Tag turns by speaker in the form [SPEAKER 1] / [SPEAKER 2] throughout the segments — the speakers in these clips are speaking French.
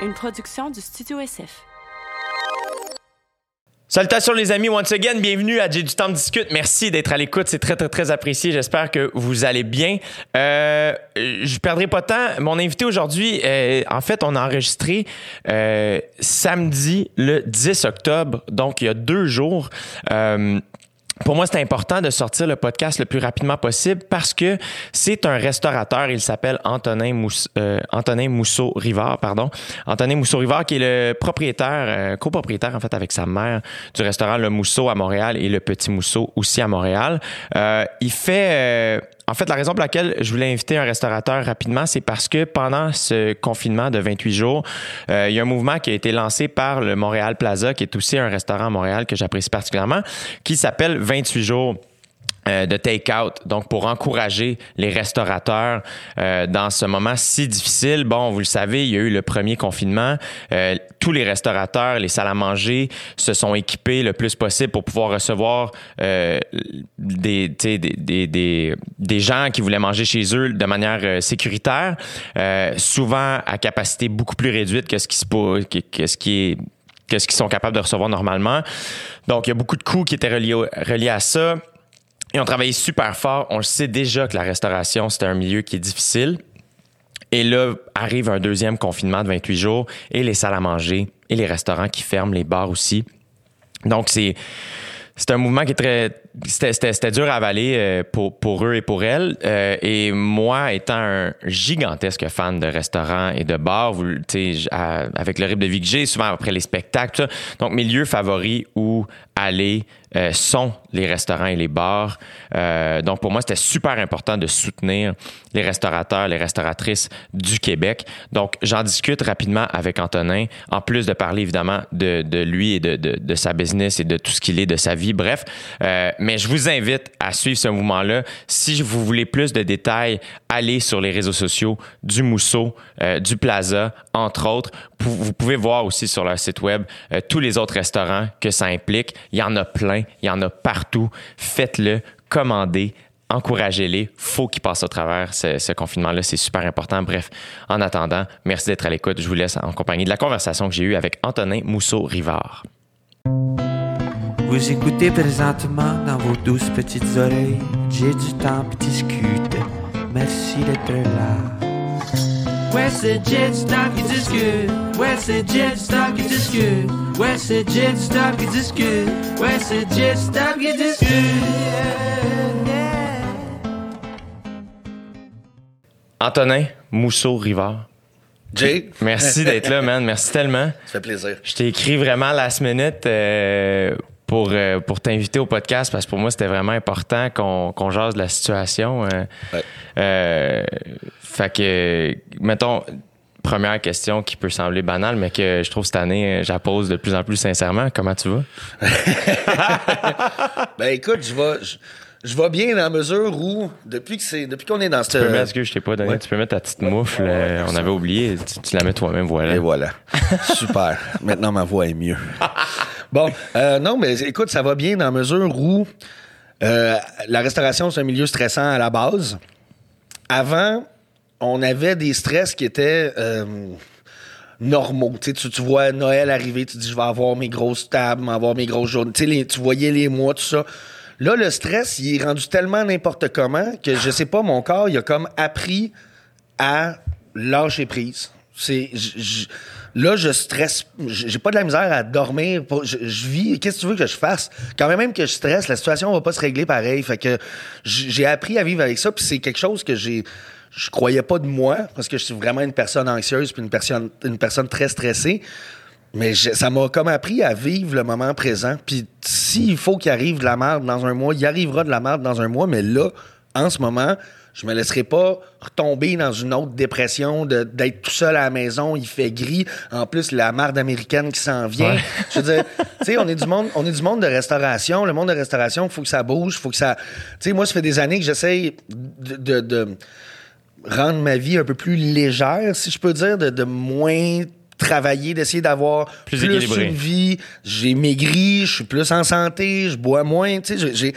[SPEAKER 1] une production du Studio SF.
[SPEAKER 2] Salutations les amis, once again, bienvenue à J'ai du temps de discute. Merci d'être à l'écoute, c'est très très très apprécié. J'espère que vous allez bien. Euh, je perdrai pas de temps. Mon invité aujourd'hui, euh, en fait, on a enregistré euh, samedi le 10 octobre, donc il y a deux jours. Euh, pour moi, c'est important de sortir le podcast le plus rapidement possible parce que c'est un restaurateur. Il s'appelle Antonin, euh, Antonin Mousseau-Rivard, pardon. Antonin Mousseau-Rivard, qui est le propriétaire, euh, copropriétaire, en fait, avec sa mère du restaurant Le Mousseau à Montréal et le Petit Mousseau aussi à Montréal. Euh, il fait... en fait, la raison pour laquelle je voulais inviter un restaurateur rapidement, c'est parce que pendant ce confinement de 28 jours, il y a un mouvement qui a été lancé par le Montréal Plaza, qui est aussi un restaurant à Montréal que j'apprécie particulièrement, qui s'appelle 28 jours euh, de take-out, donc pour encourager les restaurateurs euh, dans ce moment si difficile. Bon, vous le savez, il y a eu le premier confinement. Euh, tous les restaurateurs, les salles à manger se sont équipés le plus possible pour pouvoir recevoir euh, des, des, des, des, gens qui voulaient manger chez eux de manière euh, sécuritaire, euh, souvent à capacité beaucoup plus réduite que ce qui se que, que ce qui est qu'est-ce qu'ils sont capables de recevoir normalement. Donc, il y a beaucoup de coûts qui étaient reliés, reliés à ça. Et on travaillait super fort. On sait déjà que la restauration, c'est un milieu qui est difficile. Et là, arrive un deuxième confinement de 28 jours et les salles à manger et les restaurants qui ferment, les bars aussi. Donc, c'est un mouvement qui est très c'était, dur à avaler euh, pour, pour eux et pour elles. Euh, et moi, étant un gigantesque fan de restaurants et de bars, vous, à, avec le rythme de vie que j'ai, souvent après les spectacles, ça, donc mes lieux favoris où aller euh, sont les restaurants et les bars. Donc pour moi, c'était super important de soutenir les restaurateurs, les restauratrices du Québec. Donc j'en discute rapidement avec Antonin, en plus de parler évidemment de, de lui et de, de, de, sa business et de tout ce qu'il est, de sa vie, bref. Mais je vous invite à suivre ce mouvement-là. Si vous voulez plus de détails, allez sur les réseaux sociaux du Mousseau, euh, du Plaza, entre autres. Vous pouvez voir aussi sur leur site web euh, tous les autres restaurants que ça implique. Il y en a plein, il y en a partout. Faites-le, commandez, encouragez-les. Faut qu'ils passent au travers ce, ce confinement-là. C'est super important. Bref, en attendant, merci d'être à l'écoute. Je vous laisse en compagnie de la conversation que j'ai eue avec Antonin Mousseau-Rivard.
[SPEAKER 3] Vous écoutez présentement dans vos douces petites oreilles. J'ai du temps pour discuter. Merci d'être là. Ouais, c'est Jet Stop qui discute. Ouais, c'est Jet Stop qui discute. Ouais, c'est Jet Stop qui discute. Ouais, c'est Jet Stop qui discute.
[SPEAKER 2] Antonin Mousseau-Rivard.
[SPEAKER 4] Jay,
[SPEAKER 2] Merci d'être là, man. Merci tellement.
[SPEAKER 4] ça fait plaisir.
[SPEAKER 2] Je t'ai écrit vraiment last minute euh, pour, euh, pour t'inviter au podcast parce que pour moi, c'était vraiment important qu'on qu'on jase de la situation. euh.
[SPEAKER 4] Ouais.
[SPEAKER 2] Euh, fait que, mettons, première question qui peut sembler banale, mais que je trouve cette année, euh, je la pose de plus en plus sincèrement. Comment tu vas?
[SPEAKER 4] Ben écoute, je vais, je, je vais bien dans la mesure où, depuis que c'est, depuis qu'on est dans
[SPEAKER 2] Tu peux mettre,
[SPEAKER 4] cette.
[SPEAKER 2] excuse, je t'ai pas donné,
[SPEAKER 4] ouais.
[SPEAKER 2] tu peux mettre ta petite moufle. on avait oublié, tu, tu la mets toi-même, voilà.
[SPEAKER 4] Et voilà. Super. Maintenant, ma voix est mieux. Bon, euh, non, mais écoute, ça va bien dans la mesure où euh, la restauration, c'est un milieu stressant à la base. Avant, on avait des stress qui étaient euh, normaux. Tu, tu, vois Noël arriver, tu dis, je vais avoir mes grosses tables, avoir mes grosses journées. Les- tu voyais les mois, tout ça. Là, le stress, il est rendu tellement n'importe comment que je sais pas, mon corps, il a comme appris à lâcher prise. C'est, là, je stresse, j'ai pas de la misère à dormir. Je, vis, qu'est-ce que tu veux que je fasse? Quand même que je stresse, la situation va pas se régler pareil. Fait que j'ai appris à vivre avec ça, puis c'est quelque chose que j'ai, je croyais pas de moi, parce que je suis vraiment une personne anxieuse, puis une personne, une personne très stressée. Mais ça m'a comme appris à vivre le moment présent. Puis s'il faut qu'il arrive de la merde dans un mois, il arrivera de la merde dans un mois. Mais là, en ce moment, je me laisserai pas retomber dans une autre dépression d'être tout seul à la maison. Il fait gris. En plus, la merde américaine qui s'en vient.
[SPEAKER 2] Ouais.
[SPEAKER 4] Je veux dire, tu sais, on est du monde, on est du monde de restauration. Le monde de restauration, il faut que ça bouge, faut que ça. Tu sais, moi, ça fait des années que j'essaye de- de- de rendre ma vie un peu plus légère, si je peux dire, de, de moins travailler, d'essayer d'avoir
[SPEAKER 2] Plus
[SPEAKER 4] plus, une vie. J'ai maigri, je suis plus en santé, je bois moins. Tu sais, j'ai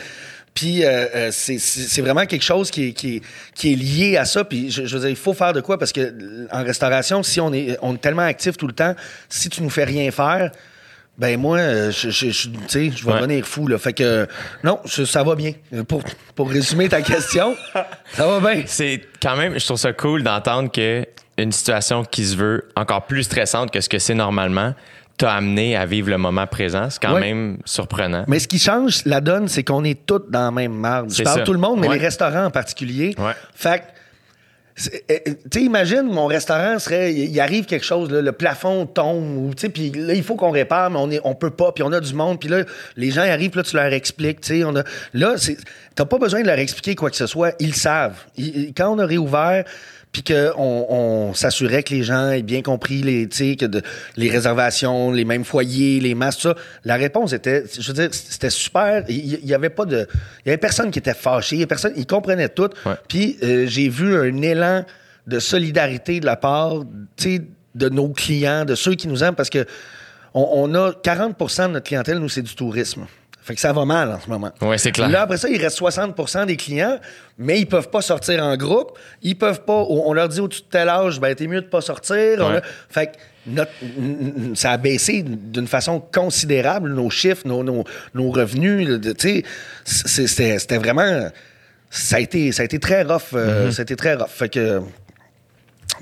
[SPEAKER 4] Puis euh, euh, c'est- vraiment quelque chose qui est, qui est, qui est lié à ça. Puis je, je veux dire, il faut faire de quoi parce que euh, en restauration, si on est, on est tellement actif tout le temps, si tu nous fais rien faire, ben moi, je, je, je- tu sais, je vais
[SPEAKER 2] Ouais.
[SPEAKER 4] devenir fou. Là. Fait que non, ça va bien. Pour, pour résumer ta question, ça va bien.
[SPEAKER 2] C'est quand même, je trouve ça cool d'entendre que une situation qui se veut encore plus stressante que ce que c'est normalement t'a amené à vivre le moment présent. C'est quand
[SPEAKER 4] Ouais.
[SPEAKER 2] même surprenant.
[SPEAKER 4] Mais ce qui change la donne, c'est qu'on est tous dans la même marde. Je parle
[SPEAKER 2] ça.
[SPEAKER 4] tout le monde, mais
[SPEAKER 2] Ouais.
[SPEAKER 4] les restaurants en particulier.
[SPEAKER 2] Ouais.
[SPEAKER 4] Fait euh, euh, tu sais, imagine, mon restaurant serait, il arrive quelque chose, là, le plafond tombe, ou, tu sais, puis là, il faut qu'on répare, mais on est, on peut pas, puis on a du monde, puis là, les gens arrivent, là, tu leur expliques, tu sais, on a, là, t'as pas besoin de leur expliquer quoi que ce soit, ils savent. Ils- quand on a réouvert, puis qu'on on s'assurait que les gens aient bien compris les, tu sais, que de- les réservations, les mêmes foyers, les masques, tout ça. La réponse était, je veux dire, c'était super. Il il y, avait pas de, il y avait personne qui était fâché, il y avait personne, ils comprenaient tout. Puis euh, j'ai vu un élan de solidarité de la part, tu sais, de nos clients, de ceux qui nous aiment, parce que on, on a 40% de notre clientèle, nous, c'est du tourisme. Fait que ça va mal en ce moment.
[SPEAKER 2] Ouais, c'est clair.
[SPEAKER 4] Là, après ça, il reste 60% des clients, mais ils peuvent pas sortir en groupe. Ils peuvent pas. On leur dit au-dessus de tel âge, ben, t'es mieux de pas sortir. On
[SPEAKER 2] Ouais.
[SPEAKER 4] a- fait que notre- ça a baissé d'une façon considérable, nos chiffres, nos, nos, nos revenus. c'était c'était vraiment. Ça a été, ça a été très rough. euh,
[SPEAKER 2] Mm-hmm.
[SPEAKER 4] Ça a été très rough. Fait que.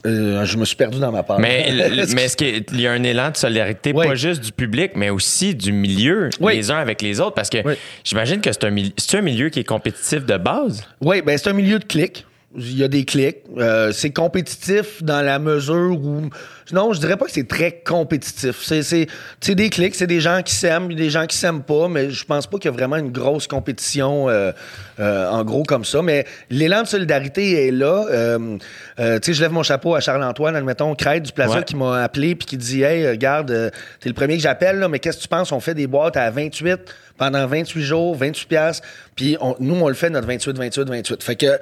[SPEAKER 4] Euh, je me suis perdu dans ma part.
[SPEAKER 2] Mais, mais est-ce qu'il y a un élan de solidarité,
[SPEAKER 4] Oui.
[SPEAKER 2] pas juste du public, mais aussi du milieu,
[SPEAKER 4] Oui.
[SPEAKER 2] les uns avec les autres? Parce que
[SPEAKER 4] Oui.
[SPEAKER 2] j'imagine que c'est un, un milieu qui est compétitif de base.
[SPEAKER 4] Oui, ben c'est un milieu de clics. Il y a des clics. Euh, c'est compétitif dans la mesure où. Non, je dirais pas que c'est très compétitif. C'est, des clics, c'est des gens qui s'aiment, des gens qui s'aiment pas, mais je pense pas qu'il y a vraiment une grosse compétition euh, euh, en gros comme ça. Mais l'élan de solidarité est là. Tu sais, je lève mon chapeau à Charles-Antoine, admettons, Crête du Plaza,
[SPEAKER 2] Ouais.
[SPEAKER 4] qui m'a appelé puis qui dit Hey, regarde, t'es le premier que j'appelle, là, mais qu'est-ce que tu penses? On fait des boîtes à 28 pendant 28 jours, 28 piastres, puis nous, on le fait notre 28, 28, 28. Fait que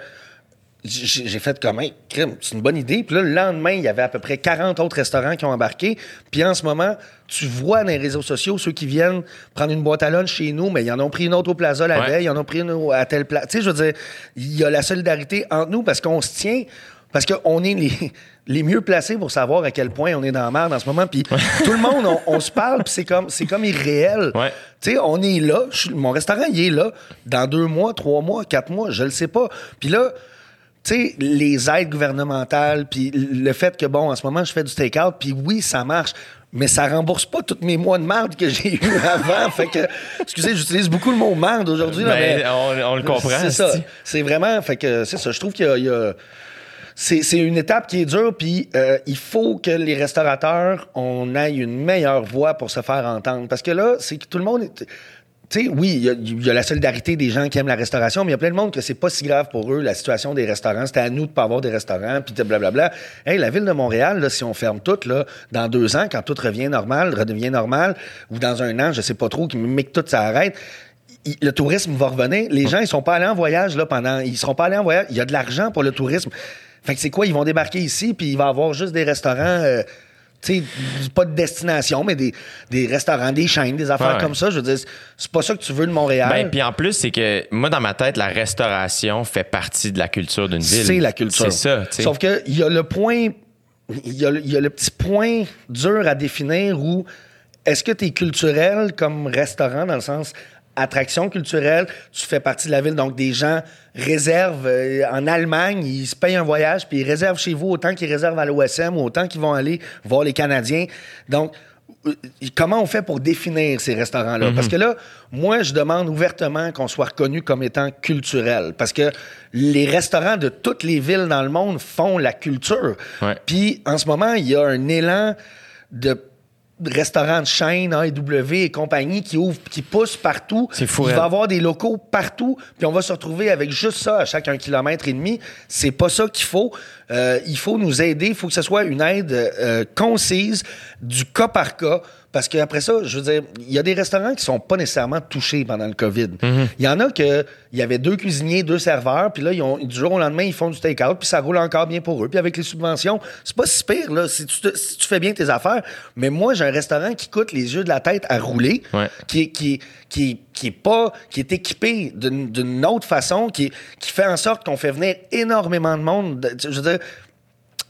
[SPEAKER 4] j'ai fait comme, Hey, crime, c'est une bonne idée. Puis là, le lendemain, il y avait à peu près 40 autres restaurants qui ont embarqué. Puis en ce moment, tu vois dans les réseaux sociaux ceux qui viennent prendre une boîte à lunch chez nous, mais ils en ont pris une autre au plaza la
[SPEAKER 2] Ouais.
[SPEAKER 4] veille, ils en ont pris une à telle place. Tu sais, je veux dire, il y a la solidarité entre nous parce qu'on se tient, parce qu'on est les, les mieux placés pour savoir à quel point on est dans la merde en ce moment. Puis tout le monde, on, on se parle, puis c'est comme, c'est comme irréel.
[SPEAKER 2] Ouais.
[SPEAKER 4] Tu sais, on est là. mon restaurant, il est là. Dans deux mois, trois mois, quatre mois, je le sais pas. Puis là, sais, les aides gouvernementales, puis le fait que, bon, en ce moment, je fais du take-out, puis oui, ça marche, mais ça rembourse pas tous mes mois de marde que j'ai eu avant. fait que, excusez, j'utilise beaucoup le mot marde aujourd'hui. là,
[SPEAKER 2] Ben,
[SPEAKER 4] mais
[SPEAKER 2] on, on le comprend.
[SPEAKER 4] C'est ça. C'est vraiment, fait que, c'est ça. Je trouve qu'il y a- il y a c'est une étape qui est dure, puis euh, il faut que les restaurateurs, on aille une meilleure voix pour se faire entendre. Parce que là, c'est que tout le monde... est- Tu sais, oui, il y, a, il y a la solidarité des gens qui aiment la restauration, mais il y a plein de monde que c'est pas si grave pour eux, la situation des restaurants. C'était à nous de pas avoir des restaurants, puis blablabla. Hey, la ville de Montréal, là, si on ferme tout, là, dans deux ans, quand tout revient normal, redevient normal, ou dans un an, je sais pas trop, mais que tout s'arrête, le tourisme va revenir. Les gens, ils sont pas allés en voyage là pendant. Ils seront pas allés en voyage. Il y a de l'argent pour le tourisme. Fait que c'est quoi? Ils vont débarquer ici, puis il va y avoir juste des restaurants. euh, sais, pas de destination, mais des, des restaurants, des chaînes, des affaires
[SPEAKER 2] Ouais,
[SPEAKER 4] comme ça. Je veux dire, c'est pas ça que tu veux de Montréal.
[SPEAKER 2] Ben, puis en plus, c'est que moi, dans ma tête, la restauration fait partie de la culture d'une ville.
[SPEAKER 4] c'est la culture.
[SPEAKER 2] C'est ça. tu sais.
[SPEAKER 4] Sauf qu'il y a le point, il y y a le petit point dur à définir où est-ce que tu es culturel comme restaurant dans le sens attraction culturelle, tu fais partie de la ville, donc des gens réservent euh, en Allemagne, ils se payent un voyage, puis ils réservent chez vous autant qu'ils réservent à l'OSM ou autant qu'ils vont aller voir les Canadiens. Donc, euh, comment on fait pour définir ces restaurants-là? Parce que là, moi, je demande ouvertement qu'on soit reconnu comme étant culturel. Parce que les restaurants de toutes les villes dans le monde font la culture.
[SPEAKER 2] Ouais.
[SPEAKER 4] Puis, en ce moment, il y a un élan de restaurants de chaîne, AEW et compagnie qui ouvrent, qui poussent partout.
[SPEAKER 2] C'est fou,
[SPEAKER 4] Il va y avoir des locaux partout, puis on va se retrouver avec juste ça à chaque un kilomètre et demi. C'est pas ça qu'il faut. Euh, il faut nous aider. Il faut que ce soit une aide euh, concise, du cas par cas. Parce qu'après ça, je veux dire, il y a des restaurants qui sont pas nécessairement touchés pendant le COVID.
[SPEAKER 2] Mhm.
[SPEAKER 4] Il y en a que il y avait deux cuisiniers, deux serveurs, puis là, ils ont, du jour au lendemain, ils font du take-out, puis ça roule encore bien pour eux. Puis avec les subventions, c'est pas si pire, là, si tu, te- si tu fais bien tes affaires. Mais moi, j'ai un restaurant qui coûte les yeux de la tête à rouler,
[SPEAKER 2] Ouais.
[SPEAKER 4] qui, qui, qui, qui est pas, qui est équipé d'une autre façon, qui, fait en sorte qu'on fait venir énormément de monde. De-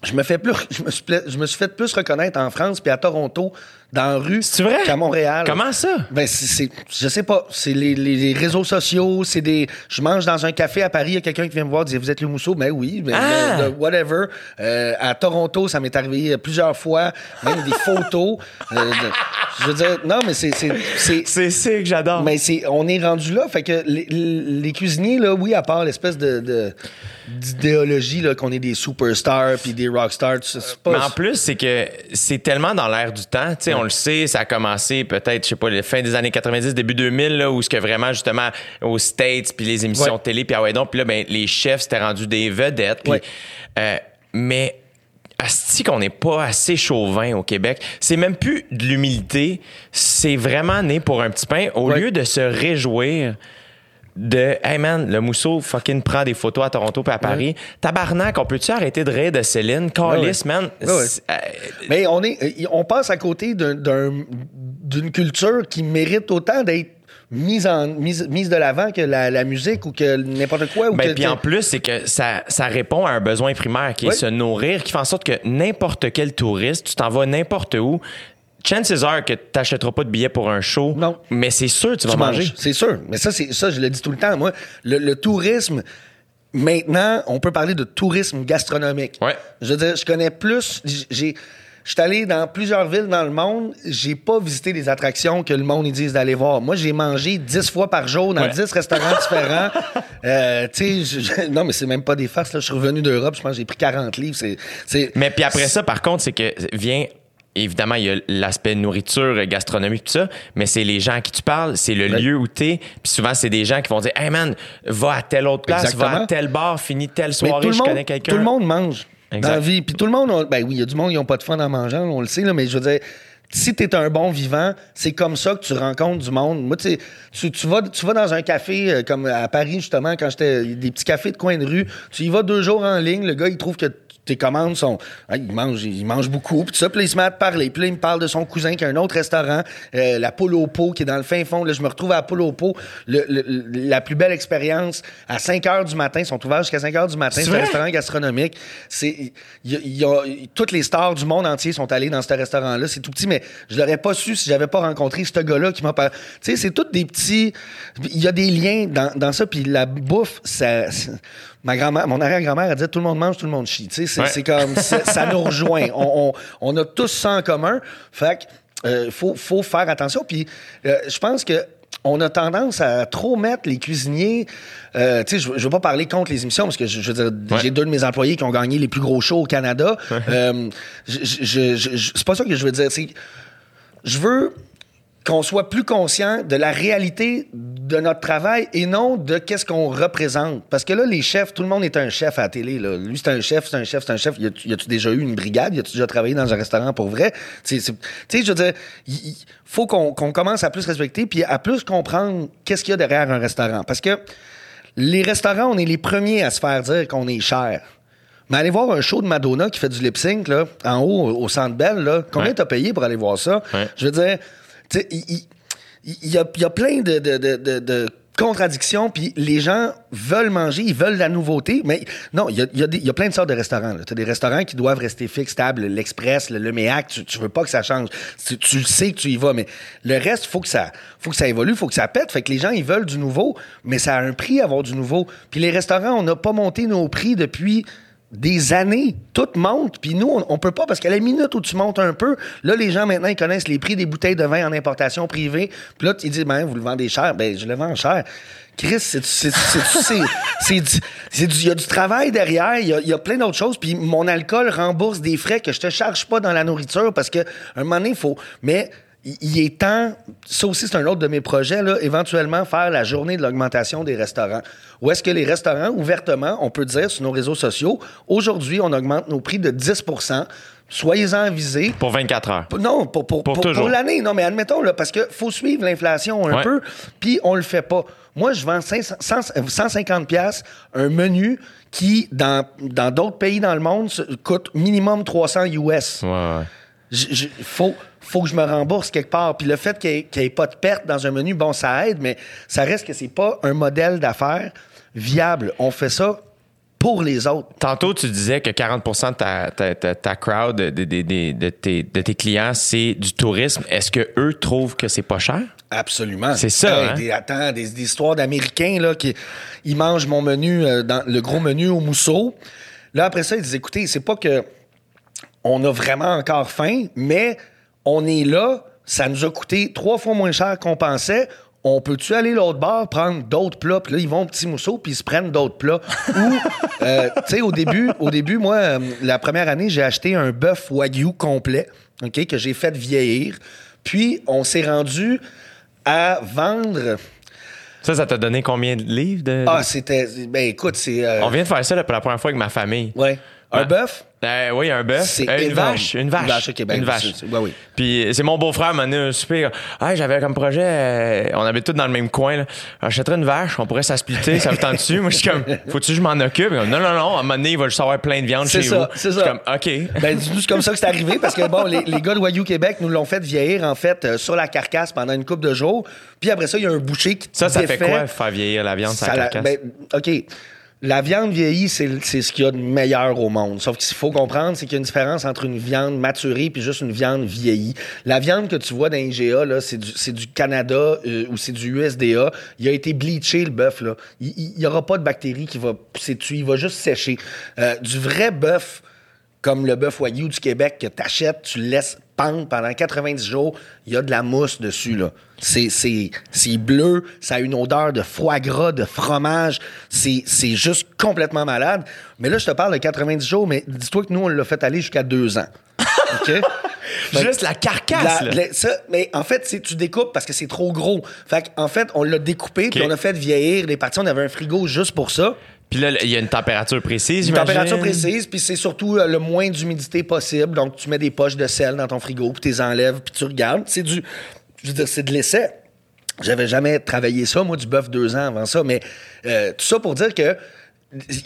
[SPEAKER 4] Je me fais plus, je me suis fait plus reconnaître en France puis à Toronto dans la rue
[SPEAKER 2] C'est vrai?
[SPEAKER 4] qu'à Montréal.
[SPEAKER 2] Comment ça?
[SPEAKER 4] Ben c'est, je sais pas, c'est les, les- les réseaux sociaux, c'est des, je mange dans un café à Paris, il y a quelqu'un qui vient me voir, dit vous êtes le Mousseau, ben oui, ben,
[SPEAKER 2] Ah!
[SPEAKER 4] le- le- whatever. Euh, à Toronto, ça m'est arrivé plusieurs fois, même des photos. Euh, de- je veux dire, non mais c'est, c'est, c'est,
[SPEAKER 2] que j'adore.
[SPEAKER 4] mais c'est, on est rendu là, fait que les, les cuisiniers là, oui, à part l'espèce de, de- d'idéologie là qu'on est des superstars puis des rockstars, c'est c'est pas.
[SPEAKER 2] Mais en plus, c'est que c'est tellement dans l'air du temps. Tu sais, on le sait, ça a commencé peut-être, je sais pas, la fin des années 90, début 2000, là, où ce que vraiment, justement, aux States, puis les émissions
[SPEAKER 4] Ouais.
[SPEAKER 2] de télé, puis ah ouais, donc, puis là, ben, les chefs, c'était rendu des vedettes.
[SPEAKER 4] Ouais.
[SPEAKER 2] euh, mais Asti qu'on n'est pas assez chauvin au Québec. C'est même plus de l'humilité. C'est vraiment né pour un petit pain. Au lieu de se réjouir de Hey man, le mousseau fucking prend des photos à Toronto puis à Paris. Tabarnak, on peut-tu arrêter de rire de Céline? Carlis,
[SPEAKER 4] Ouais,
[SPEAKER 2] man.
[SPEAKER 4] Ouais,
[SPEAKER 2] euh,
[SPEAKER 4] Mais on est, on passe à côté d'un- d'un- d'une culture qui mérite autant d'être mise en mise, mise de l'avant que la, la musique ou que n'importe quoi. Ou
[SPEAKER 2] Ben, puis en plus, c'est que ça, ça répond à un besoin primaire qui est se nourrir, qui fait en sorte que n'importe quel touriste, tu t'en vas n'importe où, chances are que tu n'achèteras pas de billets pour un show,
[SPEAKER 4] Non.
[SPEAKER 2] mais c'est sûr que tu vas
[SPEAKER 4] tu
[SPEAKER 2] manger.
[SPEAKER 4] C'est sûr. Mais ça, c'est ça, je le dis tout le temps. Moi, le, le tourisme, maintenant, on peut parler de tourisme gastronomique.
[SPEAKER 2] Ouais.
[SPEAKER 4] Je veux dire, je connais plus. J'ai. Je suis allé dans plusieurs villes dans le monde. J'ai pas visité les attractions que le monde ils disent d'aller voir. Moi, j'ai mangé 10 fois par jour dans
[SPEAKER 2] Ouais.
[SPEAKER 4] 10 restaurants différents. Euh, tu sais, non, mais c'est même pas des farces. Là. Je suis revenu d'Europe. Je pense que j'ai pris 40 livres. C'est,
[SPEAKER 2] Mais puis après ça, par contre, c'est que vient. Évidemment, il y a l'aspect nourriture, gastronomie, tout ça, mais c'est les gens à qui tu parles, c'est le
[SPEAKER 4] Ouais.
[SPEAKER 2] lieu où t'es. Puis souvent, c'est des gens qui vont dire Hey man, va à telle autre place, va à tel bar, finis telle soirée,
[SPEAKER 4] tout le
[SPEAKER 2] je
[SPEAKER 4] monde,
[SPEAKER 2] connais quelqu'un.
[SPEAKER 4] Tout le monde mange
[SPEAKER 2] Exact.
[SPEAKER 4] dans la vie. Puis tout le monde, ben oui, il y a du monde, ils n'ont pas de fun en mangeant, on le sait, là, mais je veux dire, si tu es un bon vivant, c'est comme ça que tu rencontres du monde. Moi, tu sais, tu, tu vas, tu vas dans un café euh, comme à Paris, justement, quand j'étais. Des petits cafés de coin de rue, tu y vas deux jours en ligne, le gars, il trouve que tes commandes sont. hein, il, mange, il mange beaucoup, puis ça, puis il se met à te parler. Puis là, il me parle de son cousin qui a un autre restaurant, euh, la Polo Po, qui est dans le fin fond. Là, je me retrouve à Polo Po, le- le- la plus belle expérience. À 5 h du matin, ils sont ouverts jusqu'à 5 h du matin.
[SPEAKER 2] C'est
[SPEAKER 4] un restaurant gastronomique. C'est, y a- il y a- toutes les stars du monde entier sont allées dans ce restaurant-là. C'est tout petit, mais je l'aurais pas su si j'avais pas rencontré ce gars-là qui m'a parlé. Tu sais, c'est tous des petits. Il y a des liens dans, dans ça, puis la bouffe, ça. Ma grand-mère, mon arrière-grand-mère, elle disait tout le monde mange, tout le monde chie. Tu sais, c'est,
[SPEAKER 2] Ouais.
[SPEAKER 4] comme ça, nous rejoint. On, on- on a tous ça en commun. Fait que euh, faut, faut faire attention. Puis euh, je pense que on a tendance à trop mettre les cuisiniers. euh, tu sais, je, je veux pas parler contre les émissions parce que je, je veux dire,
[SPEAKER 2] Ouais.
[SPEAKER 4] j'ai deux de mes employés qui ont gagné les plus gros shows au Canada. Euh, je, je- c'est pas ça que je veux dire. Je veux qu'on soit plus conscient de la réalité de notre travail et non de qu'est-ce qu'on représente. Parce que là, les chefs, tout le monde est un chef à la télé. Là. Lui, c'est un chef, c'est un chef, c'est un chef. Y a-tu y a-tu déjà eu une brigade? Y a-tu déjà travaillé dans un restaurant pour vrai? Tu sais, je veux dire, il faut qu'on qu'on commence à plus respecter puis à plus comprendre qu'est-ce qu'il y a derrière un restaurant. Parce que les restaurants, on est les premiers à se faire dire qu'on est cher. Mais allez voir un show de Madonna qui fait du lip sync là, en haut au Centre Bell, là, combien
[SPEAKER 2] Ouais.
[SPEAKER 4] t'as payé pour aller voir ça?
[SPEAKER 2] Ouais.
[SPEAKER 4] Je veux dire, il, y, a, plein de, de- puis les gens veulent manger, ils veulent la nouveauté, mais non, il y a, plein de sortes de restaurants. Tu as des restaurants qui doivent rester fixes, stables, l'Express, le, le Méac, tu, tu veux pas que ça change. Tu, tu sais que tu y vas, mais le reste, faut que ça, faut que ça évolue, faut que ça pète. Fait que les gens, ils veulent du nouveau, mais ça a un prix avoir du nouveau. Puis les restaurants, on n'a pas monté nos prix depuis des années. Tout monte. Puis nous, on, on peut pas, parce qu'à la minute où tu montes un peu, là, les gens, maintenant, ils connaissent les prix des bouteilles de vin en importation privée. Puis là, ils disent, ben, vous le vendez cher. Ben, je le vends cher. Chris, c'est, il y a du travail derrière, il y a, il y a plein d'autres choses. Puis mon alcool rembourse des frais que je te charge pas dans la nourriture parce que un moment donné, il faut. Mais il- est temps, ça aussi c'est un autre de mes projets, là, éventuellement faire la journée de l'augmentation des restaurants. Où est-ce que les restaurants, ouvertement, on peut dire sur nos réseaux sociaux, aujourd'hui, on augmente nos prix de 10% soyez-en avisés.
[SPEAKER 2] Pour 24 heures.
[SPEAKER 4] Non, pour, pour, l'année. Non, mais admettons, là, parce qu'il faut suivre l'inflation un
[SPEAKER 2] Ouais.
[SPEAKER 4] peu, puis on le fait pas. Moi, je vends 500 100 150 pièces un menu qui, dans dans d'autres pays dans le monde, coûte minimum 300 US.
[SPEAKER 2] Ouais, ouais.
[SPEAKER 4] Il faut, faut que je me rembourse quelque part. Puis le fait qu'il n'y ait, pas de perte dans un menu, bon, ça aide, mais ça reste que c'est pas un modèle d'affaires viable. On fait ça pour les autres.
[SPEAKER 2] Tantôt, tu disais que 40% de ta, ta, ta, ta crowd, de, de- de- de tes, de tes clients, c'est du tourisme. Est-ce que eux trouvent que c'est pas cher?
[SPEAKER 4] Absolument.
[SPEAKER 2] C'est ça,
[SPEAKER 4] Hey,
[SPEAKER 2] hein?
[SPEAKER 4] des, attends, des, des histoires d'Américains là, qui ils mangent mon menu, euh, dans le gros menu au mousseau. Là, après ça, ils disent écoutez, c'est pas que on a vraiment encore faim, mais on est là, ça nous a coûté trois fois moins cher qu'on pensait. On peut-tu aller l'autre bord, prendre d'autres plats? Puis là, ils vont au petit mousseau, puis ils se prennent d'autres plats. Ou, euh, tu sais, au début, au début, moi, euh, la première année, j'ai acheté un bœuf Wagyu complet, OK, que j'ai fait vieillir. Puis, on s'est rendu à vendre.
[SPEAKER 2] Ça, ça t'a donné combien de livres? De...
[SPEAKER 4] Ah, c'était. Ben, écoute, c'est. euh,
[SPEAKER 2] On vient de faire ça là, pour la première fois avec ma famille.
[SPEAKER 4] Ouais. Un bœuf?
[SPEAKER 2] Euh, oui, un bœuf.
[SPEAKER 4] C'est
[SPEAKER 2] Euh, une vache. Une vache.
[SPEAKER 4] Une vache, ben,
[SPEAKER 2] Une vache.
[SPEAKER 4] c'est- c'est- ouais, oui.
[SPEAKER 2] Puis c'est mon beau-frère m'a donné un super. Ah, j'avais comme projet, euh, on habite tous dans le même coin. Là. J'achèterais une vache, on pourrait s'asplitter, ça vous tente dessus. Moi, je suis comme, faut-tu que je m'en occupe? Non, non, non, à un moment donné, il va juste avoir plein de viande
[SPEAKER 4] C'est
[SPEAKER 2] chez
[SPEAKER 4] ça,
[SPEAKER 2] vous.
[SPEAKER 4] c'est ça.
[SPEAKER 2] suis comme, OK.
[SPEAKER 4] Ben, dis-nous, c'est comme ça que c'est arrivé parce que, bon, les, les gars de Wayou Québec nous l'ont fait vieillir, en fait, euh, sur la carcasse pendant une couple de jours. Puis après ça, il y a un boucher qui
[SPEAKER 2] Ça, ça fait quoi, faire vieillir la viande sur la- carcasse?
[SPEAKER 4] ben, OK. La viande vieillie, c'est ce qu'il y a de meilleur au monde. Sauf qu'il faut comprendre, c'est qu'il y a une différence entre une viande maturée puis juste une viande vieillie. La viande que tu vois dans IGA, là, c'est du, du Canada euh, ou c'est du USDA. Il a été bleaché, le bœuf. là. Il n'y aura pas de bactéries qui va pousser dessus. Il va juste sécher. Euh, du vrai bœuf, comme le bœuf Wagyu du Québec que tu achètes, tu le laisses pendre pendant 90 jours, il y a de la mousse dessus. là. C'est, c'est, c'est bleu, ça a une odeur de foie gras, de fromage. C'est, c'est juste complètement malade. Mais là, je te parle de 90 jours, mais dis-toi que nous, on l'a fait aller jusqu'à deux ans. OK?
[SPEAKER 2] Juste la carcasse,
[SPEAKER 4] la-
[SPEAKER 2] là.
[SPEAKER 4] la- ça, mais en fait, c'est tu découpes parce que c'est trop gros. Fait en fait, on l'a découpé, puis on a fait vieillir les parties. On avait un frigo juste pour ça.
[SPEAKER 2] Puis là, il y a une température précise,
[SPEAKER 4] Une température précise, puis c'est surtout euh, le moins d'humidité possible. Donc, tu mets des poches de sel dans ton frigo, puis tu les enlèves, puis tu regardes. C'est du. Je veux dire, c'est de l'essai. J'avais jamais travaillé ça, moi, du bœuf deux ans avant ça, mais euh, tout ça pour dire que.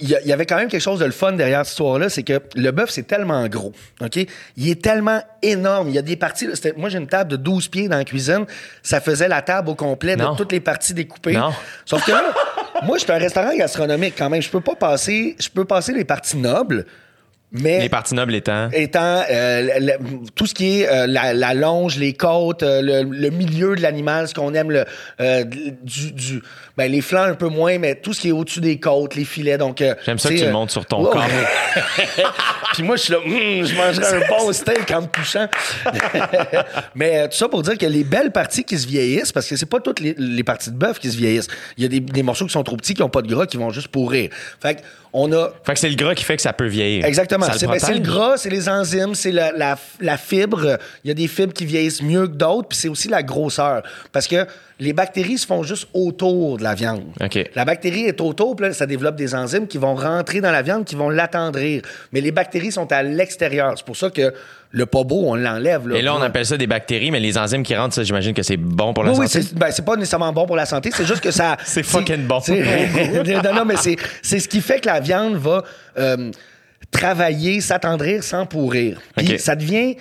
[SPEAKER 4] Il y, avait quand même quelque chose de le fun derrière cette histoire-là, c'est que le bœuf, c'est tellement gros, OK? Il est tellement énorme. Il y a des parties... là, moi, j'ai une table de 12 pieds dans la cuisine. Ça faisait la table au complet
[SPEAKER 2] Non.
[SPEAKER 4] de toutes les parties découpées.
[SPEAKER 2] Non.
[SPEAKER 4] Sauf que là, moi, je suis un restaurant gastronomique quand même. Je peux pas passer... Je peux passer les parties nobles, mais
[SPEAKER 2] Les parties nobles étant.
[SPEAKER 4] étant euh, le- le- tout ce qui est euh, la, la longe, les côtes, euh, le, le milieu de l'animal, ce qu'on aime, le, euh, du, du- ben, les flancs un peu moins, mais tout ce qui est au-dessus des côtes, les filets. Donc, euh,
[SPEAKER 2] J'aime ça que
[SPEAKER 4] tu
[SPEAKER 2] le
[SPEAKER 4] euh,
[SPEAKER 2] montres sur ton
[SPEAKER 4] ouais,
[SPEAKER 2] corps.
[SPEAKER 4] Puis moi, je suis là, Hum, je mangerais un bon steak en me couchant. mais euh, tout ça pour dire que les belles parties qui se vieillissent, parce que c'est pas toutes les, les parties de bœuf qui se vieillissent. Il y a des, des morceaux qui sont trop petits, qui ont pas de gras, qui vont juste pourrir. Fait que on a
[SPEAKER 2] Fait que c'est le gras qui fait que ça peut vieillir.
[SPEAKER 4] Exactement. Ben, c'est le
[SPEAKER 2] protège.
[SPEAKER 4] gras, c'est les enzymes, c'est la, la- la fibre. Il y a des fibres qui vieillissent mieux que d'autres, puis c'est aussi la grosseur. Parce que les bactéries se font juste autour de la viande. La bactérie est autour, puis là, ça développe des enzymes qui vont rentrer dans la viande, qui vont l'attendrir. Mais les bactéries sont à l'extérieur. C'est pour ça que le pas beau, on l'enlève.
[SPEAKER 2] Et là, on appelle ça des bactéries, mais les enzymes qui rentrent, ça, j'imagine que c'est bon pour la
[SPEAKER 4] Oui, oui,
[SPEAKER 2] santé.
[SPEAKER 4] c'est ben, c'est pas nécessairement bon pour la santé, c'est juste que ça.
[SPEAKER 2] C'est fucking bon.
[SPEAKER 4] non, non, mais c'est c'est ce qui fait que la viande va euh, travailler, s'attendrir sans pourrir. Puis ça devient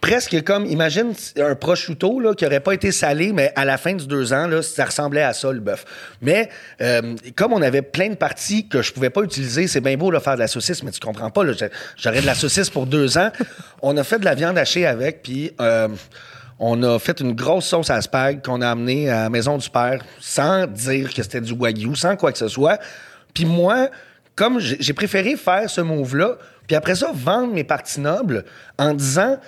[SPEAKER 4] presque comme, imagine un prosciutto là, qui aurait pas été salé, mais à la fin du deux ans, là, ça ressemblait à ça, le bœuf. Mais euh, comme on avait plein de parties que je pouvais pas utiliser, c'est bien beau de faire de la saucisse, mais tu comprends pas, là, j'aurais de la saucisse pour deux ans. On a fait de la viande hachée avec, puis... euh, on a fait une grosse sauce à spag qu'on a amenée à la maison du père sans dire que c'était du wagyu, sans quoi que ce soit. Puis moi, comme j'ai j'ai préféré faire ce move-là, puis après ça, vendre mes parties nobles en disant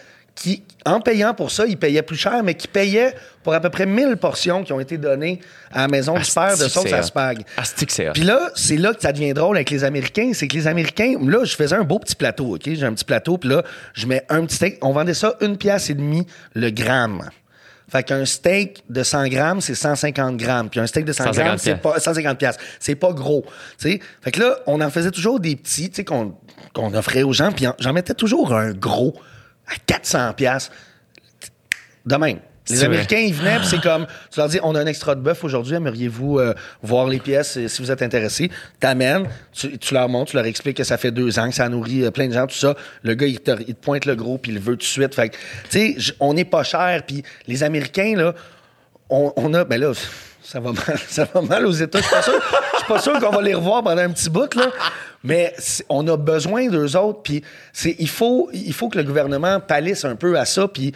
[SPEAKER 4] qu'en payant pour ça, ils payaient plus cher, mais qu'ils payaient pour à peu près 1000 portions qui ont été données à la maison du père de sauce à spag.
[SPEAKER 2] Asti que c'est.
[SPEAKER 4] Puis là, c'est là que ça devient drôle avec les Américains. C'est que les Américains, là, je faisais un beau petit plateau, OK? J'ai un petit plateau, puis là, je mets un petit steak. On vendait ça une pièce et demie le gramme. Fait qu'un steak de 100 grammes, c'est 150 grammes. Puis un steak de 100
[SPEAKER 2] 150
[SPEAKER 4] grammes, c'est pas 150 piastres. C'est pas gros. sais. Fait que là, on en faisait toujours des petits, tu sais, qu'on qu'on offrait aux gens. Puis en- j'en mettais toujours un gros. À 400 pièces De même. Les
[SPEAKER 2] vrai.
[SPEAKER 4] Américains, ils venaient, puis c'est comme, tu leur dis, on a un extra de bœuf aujourd'hui, aimeriez-vous euh, voir les pièces euh, si vous êtes intéressés? T'amènes, tu, tu leur montres, tu leur expliques que ça fait deux ans, que ça nourrit euh, plein de gens, tout ça. Le gars, il te, il te pointe le gros, puis il le veut tout de suite. Fait que, tu sais, on n'est pas cher, puis les Américains, là, on, on a, ben là, ça va mal, ça va mal aux États. Je suis pas sûr, sûr qu'on va les revoir pendant un petit bout, là. Mais on a besoin d'eux autres, puis il faut, il faut que le gouvernement palisse un peu à ça, puis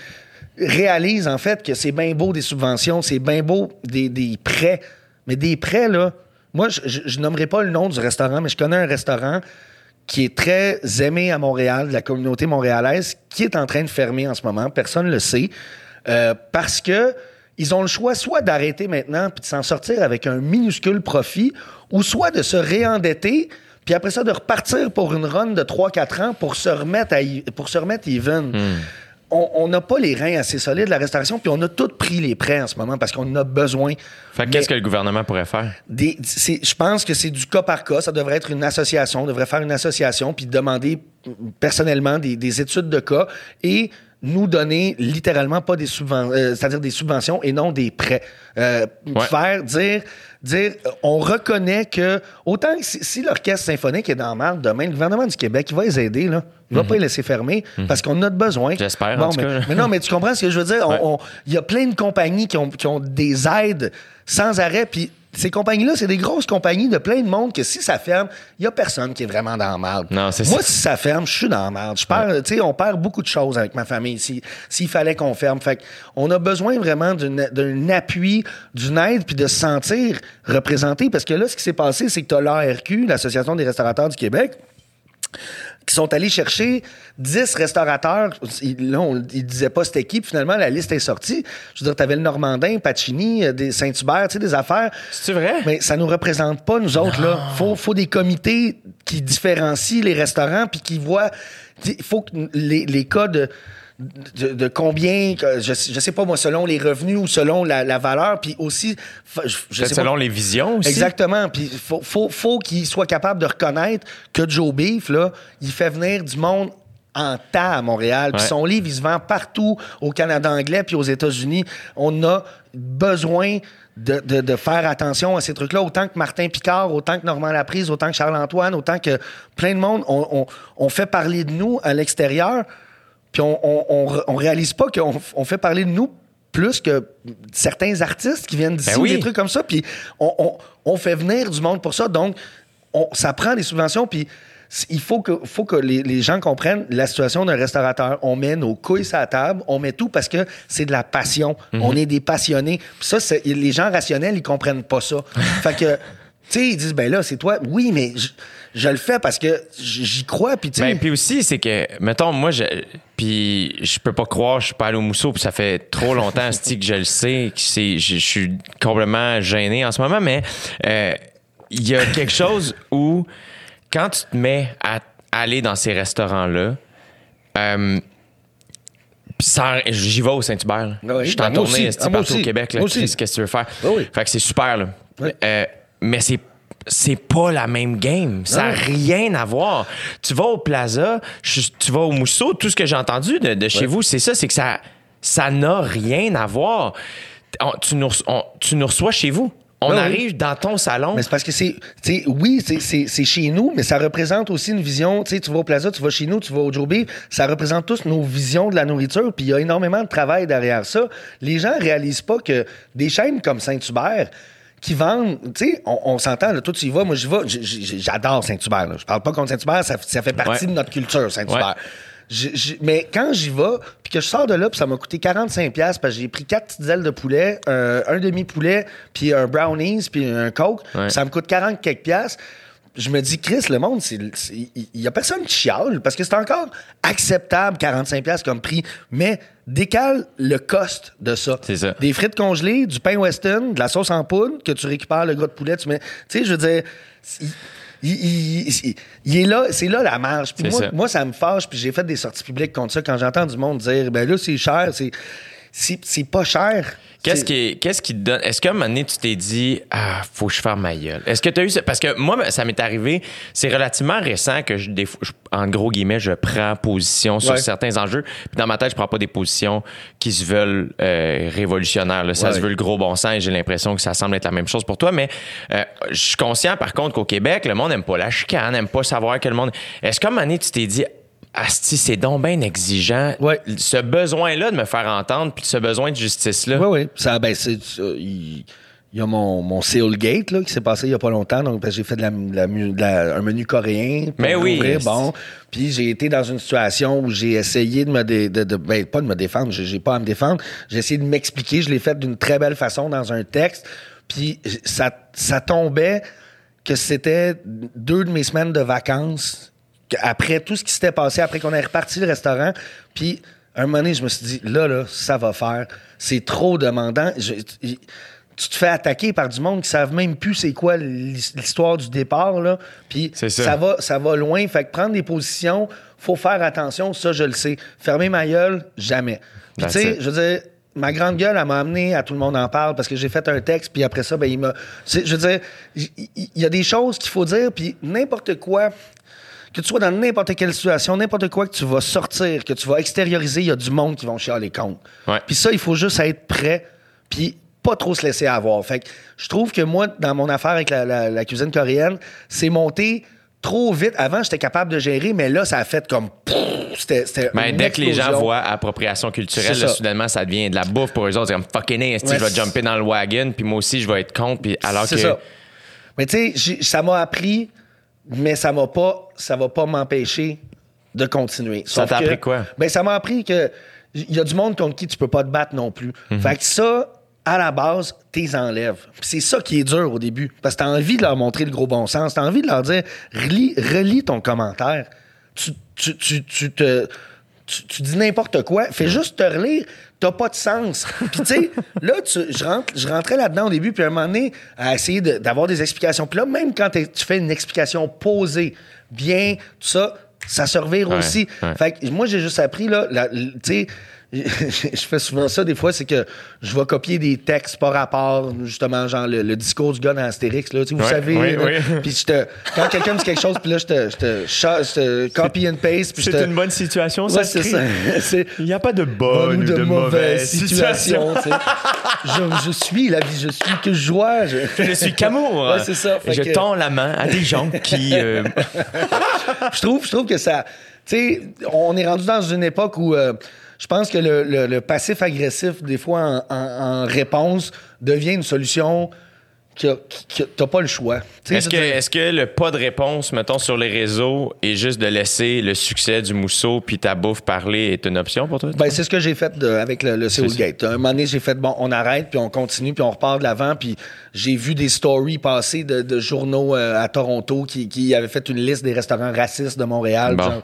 [SPEAKER 4] réalise en fait que c'est bien beau des subventions, c'est bien beau des, des prêts, mais des prêts là. Moi, je, je, je nommerai pas le nom du restaurant, mais je connais un restaurant qui est très aimé à Montréal, de la communauté montréalaise, qui est en train de fermer en ce moment. Personne ne le sait. Euh, parce que ils ont le choix soit d'arrêter maintenant puis de s'en sortir avec un minuscule profit, ou soit de se réendetter, puis après ça, de repartir pour une run de 3-4 ans pour se remettre, à, pour se remettre even. On- On n'a pas les reins assez solides, la restauration, puis on a tous pris les prêts en ce moment parce qu'on en a besoin.
[SPEAKER 2] Fait qu'est-ce que le gouvernement pourrait faire?
[SPEAKER 4] des- je pense que c'est du cas par cas. Ça devrait être une association. On devrait faire une association puis demander mm, personnellement des, des études de cas et nous donner littéralement pas des subventions, c'est-à-dire des subventions et non des prêts. Euh,
[SPEAKER 2] Ouais.
[SPEAKER 4] Faire dire, dire, euh, on reconnaît que autant que si, si l'orchestre symphonique est dans merde demain, le gouvernement du Québec, il va les aider là. Il va pas les laisser fermer parce qu'on a de besoin.
[SPEAKER 2] Mhm. J'espère,
[SPEAKER 4] Bon, mais, non, mais tu comprends ce que je veux dire?
[SPEAKER 2] Ouais.
[SPEAKER 4] Il y a plein de compagnies qui ont, qui ont des aides sans arrêt. Puis ces compagnies-là, c'est des grosses compagnies de plein de monde que si ça ferme, il n'y a personne qui est vraiment dans la merde.
[SPEAKER 2] Non, c'est
[SPEAKER 4] Moi,
[SPEAKER 2] ça.
[SPEAKER 4] si ça ferme, je suis dans la merde. Je perds, tu sais, on perd beaucoup de choses avec ma famille si- s'il fallait qu'on ferme. Fait on a besoin vraiment d'un appui, d'une aide, puis de se sentir représenté. Parce que là, ce qui s'est passé, c'est que tu as l'ARQ, l'Association des restaurateurs du Québec, qui sont allés chercher 10 restaurateurs. Là, on, ils disaient pas c'était qui, puis finalement, la liste est sortie. Je veux dire, t'avais le Normandin, Pacini, euh, des Saint-Hubert, tu sais, des affaires.
[SPEAKER 2] C'est vrai?
[SPEAKER 4] Mais ça nous représente pas, nous autres, là. Faut, faut des comités qui différencient les restaurants, puis qui voient... Il faut que les, les cas de... De, de combien, je, je sais pas moi, selon les revenus ou selon la, la valeur, puis aussi, je, je pas-
[SPEAKER 2] selon les visions aussi.
[SPEAKER 4] Exactement. Puis faut, faut, faut qu'il soit capable de reconnaître que Joe Beef, là, il fait venir du monde en tas à Montréal. Puis son livre, il se vend partout au Canada anglais puis aux États-Unis. On a besoin de, de- de faire attention à ces trucs-là, autant que Martin Picard, autant que Normand Laprise, autant que Charles-Antoine, autant que plein de monde. On, on- on fait parler de nous à l'extérieur, puis on, on, on, on réalise pas qu'on on fait parler de nous plus que certains artistes qui viennent d'ici
[SPEAKER 2] Ben oui.
[SPEAKER 4] des trucs comme ça. Puis on, fait venir du monde pour ça. Donc, on- ça prend des subventions. Puis il faut que, faut que les, les gens comprennent la situation d'un restaurateur. On met nos couilles sur la table, on met tout parce que c'est de la passion.
[SPEAKER 2] Mhm.
[SPEAKER 4] On est des passionnés. Puis ça, les gens rationnels, ils comprennent pas ça. fait que, tu sais, ils disent, ben là, c'est toi. Oui, mais je, je le fais parce que j'y crois. Puis tu sais,
[SPEAKER 2] Ben, puis aussi, c'est que, mettons, moi, je, puis je peux pas croire, je suis pas allé au mousseau, puis ça fait trop longtemps, que je le sais, que c'est, je, je suis complètement gêné en ce moment, mais euh, il y a quelque chose où, quand tu te mets à aller dans ces restaurants-là, euh, j'y vais au Saint-Hubert.
[SPEAKER 4] Ah oui,
[SPEAKER 2] je suis
[SPEAKER 4] ben
[SPEAKER 2] en
[SPEAKER 4] moi
[SPEAKER 2] tournée
[SPEAKER 4] Ah,
[SPEAKER 2] partout au. Québec. Qu'est-ce que tu veux faire?
[SPEAKER 4] Ah oui.
[SPEAKER 2] Fait que c'est super. Là.
[SPEAKER 4] Oui.
[SPEAKER 2] Euh, mais c'est c'est pas la même game. Ça n'a rien à voir. Tu vas au Plaza, je- tu vas au Mousseau, tout ce que j'ai entendu de, de chez
[SPEAKER 4] Ouais.
[SPEAKER 2] vous, c'est ça, c'est que ça ça n'a rien à voir. On- tu, nous, on- tu nous reçois chez vous. On
[SPEAKER 4] oui.
[SPEAKER 2] arrive dans ton salon.
[SPEAKER 4] Mais c'est parce que c'est, oui, c'est- chez nous, mais ça représente aussi une vision. Tu vas au Plaza, tu vas chez nous, tu vas au Joe Beef, ça représente tous nos visions de la nourriture, puis il y a énormément de travail derrière ça. Les gens réalisent pas que des chaînes comme Saint-Hubert qui vendent, tu sais, on, on s'entend, là, toi tu y vas, moi j'y vais, j'adore Saint-Hubert. là. Je parle pas contre Saint-Hubert, ça, ça fait partie
[SPEAKER 2] Ouais.
[SPEAKER 4] de notre culture, Saint-Hubert. Mais quand j'y vais, puis que je sors de là, puis ça m'a coûté 45$ piastres parce que j'ai pris quatre petites ailes de poulet, un, un demi-poulet, puis un brownies, puis un coke,
[SPEAKER 2] Ouais.
[SPEAKER 4] ça me coûte 40 quelques piastres. Je me dis, Chris, le monde, il y a personne qui chiale parce que c'est encore acceptable 45$ piastres comme prix, mais décale le cost de ça.
[SPEAKER 2] C'est ça.
[SPEAKER 4] Des frites congelées, du pain weston, de la sauce en poudre que tu récupères le gras de poulet, tu mets. Tu sais, je veux dire, il, il- il- il- il est là, c'est là la marge. Puis moi,
[SPEAKER 2] ça.
[SPEAKER 4] moi, ça me fâche, puis j'ai fait des sorties publiques contre ça quand j'entends du monde dire, ben là, c'est cher, c'est pas cher.
[SPEAKER 2] Qu'est-ce qui, est- qu'est-ce qui te donne. Est-ce qu'à un moment donné, tu t'es dit, ah, faut que je fasse ma gueule? Est-ce que tu as eu ça? Parce que moi, ça m'est arrivé, c'est relativement récent que, je, des je- en gros guillemets, je prends position sur
[SPEAKER 4] Ouais.
[SPEAKER 2] certains enjeux. Puis dans ma tête, je prends pas des positions qui se veulent euh, révolutionnaires. là. Ça
[SPEAKER 4] Ouais.
[SPEAKER 2] se veut le gros bon sens et j'ai l'impression que ça semble être la même chose pour toi. Mais euh, je suis conscient, par contre, qu'au Québec, le monde n'aime pas la chicane, n'aime pas savoir que le monde. Est-ce qu'à un moment donné, tu t'es dit, Asti, c'est donc bien exigeant.
[SPEAKER 4] Ouais.
[SPEAKER 2] Ce besoin-là de me faire entendre, puis ce besoin de justice-là.
[SPEAKER 4] Oui, oui. Ça, ben, c'est, il, y a mon, mon Seal Gate là, qui s'est passé il y a pas longtemps. Donc, parce que j'ai fait de la, de la mu- de la- un menu coréen. pour
[SPEAKER 2] Mais oui.
[SPEAKER 4] bon. Puis j'ai été dans une situation où j'ai essayé de me dé- de, de- ben, pas de me défendre, j'ai, j'ai pas à me défendre. J'ai essayé de m'expliquer. Je l'ai fait d'une très belle façon dans un texte. Puis ça, ça tombait que c'était deux de mes semaines de vacances après tout ce qui s'était passé, après qu'on ait reparti le restaurant, puis un moment donné, je me suis dit, là, là, ça va faire. C'est trop demandant. Je- tu te fais attaquer par du monde qui savent même plus c'est quoi l'his- l'histoire du départ, là. Puis
[SPEAKER 2] ça.
[SPEAKER 4] va, ça va loin. Fait que prendre des positions, faut faire attention, ça, je le sais. Fermer ma gueule, jamais. Puis tu sais, je veux dire, ma grande gueule, elle m'a amené à tout le monde en parle parce que j'ai fait un texte, puis après ça, ben, il m'a. Je veux dire, il il y a des choses qu'il faut dire, puis n'importe quoi. Que tu sois dans n'importe quelle situation, n'importe quoi que tu vas sortir, que tu vas extérioriser, il y a du monde qui vont chialer contre.
[SPEAKER 2] Ouais.
[SPEAKER 4] Puis ça, il faut juste être prêt, puis pas trop se laisser avoir. Fait que je trouve que moi, dans mon affaire avec la, la- la cuisine coréenne, c'est monté trop vite. Avant, j'étais capable de gérer, mais là, ça a fait comme... C'était une
[SPEAKER 2] dès que les gens voient appropriation culturelle, là, soudainement, ça devient de la bouffe pour eux autres. C'est comme fucking esti,
[SPEAKER 4] Ouais,
[SPEAKER 2] je vais jumper dans le wagon, puis moi aussi, je vais être contre. Puis alors que.
[SPEAKER 4] ça. Mais tu sais, ça m'a appris, mais ça m'a pas, ça va pas m'empêcher de continuer.
[SPEAKER 2] Ça t'a appris quoi?
[SPEAKER 4] Ben, ça m'a appris que il y a du monde contre qui tu peux pas te battre non plus.
[SPEAKER 2] Mhm.
[SPEAKER 4] Fait que ça, à la base, t'es enlèves. C'est ça qui est dur au début. Parce que t'as envie de leur montrer le gros bon sens. T'as envie de leur dire, relis, relis ton commentaire. Tu, tu, tu, tu te... Tu, tu dis n'importe quoi, fais juste te relire, t'as pas de sens. Puis tu sais, là, tu- je, rentre, je rentrais là-dedans au début, puis à un moment donné, à essayer de- d'avoir des explications. Puis là, même quand tu fais une explication posée, bien, tout ça, ça se revire
[SPEAKER 2] Ouais,
[SPEAKER 4] aussi.
[SPEAKER 2] ouais.
[SPEAKER 4] Fait que moi, j'ai juste appris, là, tu sais, je fais souvent ça des fois, c'est que je vais copier des textes par rapport, justement, genre le, le discours du gars dans Astérix, là, tu sais, vous
[SPEAKER 2] Ouais,
[SPEAKER 4] savez.
[SPEAKER 2] oui,
[SPEAKER 4] là.
[SPEAKER 2] oui.
[SPEAKER 4] Puis je te, quand quelqu'un me dit quelque chose, puis là, je te, je te, je te copy and paste, puis je te...
[SPEAKER 2] bonne situation,
[SPEAKER 4] Ouais, c'est ça. C'est-
[SPEAKER 2] Il n'y a pas de
[SPEAKER 4] bonne
[SPEAKER 2] bonne
[SPEAKER 4] ou de, mauvaise situation. je, je suis la vie, je suis que joie. Je,
[SPEAKER 2] Je suis qu'amour.
[SPEAKER 4] Ouais, c'est ça.
[SPEAKER 2] Je
[SPEAKER 4] que-
[SPEAKER 2] tends la main à des gens qui. euh,
[SPEAKER 4] je trouve, je trouve que ça. Tu sais, on est rendu dans une époque où euh, je pense que le, le- passif agressif, des fois, en, en- réponse, devient une solution t'as pas le choix.
[SPEAKER 2] Est-ce que, est-ce que le pas de réponse, mettons, sur les réseaux est juste de laisser le succès du mousseau puis ta bouffe parler est une option pour toi?
[SPEAKER 4] Ben, c'est ce que j'ai fait de- avec le, le Seoul. Gate. Un moment donné, j'ai fait, bon, on arrête, puis on continue, puis on repart de l'avant, puis j'ai vu des stories passer de, de journaux euh, à Toronto qui, qui avaient fait une liste des restaurants racistes de Montréal.
[SPEAKER 2] Bon.
[SPEAKER 4] genre,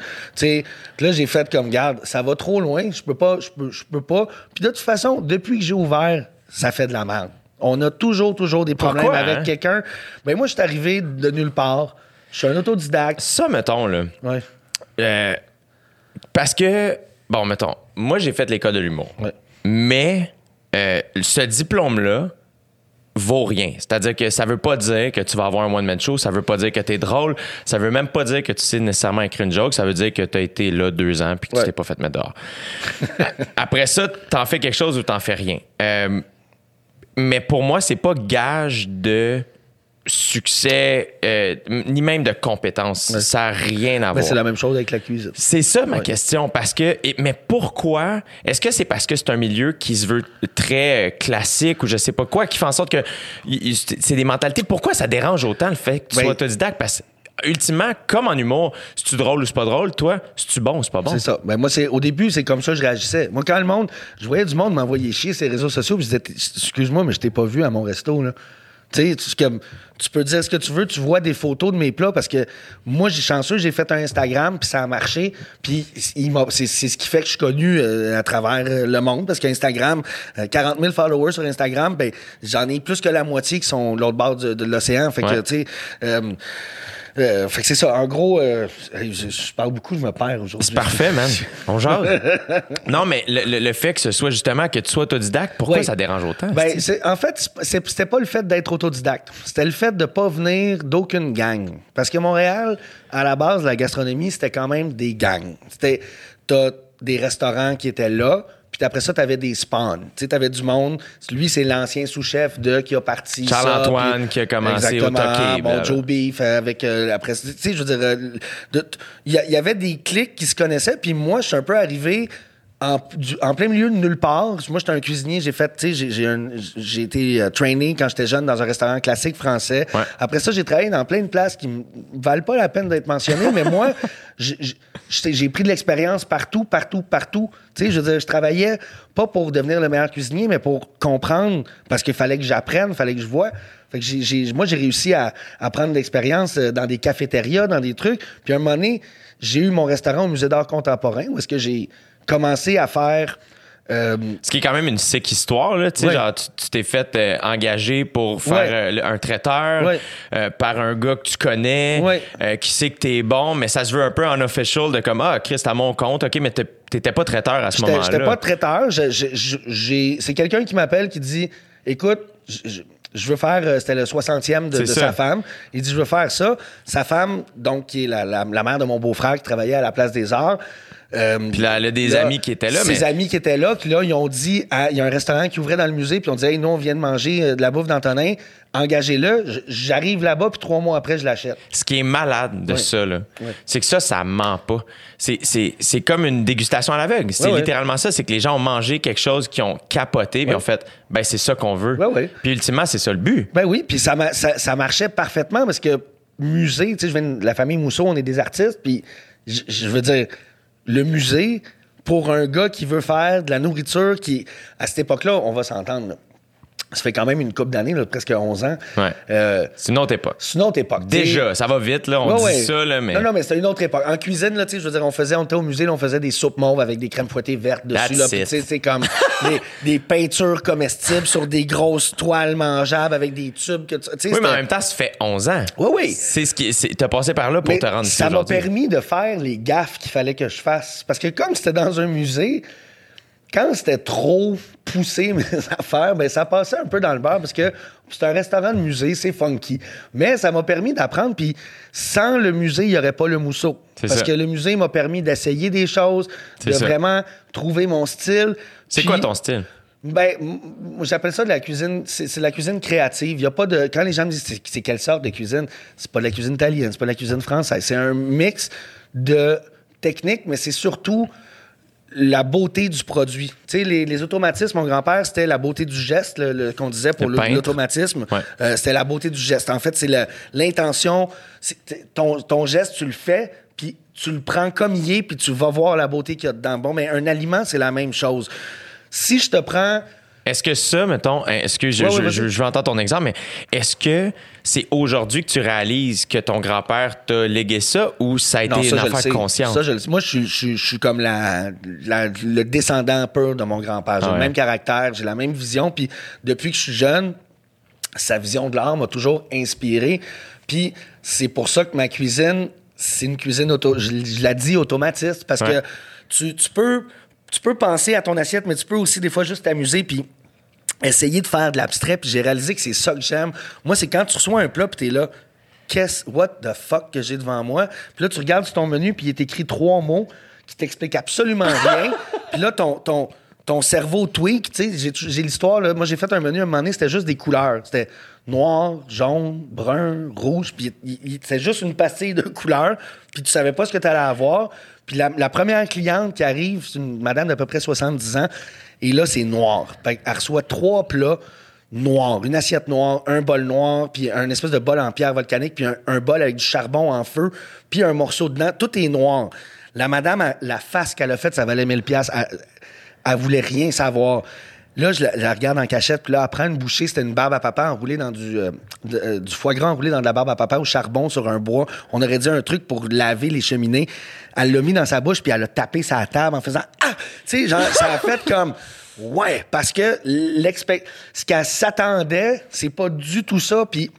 [SPEAKER 4] là, j'ai fait comme, garde, ça va trop loin, je peux pas, je peux, je peux pas. Puis de toute façon, depuis que j'ai ouvert, ça fait de la merde. On a toujours, toujours des problèmes
[SPEAKER 2] Pourquoi,
[SPEAKER 4] avec
[SPEAKER 2] hein?
[SPEAKER 4] quelqu'un. Ben, moi, je suis arrivé de nulle part. Je suis un autodidacte.
[SPEAKER 2] Ça, mettons, là.
[SPEAKER 4] Ouais.
[SPEAKER 2] Euh, parce que, bon, mettons, moi, j'ai fait l'école de l'humour.
[SPEAKER 4] Ouais.
[SPEAKER 2] Mais euh, ce diplôme-là vaut rien. C'est-à-dire que ça veut pas dire que tu vas avoir un one-man show, ça veut pas dire que tu es drôle, ça veut même pas dire que tu sais nécessairement écrire une joke, ça veut dire que tu as été là deux ans puis que
[SPEAKER 4] Ouais.
[SPEAKER 2] tu t'es pas fait mettre dehors. Après ça, t'en fais quelque chose ou t'en fais rien. Euh, mais pour moi, c'est pas gage de succès, euh, ni même de compétence. Ça n'a rien à
[SPEAKER 4] Ben,
[SPEAKER 2] voir.
[SPEAKER 4] c'est la même chose avec la cuisine.
[SPEAKER 2] C'est ça ma
[SPEAKER 4] Ouais.
[SPEAKER 2] question. Parce que, et- mais pourquoi? Est-ce que c'est parce que c'est un milieu qui se veut très euh, classique ou je sais pas quoi, qui fait en sorte que c'est des mentalités? Pourquoi ça dérange autant le fait que tu
[SPEAKER 4] Ben-
[SPEAKER 2] sois autodidacte? Parce ultimement, comme en humour, si tu drôle ou c'est pas drôle, toi, si tu bon ou c'est pas bon?
[SPEAKER 4] C'est ça. Ben, moi, c'est, au début, c'est comme ça que je réagissais. Moi, quand le monde, je voyais du monde m'envoyer chier sur les réseaux sociaux, puis je disais, excuse-moi, mais je t'ai pas vu à mon resto, là. Tu sais, comme, tu peux dire ce que tu veux, tu vois des photos de mes plats parce que moi, j'ai chanceux, j'ai fait un Instagram, puis ça a marché, puis c'est, ce qui fait que je suis connu euh, à travers euh, le monde parce qu'Instagram, euh, 40 000 followers sur Instagram, ben, j'en ai plus que la moitié qui sont de l'autre bord de, de l'océan. Fait que,
[SPEAKER 2] Ouais.
[SPEAKER 4] tu sais, euh, Euh, fait que c'est ça. En gros, euh, je, je parle beaucoup, je me perds aujourd'hui.
[SPEAKER 2] C'est parfait, man. On jase. non, mais le, le- le fait que ce soit justement que tu sois autodidacte, pourquoi ça dérange autant?
[SPEAKER 4] Ben, en fait, c'était pas le fait d'être autodidacte. C'était le fait de pas venir d'aucune gang. Parce que Montréal, à la base, la gastronomie, c'était quand même des gangs. C'était, t'as des restaurants qui étaient là, puis après ça, t'avais des spawns. Tu sais, t'avais du monde. Lui, c'est l'ancien sous-chef de qui a parti
[SPEAKER 2] Charles-Antoine qui a commencé au
[SPEAKER 4] Exactement.
[SPEAKER 2] Toqué,
[SPEAKER 4] Bon,
[SPEAKER 2] blablabla.
[SPEAKER 4] Joe Beef euh, avec euh, après tu sais je veux dire euh, il y, y avait des clics qui se connaissaient puis moi je suis un peu arrivé en, du- en plein milieu de nulle part. Moi, j'étais un cuisinier. J'ai fait, tu sais, j'ai- j'ai un- j'ai été euh, trainé quand j'étais jeune dans un restaurant classique français.
[SPEAKER 2] Ouais.
[SPEAKER 4] Après ça, j'ai travaillé dans plein de places qui ne valent pas la peine d'être mentionnées, mais moi, j'ai- pris de l'expérience partout, partout, partout. Tu sais, je veux dire, je travaillais pas pour devenir le meilleur cuisinier, mais pour comprendre, parce qu'il fallait que j'apprenne, il fallait que je vois. Fait que j'ai- j'ai- moi, j'ai réussi à, à prendre de l'expérience euh, dans des cafétérias, dans des trucs. Puis à un moment donné, j'ai eu mon restaurant au Musée d'art contemporain où est-ce que j'ai commencé à faire... euh,
[SPEAKER 2] Ce qui est quand même une sick histoire, là. Tu sais,
[SPEAKER 4] Ouais.
[SPEAKER 2] genre, tu t'es fait euh, engager pour faire
[SPEAKER 4] Ouais.
[SPEAKER 2] euh, un traiteur par un gars que tu connais, qui sait que t'es bon, mais ça se veut un peu en official de comme, ah, Chris, à mon compte, OK, mais t'étais pas traiteur à ce moment-là.
[SPEAKER 4] j'étais pas traiteur. C'est quelqu'un qui m'appelle qui dit Écoute, je, veux faire. C'était le 60e de, sa femme. Il dit Je veux faire ça. Sa femme, donc, qui est la, la- la mère de mon beau-frère qui travaillait à la Place des Arts. Euh,
[SPEAKER 2] Puis là, elle a des amis qui étaient là,
[SPEAKER 4] Ses
[SPEAKER 2] mais-
[SPEAKER 4] amis qui étaient là, puis là, ils ont dit Il y a un restaurant qui ouvrait dans le musée, puis on disait Hey, nous, on vient de manger euh, de la bouffe d'Antonin. Engagez-le. J'arrive là-bas, puis trois mois après, je l'achète.
[SPEAKER 2] Ce qui est malade de ça, là, c'est que ça, ça ment pas. C'est, comme une dégustation à l'aveugle. C'est littéralement ça. C'est que les gens ont mangé quelque chose qui ont capoté, puis ont fait, ben, c'est ça qu'on veut. Puis ultimement, c'est ça le but.
[SPEAKER 4] Ben oui, puis ça, ça, ça marchait parfaitement parce que musée, tu sais, je viens de la famille Mousseau, on est des artistes, puis je veux dire, le musée, pour un gars qui veut faire de la nourriture, qui, à cette époque-là, on va s'entendre. Ça fait quand même une couple d'années, presque 11 ans.
[SPEAKER 2] Ouais.
[SPEAKER 4] Euh,
[SPEAKER 2] C'est une autre époque.
[SPEAKER 4] c'est une autre époque.
[SPEAKER 2] Déjà, ça va vite, là. On
[SPEAKER 4] Ouais,
[SPEAKER 2] dit
[SPEAKER 4] ouais.
[SPEAKER 2] ça, là, mais.
[SPEAKER 4] Non, non, mais c'était une autre époque. En cuisine, là, tu sais, je veux dire, on faisait, on était au musée, là, on faisait des soupes mauves avec des crèmes fouettées vertes dessus,
[SPEAKER 2] That's
[SPEAKER 4] là. C'est comme des, des peintures comestibles sur des grosses toiles mangeables avec des tubes que tu
[SPEAKER 2] Oui, mais en même temps, ça fait 11 ans.
[SPEAKER 4] Oui, oui.
[SPEAKER 2] C'est ce qui. c'est- T'as passé par là pour
[SPEAKER 4] Mais
[SPEAKER 2] te rendre
[SPEAKER 4] ça m'a permis de faire les gaffes qu'il fallait que je fasse. Parce que comme c'était dans un musée, quand c'était trop poussé mes affaires, ben ça passait un peu dans le beurre parce que c'est un restaurant de musée, c'est funky. Mais ça m'a permis d'apprendre, puis sans le musée, il n'y aurait pas le mousseau. Parce
[SPEAKER 2] ça.
[SPEAKER 4] que le musée m'a permis d'essayer des choses, de
[SPEAKER 2] ça.
[SPEAKER 4] vraiment trouver mon style.
[SPEAKER 2] C'est quoi ton style?
[SPEAKER 4] ben, j'appelle ça de la cuisine. C'est la cuisine créative. Il y a pas de. Quand les gens me disent c'est- c'est quelle sorte de cuisine, c'est pas de la cuisine italienne, c'est pas de la cuisine française. C'est un mix de techniques, mais c'est surtout la beauté du produit. Tu sais, les, les automatismes, mon grand-père, c'était la beauté du geste, le, le- qu'on disait pour l'automatisme.
[SPEAKER 2] Ouais.
[SPEAKER 4] Euh, c'était la beauté du geste. En fait, c'est l'intention. Ton, ton geste, tu le fais, puis tu le prends comme il est, puis tu vas voir la beauté qu'il y a dedans. Bon, mais un aliment, c'est la même chose. Si je te prends
[SPEAKER 2] Est-ce que ça, mettons, hein, que je,
[SPEAKER 4] Ouais,
[SPEAKER 2] veux entendre ton exemple, mais est-ce que c'est aujourd'hui que tu réalises que ton grand-père t'a légué ça ou ça a été
[SPEAKER 4] Non,
[SPEAKER 2] une
[SPEAKER 4] ça, le
[SPEAKER 2] affaire consciente?
[SPEAKER 4] Ça, je le sais. Moi, je suis, je comme la, la- le descendant pur de mon grand-père. J'ai
[SPEAKER 2] ouais.
[SPEAKER 4] le même caractère, j'ai la même vision. Puis depuis que je suis jeune, sa vision de l'art m'a toujours inspiré. Puis c'est pour ça que ma cuisine, c'est une cuisine auto. Je, la dis automatiste parce que tu, tu peux, tu peux penser à ton assiette, mais tu peux aussi des fois juste t'amuser. Puis essayer de faire de l'abstrait, puis j'ai réalisé que c'est ça que j'aime. Moi, c'est quand tu reçois un plat, puis t'es là, qu'est-ce, what the fuck que j'ai devant moi? Puis là, tu regardes sur ton menu, puis il est écrit trois mots qui t'expliquent absolument rien. puis là, ton, ton, ton cerveau tweak, tu sais, j'ai, l'histoire, là, moi, j'ai fait un menu, à un moment donné, c'était juste des couleurs. C'était noir, jaune, brun, rouge, puis c'était juste une pastille de couleurs, puis tu savais pas ce que tu allais avoir. Puis la, première cliente qui arrive, c'est une madame d'à peu près 70 ans, et là, c'est noir. Elle reçoit trois plats noirs. Une assiette noire, un bol noir, puis un espèce de bol en pierre volcanique, puis un, bol avec du charbon en feu, puis un morceau dedans. Tout est noir. La madame, la face qu'elle a faite, ça valait 1000 pièces. Elle, elle voulait rien savoir. Là, je la, je la regarde en cachette, puis là, elle prend une bouchée. C'était une barbe à papa enroulée dans du, euh, de- euh, du foie gras enroulé dans de la barbe à papa au charbon sur un bois. On aurait dit un truc pour laver les cheminées. Elle l'a mis dans sa bouche, puis elle a tapé sa table en faisant Ah! Tu sais, genre, ça a fait comme. Ouais, parce que l'expect... ce qu'elle s'attendait, c'est pas du tout ça. Puis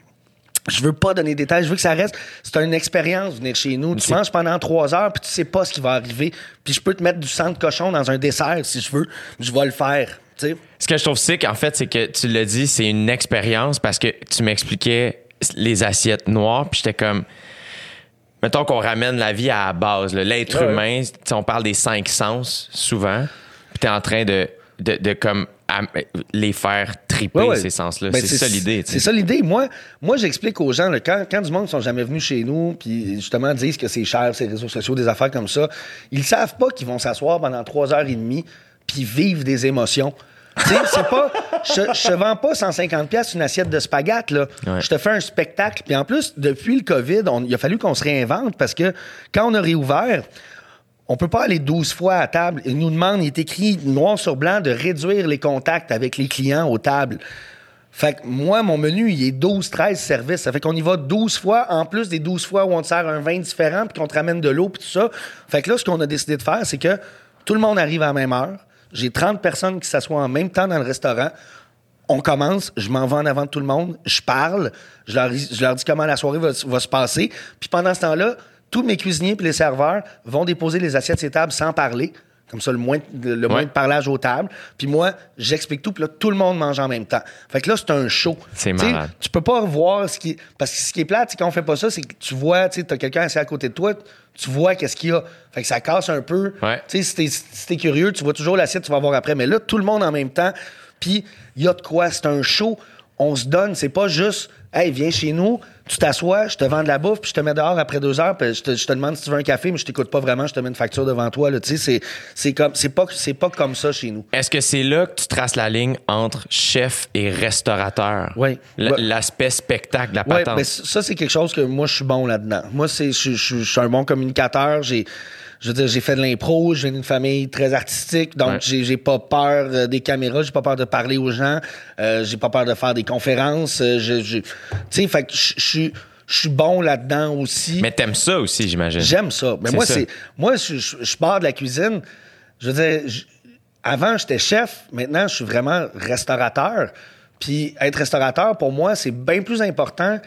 [SPEAKER 4] Je veux pas donner des détails, je veux que ça reste. C'est une expérience venir chez nous. Tu manges pendant trois heures, puis tu sais pas ce qui va arriver. Puis je peux te mettre du sang de cochon dans un dessert si je veux. Je vais le faire.
[SPEAKER 2] Ce que je trouve sick, en fait, c'est que tu l'as dit, c'est une expérience parce que tu m'expliquais les assiettes noires, puis j'étais comme. Mettons qu'on ramène la vie à la base. L'être
[SPEAKER 4] Ouais,
[SPEAKER 2] humain, on parle des cinq sens souvent, puis tu es en train de, de, de comme les faire triper,
[SPEAKER 4] Ouais, ouais.
[SPEAKER 2] ces sens-là.
[SPEAKER 4] Ben,
[SPEAKER 2] c'est ça l'idée.
[SPEAKER 4] C'est ça l'idée. Moi, moi j'explique aux gens, là, quand, quand du monde ne sont jamais venus chez nous, puis justement disent que c'est cher, ces réseaux sociaux, des affaires comme ça, ils savent pas qu'ils vont s'asseoir pendant trois heures et demie puis vivre des émotions. C'est pas. Je, je te vends pas 150$ piastres une assiette de spaghettes, là.
[SPEAKER 2] Ouais.
[SPEAKER 4] Je te fais un spectacle. Puis en plus, depuis le COVID, on- il a fallu qu'on se réinvente parce que quand on a réouvert, on peut pas aller 12 fois à table. Il nous demande, il est écrit noir sur blanc, de réduire les contacts avec les clients aux tables. Fait que moi, mon menu, il est 12, 13 services. Ça fait qu'on y va 12 fois, en plus des 12 fois où on te sert un vin différent, puis qu'on te ramène de l'eau, puis tout ça. Fait que là, ce qu'on a décidé de faire, c'est que tout le monde arrive à la même heure. J'ai 30 personnes qui s'assoient en même temps dans le restaurant. On commence, je m'en vais en avant de tout le monde, je parle, je leur, dis comment la soirée va, va se passer. Puis pendant ce temps-là, tous mes cuisiniers et les serveurs vont déposer les assiettes les tables sans parler. Comme ça, le moins, de- le moins de parlage aux tables. Puis moi, j'explique tout, puis là, tout le monde mange en même temps. Fait que là, c'est un show.
[SPEAKER 2] C'est malade.
[SPEAKER 4] Tu peux pas voir ce qui. Parce que ce qui est plate, c'est quand on fait pas ça, c'est que tu vois, tu sais, t'as quelqu'un assis à côté de toi, tu vois qu'est-ce qu'il y a. Fait que ça casse un peu.
[SPEAKER 2] Ouais.
[SPEAKER 4] Tu sais, si t'es, si t'es curieux, tu vois toujours l'assiette, tu vas voir après. Mais là, tout le monde en même temps. Puis, il y a de quoi. C'est un show. On se donne. C'est pas juste, hey, viens chez nous, tu t'assois, je te vends de la bouffe, puis je te mets dehors après deux heures, puis je te, je te demande si tu veux un café, mais je t'écoute pas vraiment, je te mets une facture devant toi. Là. Tu sais, c'est, c'est, comme, c'est, pas, c'est pas comme ça chez nous.
[SPEAKER 2] Est-ce que c'est là que tu traces la ligne entre chef et restaurateur?
[SPEAKER 4] Oui.
[SPEAKER 2] L'aspect spectacle, la
[SPEAKER 4] Oui,
[SPEAKER 2] patente.
[SPEAKER 4] mais ça, c'est quelque chose que moi, je suis bon là-dedans. Moi, c'est, je, je- je suis un bon communicateur. J'ai, je veux dire, j'ai fait de l'impro, je viens d'une famille très artistique, donc
[SPEAKER 2] Ouais.
[SPEAKER 4] j'ai, j'ai pas peur euh, des caméras, j'ai pas peur de parler aux gens, euh, j'ai pas peur de faire des conférences. euh, je, je- tu sais, fait que je je suis, je suis bon là-dedans aussi.
[SPEAKER 2] Mais t'aimes ça aussi, j'imagine.
[SPEAKER 4] J'aime ça. Mais
[SPEAKER 2] C'est
[SPEAKER 4] moi,
[SPEAKER 2] ça.
[SPEAKER 4] c'est moi, je, je, je pars de la cuisine. Je veux dire, je- avant, j'étais chef. Maintenant, je suis vraiment restaurateur. Puis être restaurateur, pour moi, c'est bien plus important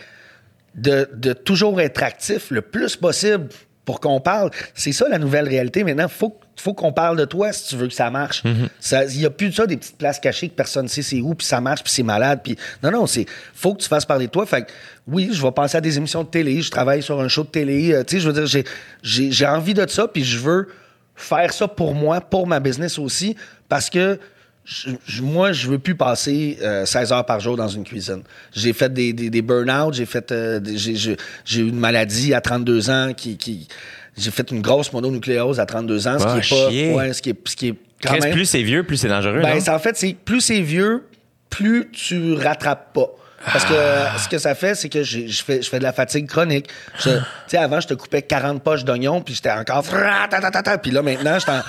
[SPEAKER 4] de, de toujours être actif le plus possible pour qu'on parle. C'est ça la nouvelle réalité. Maintenant, il faut, faut qu'on parle de toi si tu veux que ça marche. Ça- Il n'y a plus de ça, des petites places cachées que personne ne sait c'est où, puis ça marche, puis c'est malade. Puis non, non, c'est faut que tu fasses parler de toi. Fait que, oui, je vais passer à des émissions de télé, je travaille sur un show de télé. euh, tu sais, je veux dire, j'ai envie de ça, puis je veux faire ça pour moi, pour ma business aussi, parce que je- je- moi, je veux plus passer euh, 16 heures par jour dans une cuisine. J'ai fait des, des, des burn-out, j'ai fait euh, des- j'ai- eu une maladie à 32 ans qui, qui j'ai fait une grosse mononucléose à 32 ans, ce
[SPEAKER 2] Ah,
[SPEAKER 4] qui est pas ouais, ce qui est ce qui est quand même
[SPEAKER 2] plus c'est vieux, plus c'est dangereux.
[SPEAKER 4] ben,
[SPEAKER 2] non?
[SPEAKER 4] en fait, c'est plus c'est vieux, plus tu rattrapes pas. Parce que euh, ce que ça fait, c'est que j'ai- je fais, je fais de la fatigue chronique. Je- Tu sais, avant, je te coupais 40 poches d'oignons, puis j'étais encore... Puis là, maintenant, je t'en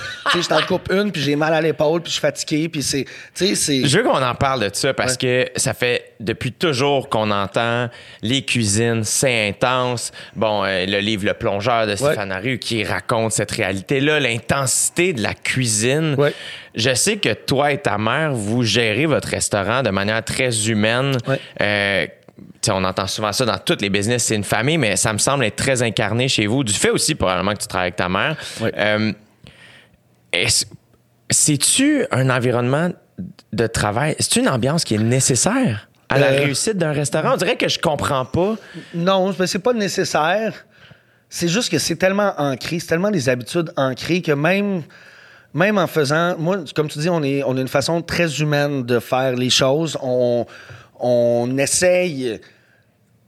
[SPEAKER 4] je coupe une, puis j'ai mal à l'épaule, puis je suis fatigué, puis c'est...
[SPEAKER 2] Je veux qu'on en parle de ça parce que ça fait depuis toujours qu'on entend les cuisines, c'est intense. Bon, euh, le livre Le plongeur de Stéphane Haru qui raconte cette réalité-là, l'intensité de la cuisine.
[SPEAKER 4] Ouais.
[SPEAKER 2] Je sais que toi et ta mère, vous gérez votre restaurant de manière très humaine.
[SPEAKER 4] Ouais.
[SPEAKER 2] Euh, on entend souvent ça dans toutes les business, c'est une famille, mais ça me semble être très incarné chez vous. Du fait aussi probablement que tu travailles avec ta mère.
[SPEAKER 4] Ouais.
[SPEAKER 2] Euh, C'est-tu un environnement de travail? C'est-tu une ambiance qui est nécessaire à la
[SPEAKER 4] Euh,
[SPEAKER 2] réussite d'un restaurant? On dirait que je comprends pas.
[SPEAKER 4] Non, mais c'est pas nécessaire. C'est juste que c'est tellement ancré, c'est tellement des habitudes ancrées que même, même en faisant. Moi, comme tu dis, on, est, on a une façon très humaine de faire les choses. On, on essaye.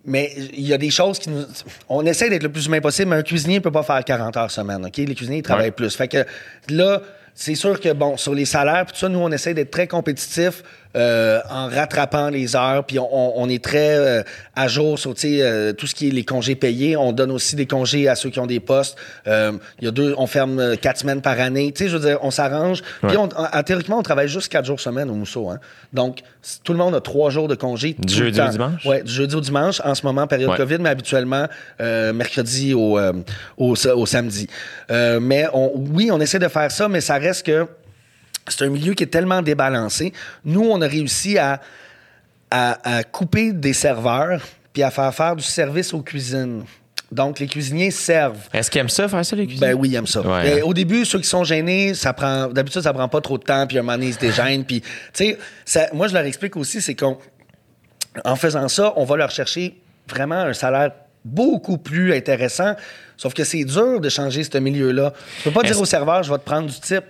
[SPEAKER 4] Mais il y a des choses qui nous. On essaie d'être le plus humain possible, mais un cuisinier ne peut pas faire 40 heures semaine. OK? Les cuisiniers ils travaillent
[SPEAKER 2] Ouais.
[SPEAKER 4] plus. Fait que là, c'est sûr que, bon, sur les salaires, puis tout ça, nous, on essaie d'être très compétitifs euh, en rattrapant les heures, puis on, on- on est très euh, à jour sur euh, tout ce qui est les congés payés. On donne aussi des congés à ceux qui ont des postes. Euh, Il y a deux, on ferme euh, quatre semaines par année. Tu sais, je veux dire, on s'arrange. Puis on, en- théoriquement, on travaille juste quatre jours semaine au Mousseau. Hein? Donc, tout le monde a trois jours de congé.
[SPEAKER 2] Du jeudi au dimanche?
[SPEAKER 4] Ouais, du jeudi au dimanche, en ce moment, période
[SPEAKER 2] Ouais.
[SPEAKER 4] COVID, mais habituellement, euh, mercredi au, euh, au, au samedi. Euh, mais on, oui, on essaie de faire ça, mais ça reste que c'est un milieu qui est tellement débalancé. Nous, on a réussi à, à, à couper des serveurs. Puis à faire faire du service aux cuisines. Donc, les cuisiniers servent.
[SPEAKER 2] Est-ce qu'ils aiment ça, faire ça, les cuisiniers?
[SPEAKER 4] Ben oui, ils aiment ça.
[SPEAKER 2] Ouais, hein.
[SPEAKER 4] au début, ceux qui sont gênés, ça prend. D'habitude, ça prend pas trop de temps, puis un moment donné, ils se dégênent. Puis, tu sais, moi, je leur explique aussi, c'est qu'en en faisant ça, on va leur chercher vraiment un salaire beaucoup plus intéressant. Sauf que c'est dur de changer ce milieu-là. Tu peux pas dire au serveur, je vais te prendre du type.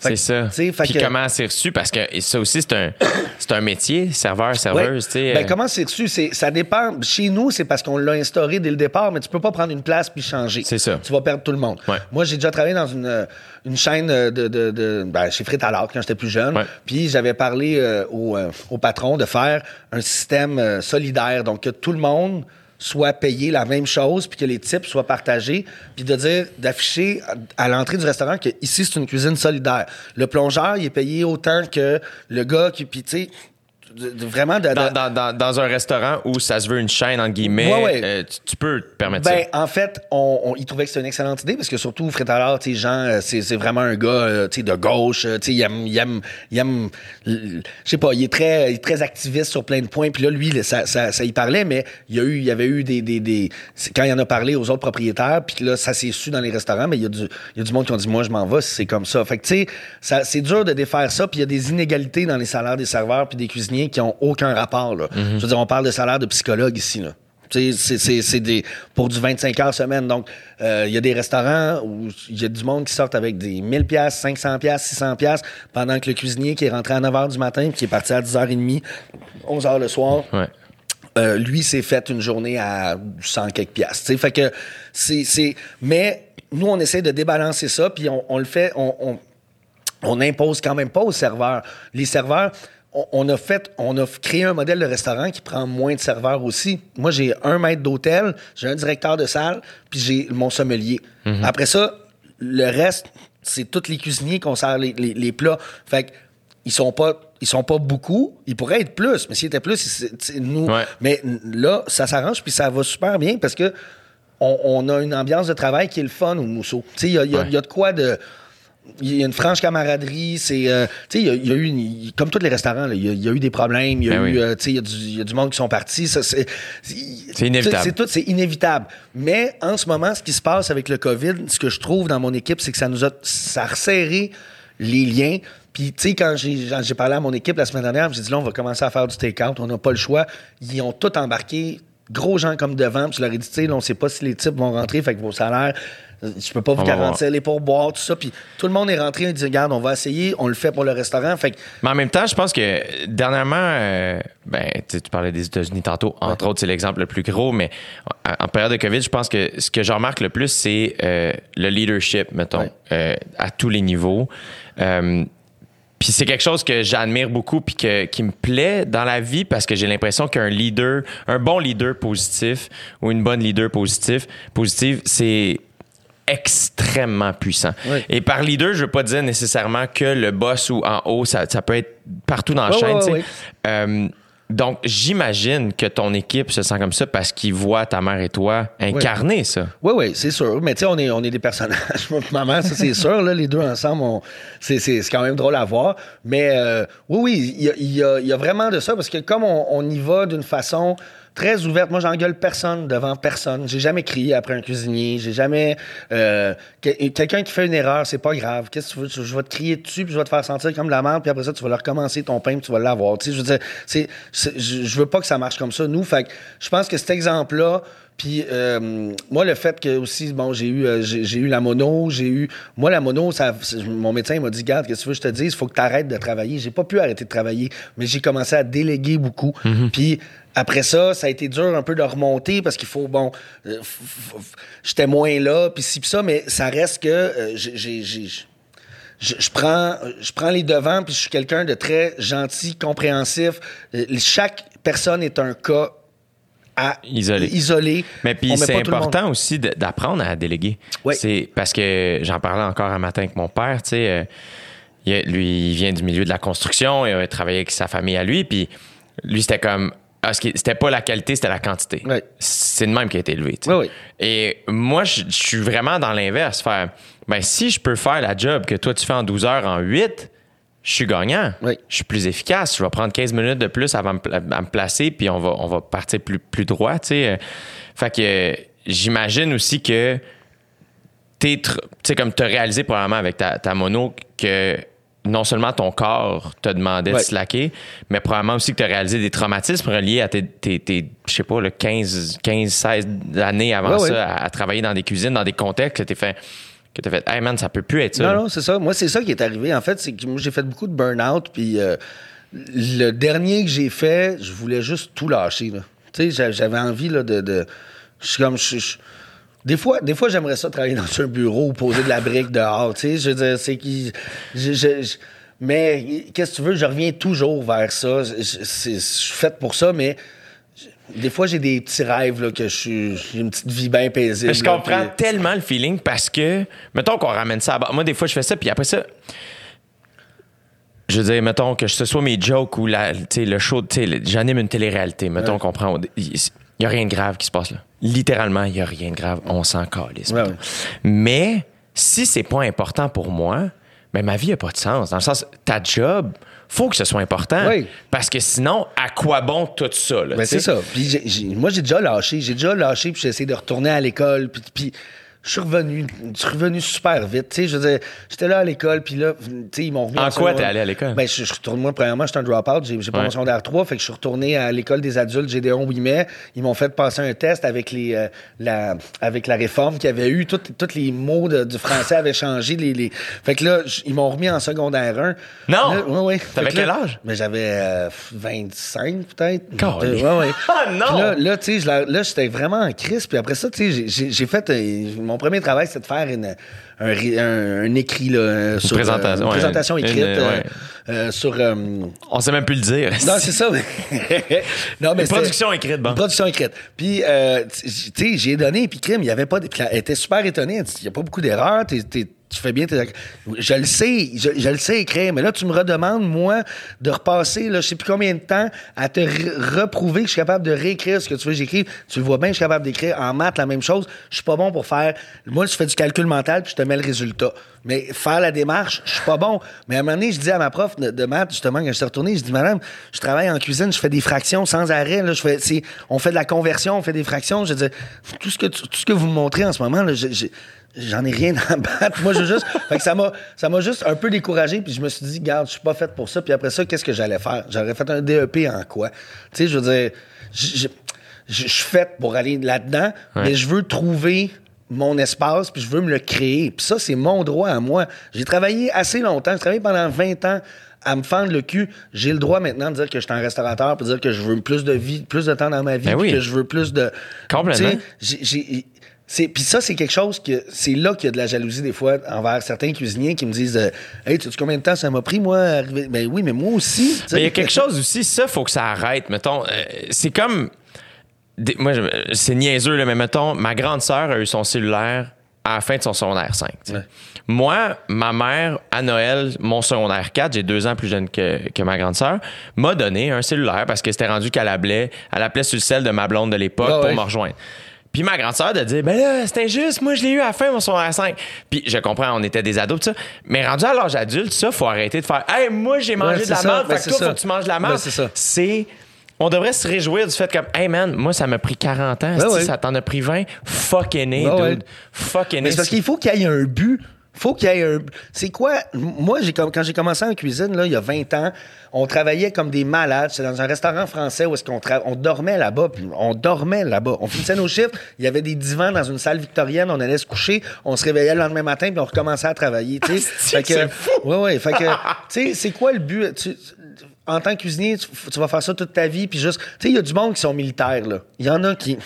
[SPEAKER 2] C'est ça. Puis
[SPEAKER 4] que-
[SPEAKER 2] comment c'est reçu? Parce que ça aussi, c'est un, c'est un métier, serveur,
[SPEAKER 4] Ouais.
[SPEAKER 2] serveuse. tu sais,
[SPEAKER 4] Ben,
[SPEAKER 2] euh,
[SPEAKER 4] comment c'est reçu? C'est, ça dépend. Chez nous, c'est parce qu'on l'a instauré dès le départ, mais tu peux pas prendre une place puis changer.
[SPEAKER 2] C'est ça.
[SPEAKER 4] Tu vas perdre tout le monde.
[SPEAKER 2] Ouais.
[SPEAKER 4] Moi, j'ai déjà travaillé dans une, euh, une chaîne de, de, de- ben, chez Frites à l'art quand j'étais plus jeune.
[SPEAKER 2] Ouais.
[SPEAKER 4] Puis j'avais parlé euh, au, euh, au patron de faire un système euh, solidaire. Donc, que tout le monde soit payé la même chose, puis que les types soient partagés, puis de dire, d'afficher à, l'entrée du restaurant que ici, c'est une cuisine solidaire. Le plongeur, il est payé autant que le gars qui, puis tu de- de- vraiment de, de-
[SPEAKER 2] dans, dans- dans- dans un restaurant où ça se veut une chaîne, entre guillemets,
[SPEAKER 4] Ouais, ouais.
[SPEAKER 2] euh, tu, tu peux te permettre
[SPEAKER 4] Ben,
[SPEAKER 2] ça.
[SPEAKER 4] en fait, on, on- il trouvait que c'était une excellente idée parce que surtout, tu sais, Jean, euh, c'est c'est vraiment un gars, euh, de gauche, tu sais, il aime, il aime, il aime, je sais pas, il est très, il est très activiste sur plein de points. Puis là, lui, ça, ça, ça y parlait, mais il y a eu, il y avait eu des, des, des quand il en a parlé aux autres propriétaires, puis là, ça s'est su dans les restaurants, mais il y a du, il y a du monde qui ont dit, moi, je m'en vais, si c'est comme ça. Fait que, tu sais, c'est dur de défaire ça, puis il y a des inégalités dans les salaires des serveurs puis des cuisiniers qui ont aucun rapport, là. Je veux dire, on parle de salaire de psychologue ici, là. C'est c'est- c'est des pour du 25 heures semaine. Donc, euh, il y a des restaurants où il y a du monde qui sortent avec des 1000 pièces, 500 pièces, 600 pièces, pendant que le cuisinier qui est rentré à 9 h du matin puis qui est parti à 10h30, 11 h le soir,
[SPEAKER 2] Ouais.
[SPEAKER 4] euh, lui s'est fait une journée à 100 quelques piastres. tu sais. Fait que c'est, c'est... Mais nous, on essaie de débalancer ça, puis on, on le fait... On, on, on n'impose quand même pas aux serveurs. Les serveurs, on, a fait, on a créé un modèle de restaurant qui prend moins de serveurs aussi. Moi, j'ai un maître d'hôtel, j'ai un directeur de salle, puis j'ai mon sommelier. Après ça, le reste, c'est tous les cuisiniers qu'on sert les, les- les plats. Fait que ils sont pas ils sont pas beaucoup, ils pourraient être plus, mais s'ils étaient plus, c'est- c'est nous.
[SPEAKER 2] Ouais.
[SPEAKER 4] Mais là, ça s'arrange puis ça va super bien parce que on, on a une ambiance de travail qui est le fun au Mousseau. Tu sais, il y a, il y a-
[SPEAKER 2] Ouais.
[SPEAKER 4] il y a de quoi de. Il y a une franche camaraderie. C'est, euh, tu sais, il y a- il y, a eu, une- comme tous les restaurants, là, il y, a- il y a eu des problèmes. Il y a
[SPEAKER 2] Ben
[SPEAKER 4] eu,
[SPEAKER 2] oui.
[SPEAKER 4] euh, tu sais, il y, a du- il y a du monde qui sont partis. C'est,
[SPEAKER 2] inévitable.
[SPEAKER 4] C'est tout, c'est inévitable. Mais en ce moment, ce qui se passe avec le COVID, ce que je trouve dans mon équipe, c'est que ça nous a, ça a resserré les liens. Puis, tu sais, quand j'ai, parlé à mon équipe la semaine dernière, j'ai dit là, on va commencer à faire du take-out. On n'a pas le choix. Ils ont tout embarqué. Gros gens comme devant. Puis je leur ai dit, tu sais, on sait pas si les types vont rentrer. Fait que vos salaires, je peux pas vous
[SPEAKER 2] On
[SPEAKER 4] garantir les pourboires, tout ça. Puis tout le monde est rentré. On dit, regarde, on va essayer. On le fait pour le restaurant. Fait que,
[SPEAKER 2] Mais en même temps, je pense que dernièrement, euh, ben, tu parlais des États-Unis tantôt, entre autres, c'est l'exemple le plus gros, mais en, en période de COVID, je pense que ce que je remarque le plus, c'est euh, le leadership, mettons,
[SPEAKER 4] Ouais.
[SPEAKER 2] euh, à tous les niveaux. Euh, puis c'est quelque chose que j'admire beaucoup puis que, qui me plaît dans la vie parce que j'ai l'impression qu'un leader, un bon leader positif ou une bonne leader positif, positive, c'est extrêmement puissant.
[SPEAKER 4] Oui.
[SPEAKER 2] Et par leader, je veux pas dire nécessairement que le boss ou en haut, ça, ça peut être partout dans la chaîne. Euh, donc, j'imagine que ton équipe se sent comme ça parce qu'ils voient ta mère et toi incarner ça.
[SPEAKER 4] Oui, oui, c'est sûr. Mais tu sais, on est, on est des personnages. Et Maman, ça, c'est sûr. Là, les deux ensemble, on- c'est, c'est, c'est quand même drôle à voir. Mais euh, oui, oui, il y a, y a- y a vraiment de ça parce que comme on, on y va d'une façon très ouverte, moi, j'engueule personne devant personne. J'ai jamais crié après un cuisinier. J'ai jamais. euh, que- quelqu'un qui fait une erreur, c'est pas grave. Qu'est-ce que tu veux? Je vais te crier dessus puis je vais te faire sentir comme la merde. Puis après ça, tu vas le recommencer ton pain puis tu vas l'avoir. Tu sais, je veux dire, je, je veux pas que ça marche comme ça. Nous, fait que je pense que cet exemple-là, puis euh, moi, le fait que aussi, bon, j'ai eu, euh, j'ai, eu la mono, j'ai eu. Moi, la mono, ça, mon médecin m'a dit Garde, qu'est-ce que tu veux que je te dise? Il faut que tu arrêtes de travailler. J'ai pas pu arrêter de travailler, mais j'ai commencé à déléguer beaucoup. Puis après ça, ça a été dur un peu de remonter parce qu'il faut, bon, euh, j'étais moins là, puis ci, puis ça, mais ça reste que euh, j'ai- je, je prends, je prends les devants, puis je suis quelqu'un de très gentil, compréhensif. Euh, Chaque personne est un cas à
[SPEAKER 2] Isolé.
[SPEAKER 4] isolé.
[SPEAKER 2] Mais puis c'est important aussi d'apprendre à déléguer.
[SPEAKER 4] Oui.
[SPEAKER 2] C'est parce que j'en parlais encore un matin avec mon père, tu sais, euh, lui il vient du milieu de la construction, il a travaillé avec sa famille à lui, puis lui c'était comme ah, ce qui- c'était pas la qualité, c'était la quantité.
[SPEAKER 4] Oui.
[SPEAKER 2] C'est le même qui a été élevé.
[SPEAKER 4] Oui, oui.
[SPEAKER 2] Et moi, je je suis vraiment dans l'inverse. Faire, ben, si je peux faire la job que toi tu fais en 12 heures en 8, je suis gagnant. Je suis plus efficace. Je vais prendre 15 minutes de plus avant à me placer, puis on va, on va partir plus, plus droit, Fait que j'imagine aussi que tu sais, comme tu as réalisé probablement avec ta, ta mono que non seulement ton corps te demandait
[SPEAKER 4] Ouais.
[SPEAKER 2] de slacker, mais probablement aussi que tu as réalisé des traumatismes reliés à tes, tes, tes, je sais pas, le 15, 15, 16 années avant
[SPEAKER 4] Ouais,
[SPEAKER 2] ça. À, à travailler dans des cuisines, dans des contextes que t'es fait, que t'as fait, hey man, ça peut plus être ça.
[SPEAKER 4] Non, non, c'est ça. Moi, c'est ça qui est arrivé. En fait, c'est que moi, j'ai fait beaucoup de burn-out. Puis euh, le dernier que j'ai fait, je voulais juste tout lâcher. Tu sais, j'a- j'avais envie là, de. de je suis comme. Des fois, des fois j'aimerais ça travailler dans un bureau ou poser de la brique dehors. Tu sais, je veux dire, c'est qui. je- je- je- mais qu'est-ce que tu veux, je reviens toujours vers ça. Je, suis fait pour ça, mais. Des fois, j'ai des petits rêves là, que je suis. J'ai une petite vie bien paisible.
[SPEAKER 2] Mais je
[SPEAKER 4] là,
[SPEAKER 2] comprends
[SPEAKER 4] puis-
[SPEAKER 2] tellement le feeling parce que, mettons qu'on ramène ça à bas. Moi, des fois, je fais ça, puis après ça, je veux dire, mettons que ce soit mes jokes ou la, le show, j'anime une télé-réalité. Mettons qu'on prend. Il n'y a rien de grave qui se passe là. Littéralement, il n'y a rien de grave. On s'en calisse.
[SPEAKER 4] Ouais,
[SPEAKER 2] mettons.
[SPEAKER 4] ouais.
[SPEAKER 2] Mais si c'est pas important pour moi, ben ma vie n'a pas de sens. Dans le sens, ta job, faut que ce soit important.
[SPEAKER 4] Oui.
[SPEAKER 2] Parce que sinon, à quoi bon tout ça? Là,
[SPEAKER 4] Ben, c'est ça. Puis moi, j'ai déjà lâché. J'ai déjà lâché, puis j'ai essayé de retourner à l'école. Puis, puis je suis revenu, je suis revenu super vite. Tu sais, je veux dire, j'étais là à l'école, puis là, tu sais, ils m'ont remis
[SPEAKER 2] En quoi
[SPEAKER 4] secondaire.
[SPEAKER 2] t'es allé à l'école?
[SPEAKER 4] Ben, je, je retourne, moi, premièrement, j'étais un drop-out. J'ai, j'ai pas
[SPEAKER 2] Ouais.
[SPEAKER 4] mon secondaire 3, fait que je suis retourné à l'école des adultes Gédéon 8 mai. Ils m'ont fait passer un test avec les, euh, la, avec la réforme qu'il y avait eu. Tous les mots de- du français avaient changé. Les, les... Fait que là, ils m'ont remis en secondaire 1.
[SPEAKER 2] Non!
[SPEAKER 4] Là, ouais, ouais.
[SPEAKER 2] T'avais quel âge?
[SPEAKER 4] Ben, j'avais euh, 25, peut-être. Euh, ouais, ouais.
[SPEAKER 2] Ah, non!
[SPEAKER 4] Là, là, tu sais, là, j'étais vraiment en crise. Puis après ça, tu sais, j'ai fait. euh, mon premier travail, c'était de faire une, un, ré- un- un écrit, là, euh, sur,
[SPEAKER 2] présentation,
[SPEAKER 4] une présentation
[SPEAKER 2] Une,
[SPEAKER 4] écrite
[SPEAKER 2] euh,
[SPEAKER 4] euh,
[SPEAKER 2] ouais.
[SPEAKER 4] euh, sur. euh,
[SPEAKER 2] On sait même plus le dire.
[SPEAKER 4] non, c'est ça. non, mais
[SPEAKER 2] Une production écrite, bon.
[SPEAKER 4] Une production écrite. Puis, euh, tu sais, j'ai donné, puis crime, il y avait pas. de- elle était super étonnée. Il n'y a pas beaucoup d'erreurs. t'es- tu fais bien tes. Je le sais, je, le sais écrire, mais là, tu me redemandes, moi, de repasser, là, je sais plus combien de temps, à te re- reprouver que je suis capable de réécrire ce que tu veux que j'écrive. Tu le vois bien, je suis capable d'écrire en maths la même chose. Je suis pas bon pour faire. Moi, je fais du calcul mental, puis je te mets le résultat. Mais faire la démarche, je suis pas bon. Mais à un moment donné, je dis à ma prof de, maths, justement, quand je suis retourné, je dis, madame, je travaille en cuisine, je fais des fractions sans arrêt. Là, je fais, on fait de la conversion, on fait des fractions. Je dis, tout ce que, tout ce que vous me montrez en ce moment, là, j'ai- J'en ai rien à battre. Moi, je veux juste. fait que ça m'a, ça m'a juste un peu découragé. Puis je me suis dit, garde, je suis pas fait pour ça. Puis après ça, qu'est-ce que j'allais faire? J'aurais fait un DEP en quoi? Tu sais, je veux dire, je suis fait pour aller là-dedans, mais je veux trouver mon espace, puis je veux me le créer. Puis ça, c'est mon droit à moi. J'ai travaillé assez longtemps. J'ai travaillé pendant 20 ans à me fendre le cul. J'ai le droit maintenant de dire que je suis un restaurateur, puis de dire que je veux plus de vie, plus de temps dans ma vie,
[SPEAKER 2] Ben oui.
[SPEAKER 4] que je veux plus de...
[SPEAKER 2] Complètement.
[SPEAKER 4] Tu sais, j'ai- j'ai- c'est puis ça c'est quelque chose que c'est là qu'il y a de la jalousie des fois envers certains cuisiniers qui me disent euh, hey tu sais combien de temps ça m'a pris moi à arriver? Ben oui mais moi aussi.
[SPEAKER 2] Mais il y a quelque chose aussi, ça, faut que ça arrête. Mettons, euh, c'est comme. des- moi, c'est niaiseux, là, mais mettons, ma grande sœur a eu son cellulaire à la fin de son secondaire 5. tu sais.
[SPEAKER 4] Ouais.
[SPEAKER 2] Moi, ma mère, à Noël, mon secondaire 4, j'ai deux ans plus jeune que, que ma grande sœur, m'a donné un cellulaire parce que c'était rendu qu'elle appelait, elle appelait sur le sel de ma blonde de l'époque
[SPEAKER 4] Ah
[SPEAKER 2] pour
[SPEAKER 4] ouais.
[SPEAKER 2] me rejoindre. Puis ma grande sœur de dire ben là c'était injuste moi je l'ai eu à la fin mon secondaire 5 puis je comprends on était des ados tout ça mais rendu à l'âge adulte ça faut arrêter de faire hey moi j'ai mangé
[SPEAKER 4] Ouais,
[SPEAKER 2] de la
[SPEAKER 4] c'est
[SPEAKER 2] merde
[SPEAKER 4] Ben,
[SPEAKER 2] fait que
[SPEAKER 4] c'est
[SPEAKER 2] toi
[SPEAKER 4] ça.
[SPEAKER 2] faut que tu manges de la merde
[SPEAKER 4] Ben, c'est ça.
[SPEAKER 2] c'est on devrait se réjouir du fait comme hey man moi ça m'a pris 40 ans
[SPEAKER 4] Ben
[SPEAKER 2] si
[SPEAKER 4] ouais.
[SPEAKER 2] ça t'en a pris 20 fuck aîné
[SPEAKER 4] Ben ouais.
[SPEAKER 2] dude fuck aîné
[SPEAKER 4] Mais c'est parce qu'il faut qu'il y ait un but. Faut qu'il y ait un. C'est quoi? Moi, j'ai quand j'ai commencé en cuisine, là, il y a 20 ans, on travaillait comme des malades. C'est dans un restaurant français où est-ce qu'on tra- on dormait là-bas. puis On dormait là-bas. On finissait nos chiffres. Il y avait des divans dans une salle victorienne. On allait se coucher. On se réveillait le lendemain matin puis on recommençait à travailler. sais.
[SPEAKER 2] C'est fou!
[SPEAKER 4] Ouais, ouais. Fait que, tu sais, c'est quoi le but? Tu- en tant que cuisinier, tu, tu vas faire ça toute ta vie, puis juste, tu sais, il y a du monde qui sont militaires, là. Il y en a qui,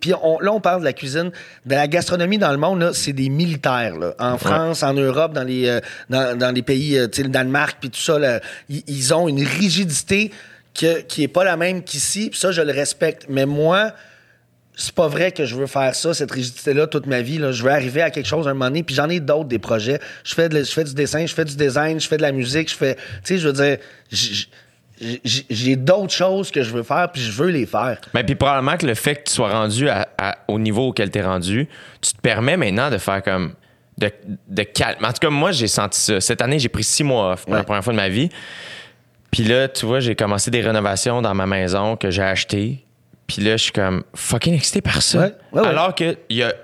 [SPEAKER 4] puis on- là, on parle de la cuisine, de la gastronomie dans le monde, là, c'est des militaires, là. En France, en Europe, dans les, euh, dans, dans les pays, euh, tu sais, le Danemark, puis tout ça, là, ils, ils ont une rigidité que- qui est pas la même qu'ici, puis ça, je le respecte. Mais moi, c'est pas vrai que je veux faire ça, cette rigidité-là, toute ma vie. Là. Je veux arriver à quelque chose à un moment donné, puis j'en ai d'autres, des projets. Je fais, de- je fais du dessin, je fais du design, je fais de la musique, je fais... Tu sais, je veux dire, j'ai d'autres choses que je veux faire, puis je veux les faire.
[SPEAKER 2] Mais puis probablement que le fait que tu sois rendu à- à- au niveau auquel tu es rendu, tu te permets maintenant de faire comme de, de calme. En tout cas, moi, j'ai senti ça. Cette année, j'ai pris six mois off pour la première fois de ma vie. Puis là, tu vois, j'ai commencé des rénovations dans ma maison que j'ai achetées. Puis là, je suis comme fucking excité par ça.
[SPEAKER 4] Ouais, ouais, ouais.
[SPEAKER 2] Alors qu'il y a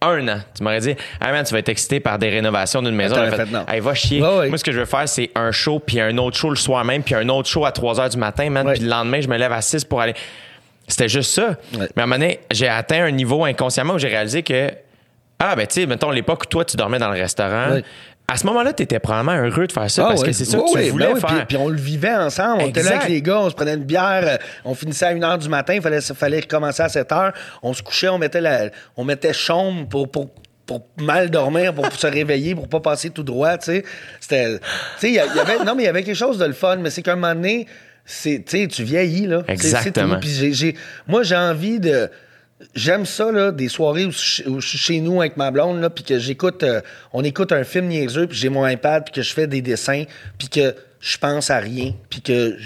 [SPEAKER 2] un an, tu m'aurais dit, hey man, tu vas être excité par des rénovations d'une maison. J'aurais
[SPEAKER 4] fait non.
[SPEAKER 2] Hey, va chier. Moi, ce que je veux faire, c'est un show, puis un autre show le soir même, puis un autre show à 3 h du matin, man. Puis le lendemain, je me lève à 6 pour aller. C'était juste ça. Mais à un moment donné, j'ai atteint un niveau inconsciemment où j'ai réalisé que, ah, ben, tu sais, mettons l'époque où toi, tu dormais dans le restaurant. À ce moment-là, tu étais probablement heureux de faire ça
[SPEAKER 4] Ah
[SPEAKER 2] parce que c'est ça que tu
[SPEAKER 4] ouais,
[SPEAKER 2] voulais
[SPEAKER 4] ben oui,
[SPEAKER 2] faire.
[SPEAKER 4] Puis, puis on le vivait ensemble. On était là avec les gars, on se prenait une bière, euh, on finissait à 1 h du matin, il fallait, fallait recommencer à 7 h. On se couchait, on mettait, la, on mettait chaume pour, pour, pour mal dormir, pour se réveiller, pour pas passer tout droit. Tu sais, C'était. Tu sais, y avait. Non, mais il y avait quelque chose de le fun, mais c'est qu'à un moment donné, c'est, tu vieillis, là.
[SPEAKER 2] Exactement.
[SPEAKER 4] moi, j'ai envie de. J'aime ça, là, des soirées où, je suis chez nous avec ma blonde, là, puis que j'écoute, euh, on écoute un film niaiseux, puis j'ai mon iPad, puis que je fais des dessins, puis que je pense à rien, puis que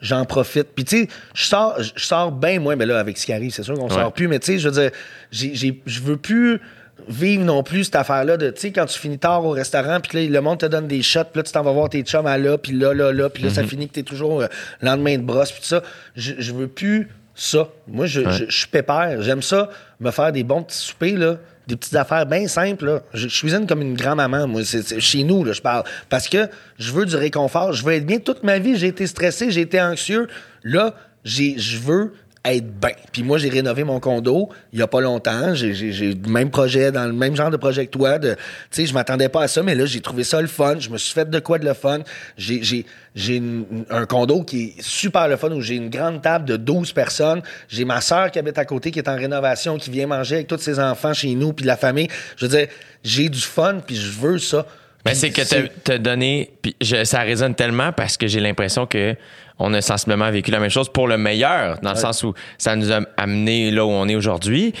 [SPEAKER 4] j'en profite. Puis tu sais, je sors, je sors bien moins, mais là, avec ce qui arrive, c'est sûr qu'on
[SPEAKER 2] Ouais.
[SPEAKER 4] sort plus, mais tu sais, je veux dire, je veux plus vivre non plus cette affaire-là de, tu sais, quand tu finis tard au restaurant, puis là, le monde te donne des shots, puis là, tu t'en vas voir tes chums à là, puis là, là, là, puis là, ça finit que t'es toujours euh, lendemain de brosse, puis tout ça. Je, je veux plus ça. Moi, je, je, je suis pépère. J'aime ça, me faire des bons petits soupers, là, des petites affaires bien simples, là. Je, je cuisine comme une grand-maman, moi. C'est, c'est chez nous, là, je parle. Parce que je veux du réconfort. Je veux être bien. Toute ma vie, j'ai été stressé, j'ai été anxieux. Là, j'ai, je veux être bien. Puis moi, j'ai rénové mon condo il y a pas longtemps. J'ai, j'ai, j'ai le même projet, dans le même genre de projet que toi. Tu sais, je m'attendais pas à ça, mais là, j'ai trouvé ça le fun. Je me suis fait de quoi de le fun. J'ai, j'ai, j'ai une- un condo qui est super le fun où j'ai une grande table de 12 personnes. J'ai ma sœur qui habite à côté, qui est en rénovation, qui vient manger avec tous ses enfants chez nous, puis la famille. Je veux dire, j'ai du fun, puis je veux ça.
[SPEAKER 2] Mais c'est que t'as- t'as donné, puis je- ça résonne tellement parce que j'ai l'impression que on a sensiblement vécu la même chose pour le meilleur, dans le sens où ça nous a amené là où on est aujourd'hui.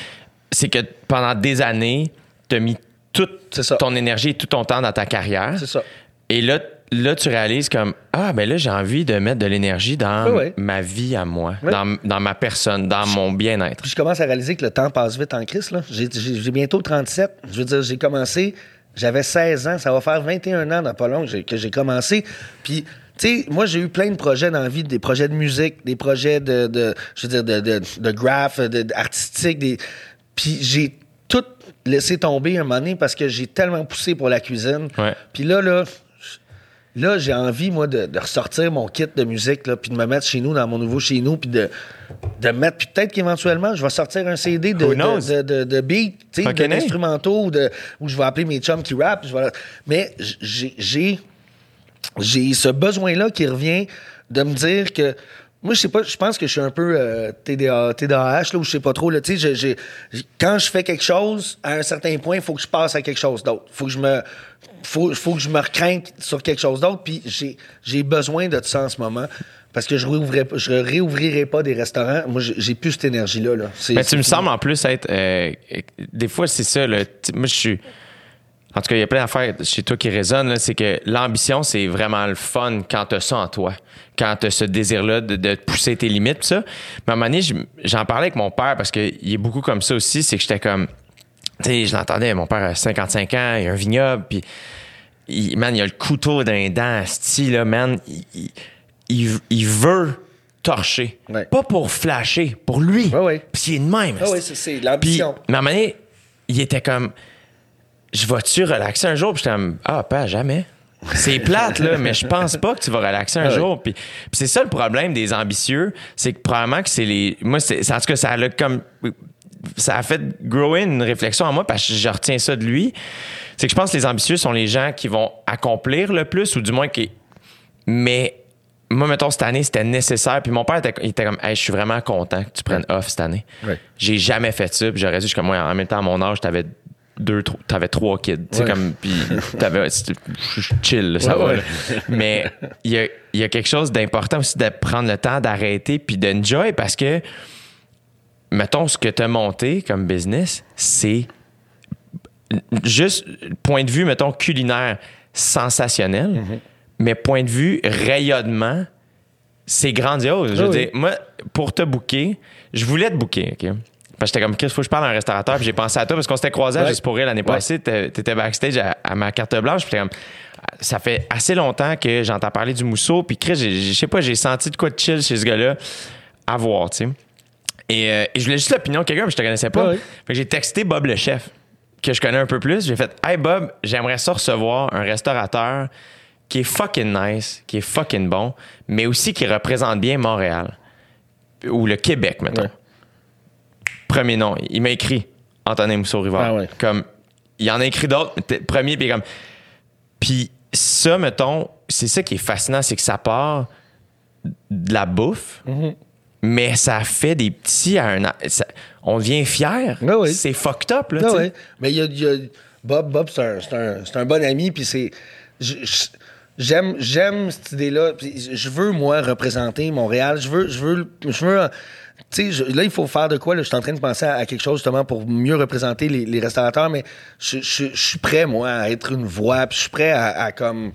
[SPEAKER 2] C'est que pendant des années, t'as mis toute ton énergie et tout ton temps dans ta carrière.
[SPEAKER 4] C'est ça.
[SPEAKER 2] Et là, là, tu réalises comme ah ben là j'ai envie de mettre de l'énergie dans
[SPEAKER 4] Oui, oui.
[SPEAKER 2] ma vie à moi,
[SPEAKER 4] Oui.
[SPEAKER 2] dans, dans ma personne, dans mon bien-être.
[SPEAKER 4] Puis je commence à réaliser que le temps passe vite en crise. J'ai, bientôt 37. Je veux dire, j'ai commencé, j'avais 16 ans. Ça va faire 21 ans dans pas long que j'ai, que j'ai commencé. Puis, tu sais, moi, j'ai eu plein de projets dans la vie, des projets de musique, des projets de, de je veux dire, de, de, de graph, de, de artistique. Des... Puis j'ai tout laissé tomber un moment donné parce que j'ai tellement poussé pour la cuisine.
[SPEAKER 2] Ouais.
[SPEAKER 4] Puis là, là, Là, j'ai envie, moi, de, de ressortir mon kit de musique, là, puis de me mettre chez nous, dans mon nouveau chez nous, puis de, de mettre. Puis peut-être qu'éventuellement, je vais sortir un CD de, de, de, de, de beat, tu sais,
[SPEAKER 2] Fucking A.
[SPEAKER 4] d'instrumentaux, de, où je vais appeler mes chums qui rappent. je vais- Mais j'ai, j'ai, ce besoin-là qui revient de me dire que. Moi, je sais pas, je pense que je suis un peu euh, TDA, TDAH, là, ou je sais pas trop. Là, tu sais, quand je fais quelque chose, à un certain point, il faut que je passe à quelque chose d'autre. faut que je me faut, faut que je me recrinque sur quelque chose d'autre. Puis j'ai, j'ai besoin de ça en ce moment. Parce que je réouvrirai, pas- je réouvrirai pas des restaurants. Moi, j'ai, plus cette énergie-là. Là.
[SPEAKER 2] Mais tu me sembles en plus être. euh, des fois, c'est ça. Là, moi, je suis. En tout cas, il y a plein d'affaires chez toi qui résonnent. là, C'est que l'ambition, c'est vraiment le fun quand tu as ça en toi. Quand tu as ce désir-là de, de pousser tes limites, pis ça. Mais à un moment donné, je- j'en parlais avec mon père parce qu'il est beaucoup comme ça aussi. C'est que j'étais comme. Tu sais, je l'entendais, mon père a 55 ans, il a un vignoble, puis. il- man, il a le couteau d'un dent, style, là, man. Il, il- il- il veut torcher.
[SPEAKER 4] Ouais.
[SPEAKER 2] Pas pour flasher, pour lui.
[SPEAKER 4] Ouais, ouais.
[SPEAKER 2] Puis il est de même.
[SPEAKER 4] Ah oui,
[SPEAKER 2] esti.
[SPEAKER 4] c'est, l'ambition.
[SPEAKER 2] mais à un moment donné, il était comme, je vais-tu relaxer un jour? Puis j'étais comme, ah, pas jamais. C'est plate, là, mais je pense pas que tu vas relaxer un
[SPEAKER 4] Ah
[SPEAKER 2] jour. Puis, puis c'est ça le problème des ambitieux, c'est que probablement que c'est les. Moi, c'est, en tout cas, ça a comme. Ça a fait grower une réflexion en moi parce que je retiens ça de lui. C'est que je pense que les ambitieux sont les gens qui vont accomplir le plus, ou du moins qui. Mais moi, mettons, cette année, c'était nécessaire. Puis mon père était, il était comme, hey, je suis vraiment content que tu prennes off cette année. J'ai jamais fait ça. Puis j'aurais dû, je comme, moi, en même temps, à mon âge, t'avais deux, t'avais trois kids. Tu sais,
[SPEAKER 4] Ouais.
[SPEAKER 2] comme, puis t'avais, chill, ça
[SPEAKER 4] Ouais,
[SPEAKER 2] va.
[SPEAKER 4] ouais.
[SPEAKER 2] Mais il y a, il y a quelque chose d'important aussi de prendre le temps d'arrêter puis d'enjoy parce que, mettons, ce que tu as monté comme business, c'est juste point de vue, mettons, culinaire sensationnel,
[SPEAKER 4] Mhm.
[SPEAKER 2] mais point de vue rayonnement, c'est grandiose. Je veux
[SPEAKER 4] oui.
[SPEAKER 2] dire, moi, pour te booker, je voulais te booker, OK? J'étais comme, qu'est-ce faut que je parle à un restaurateur? Puis j'ai pensé à toi parce qu'on s'était croisés
[SPEAKER 4] Ouais.
[SPEAKER 2] juste pour rire l'année
[SPEAKER 4] Ouais.
[SPEAKER 2] passée. T'é- T'étais backstage à, à ma carte blanche. Puis j'étais comme, ça fait assez longtemps que j'entends parler du mousseau. Puis Chris, je sais pas, j'ai senti de quoi de chill chez ce gars-là à voir, tu sais. Et, euh, et je voulais juste l'opinion de quelqu'un, mais je te connaissais pas.
[SPEAKER 4] Ouais.
[SPEAKER 2] Fait que j'ai texté Bob le chef, que je connais un peu plus. J'ai fait Hey Bob, j'aimerais ça recevoir un restaurateur qui est fucking nice, qui est fucking bon, mais aussi qui représente bien Montréal. Ou le Québec, mettons.
[SPEAKER 4] Ouais.
[SPEAKER 2] Premier nom. Il m'a écrit Antonin Mousseau-Rivard.
[SPEAKER 4] Ah ouais.
[SPEAKER 2] Comme, il en a écrit d'autres, mais premier, puis comme. Puis ça, mettons, c'est ça qui est fascinant, c'est que ça part de la bouffe,
[SPEAKER 4] Mm-hmm.
[SPEAKER 2] mais ça fait des petits à un. ça- on devient fier.
[SPEAKER 4] Ah.
[SPEAKER 2] C'est fucked up, là.
[SPEAKER 4] Ah ouais. Mais il y a, il y a- Bob, Bob c'est un, un- un bon ami, puis c'est. J'aime, j'aime cette idée-là. Je veux, moi, représenter Montréal. Je veux. Je veux, je veux je- là, il faut faire de quoi? Là? Je suis en train de penser à, à quelque chose justement pour mieux représenter les, les restaurateurs, mais je, je- je suis prêt, moi, à être une voix, puis je suis prêt à, à comme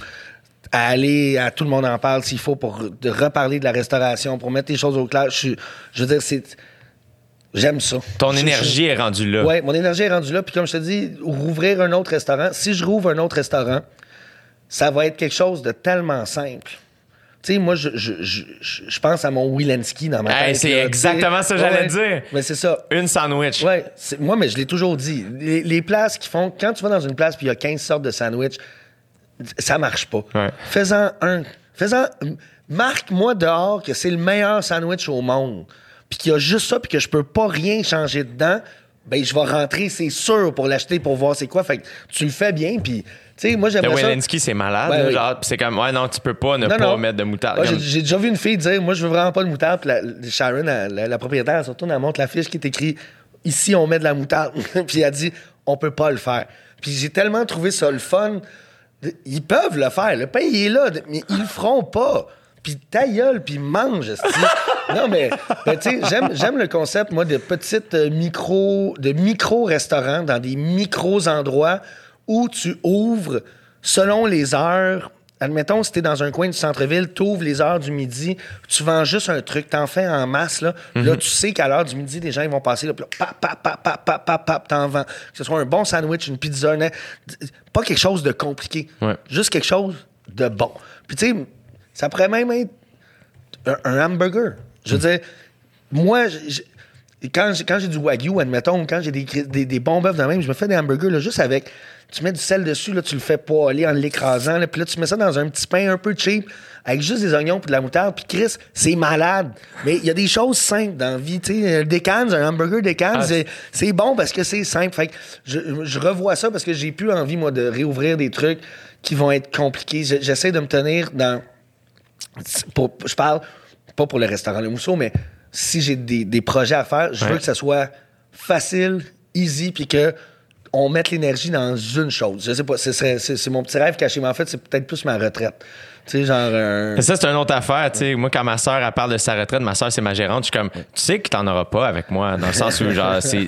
[SPEAKER 4] à aller à tout le monde en parle s'il faut pour de reparler de la restauration, pour mettre les choses au clair. Je, veux dire, c'est. J'aime ça.
[SPEAKER 2] Ton
[SPEAKER 4] Je- je-
[SPEAKER 2] énergie est rendue là.
[SPEAKER 4] Ouais, mon énergie est rendue là. Puis comme je te dis, rouvrir un autre restaurant, si je rouvre un autre restaurant, ça va être quelque chose de tellement simple. Tu sais, moi, je, je, je, je- pense à mon Wilenski dans ma
[SPEAKER 2] Hey,
[SPEAKER 4] tête.
[SPEAKER 2] c'est exactement ça que j'allais dire.
[SPEAKER 4] Mais c'est ça.
[SPEAKER 2] Une sandwich.
[SPEAKER 4] Ouais, moi, mais je l'ai toujours dit. Les, les places qui font. Quand tu vas dans une place puis il y a 15 sortes de sandwich, ça marche pas.
[SPEAKER 2] Ouais.
[SPEAKER 4] Fais-en un. Fais-en. Marque-moi dehors que c'est le meilleur sandwich au monde. Puis qu'il y a juste ça, puis que je peux pas rien changer dedans. Ben, je vais rentrer, c'est sûr, pour l'acheter, pour voir c'est quoi. Fait que tu le fais bien, puis. Tu sais, moi,
[SPEAKER 2] Le
[SPEAKER 4] j'aimerais ça.
[SPEAKER 2] Walensky, c'est malade.
[SPEAKER 4] Ouais,
[SPEAKER 2] là,
[SPEAKER 4] oui.
[SPEAKER 2] genre, c'est comme, ouais, non, tu peux pas ne
[SPEAKER 4] Non,
[SPEAKER 2] pas
[SPEAKER 4] non.
[SPEAKER 2] mettre de moutarde.
[SPEAKER 4] Ouais,
[SPEAKER 2] Comme-
[SPEAKER 4] j'ai, déjà vu une fille dire Moi, je veux vraiment pas de moutarde. Puis la, Sharon, la, la- la propriétaire, surtout, elle montre la fiche qui est écrit Ici, on met de la moutarde. puis elle dit On peut pas le faire. Puis j'ai tellement trouvé ça le fun. Ils peuvent le faire. Le pain, il est là, mais ils le feront pas. Puis ta gueule, puis mange. non, mais, ben, tu sais, j'aime, le concept, moi, de petites euh, micro, de micro-restaurants dans des micros-endroits où tu ouvres selon les heures. Admettons, si t'es dans un coin du centre-ville, tu ouvres les heures du midi, tu vends juste un truc, t'en fais en masse, là. Là, tu sais qu'à l'heure du midi, les gens ils vont passer, là, puis là, pap, pap, pap, pap, pap, pap, pap, t'en vends. Que ce soit un bon sandwich, une pizza, pas quelque chose de compliqué.
[SPEAKER 2] Ouais.
[SPEAKER 4] Juste quelque chose de bon. Puis tu sais, ça pourrait même être un, un hamburger. Je veux dire, moi, j- j- quand j'ai, quand j'ai du wagyu, admettons, ou quand j'ai des, des, des bons bœufs de même, je me fais des hamburgers là, juste avec. Tu mets du sel dessus, là, tu le fais poêler en l'écrasant, là, puis là, tu mets ça dans un petit pain un peu cheap, avec juste des oignons et de la moutarde, puis Chris, c'est malade. Mais il y a des choses simples dans la vie, tu sais, des cannes, un hamburger des cannes,
[SPEAKER 2] Ah,
[SPEAKER 4] c'est, c'est bon parce que c'est simple. Fait que je, je revois ça parce que j'ai plus envie, moi, de réouvrir des trucs qui vont être compliqués. Je- J'essaie de me tenir dans pour- je parle pas pour le restaurant Le Mousseau, mais si j'ai des, des projets à faire, je
[SPEAKER 2] Ouais.
[SPEAKER 4] veux que ça soit facile, easy, puis que on mette l'énergie dans une chose. Je sais pas, c'est mon petit rêve caché, mais en fait, c'est peut-être plus ma retraite. Tu sais, genre un...
[SPEAKER 2] Mais ça, c'est une autre affaire. Tu sais, moi, quand ma soeur, elle parle de sa retraite, ma soeur, c'est ma gérante, je suis comme, tu sais que t'en auras pas avec moi, dans le sens où, genre, c'est.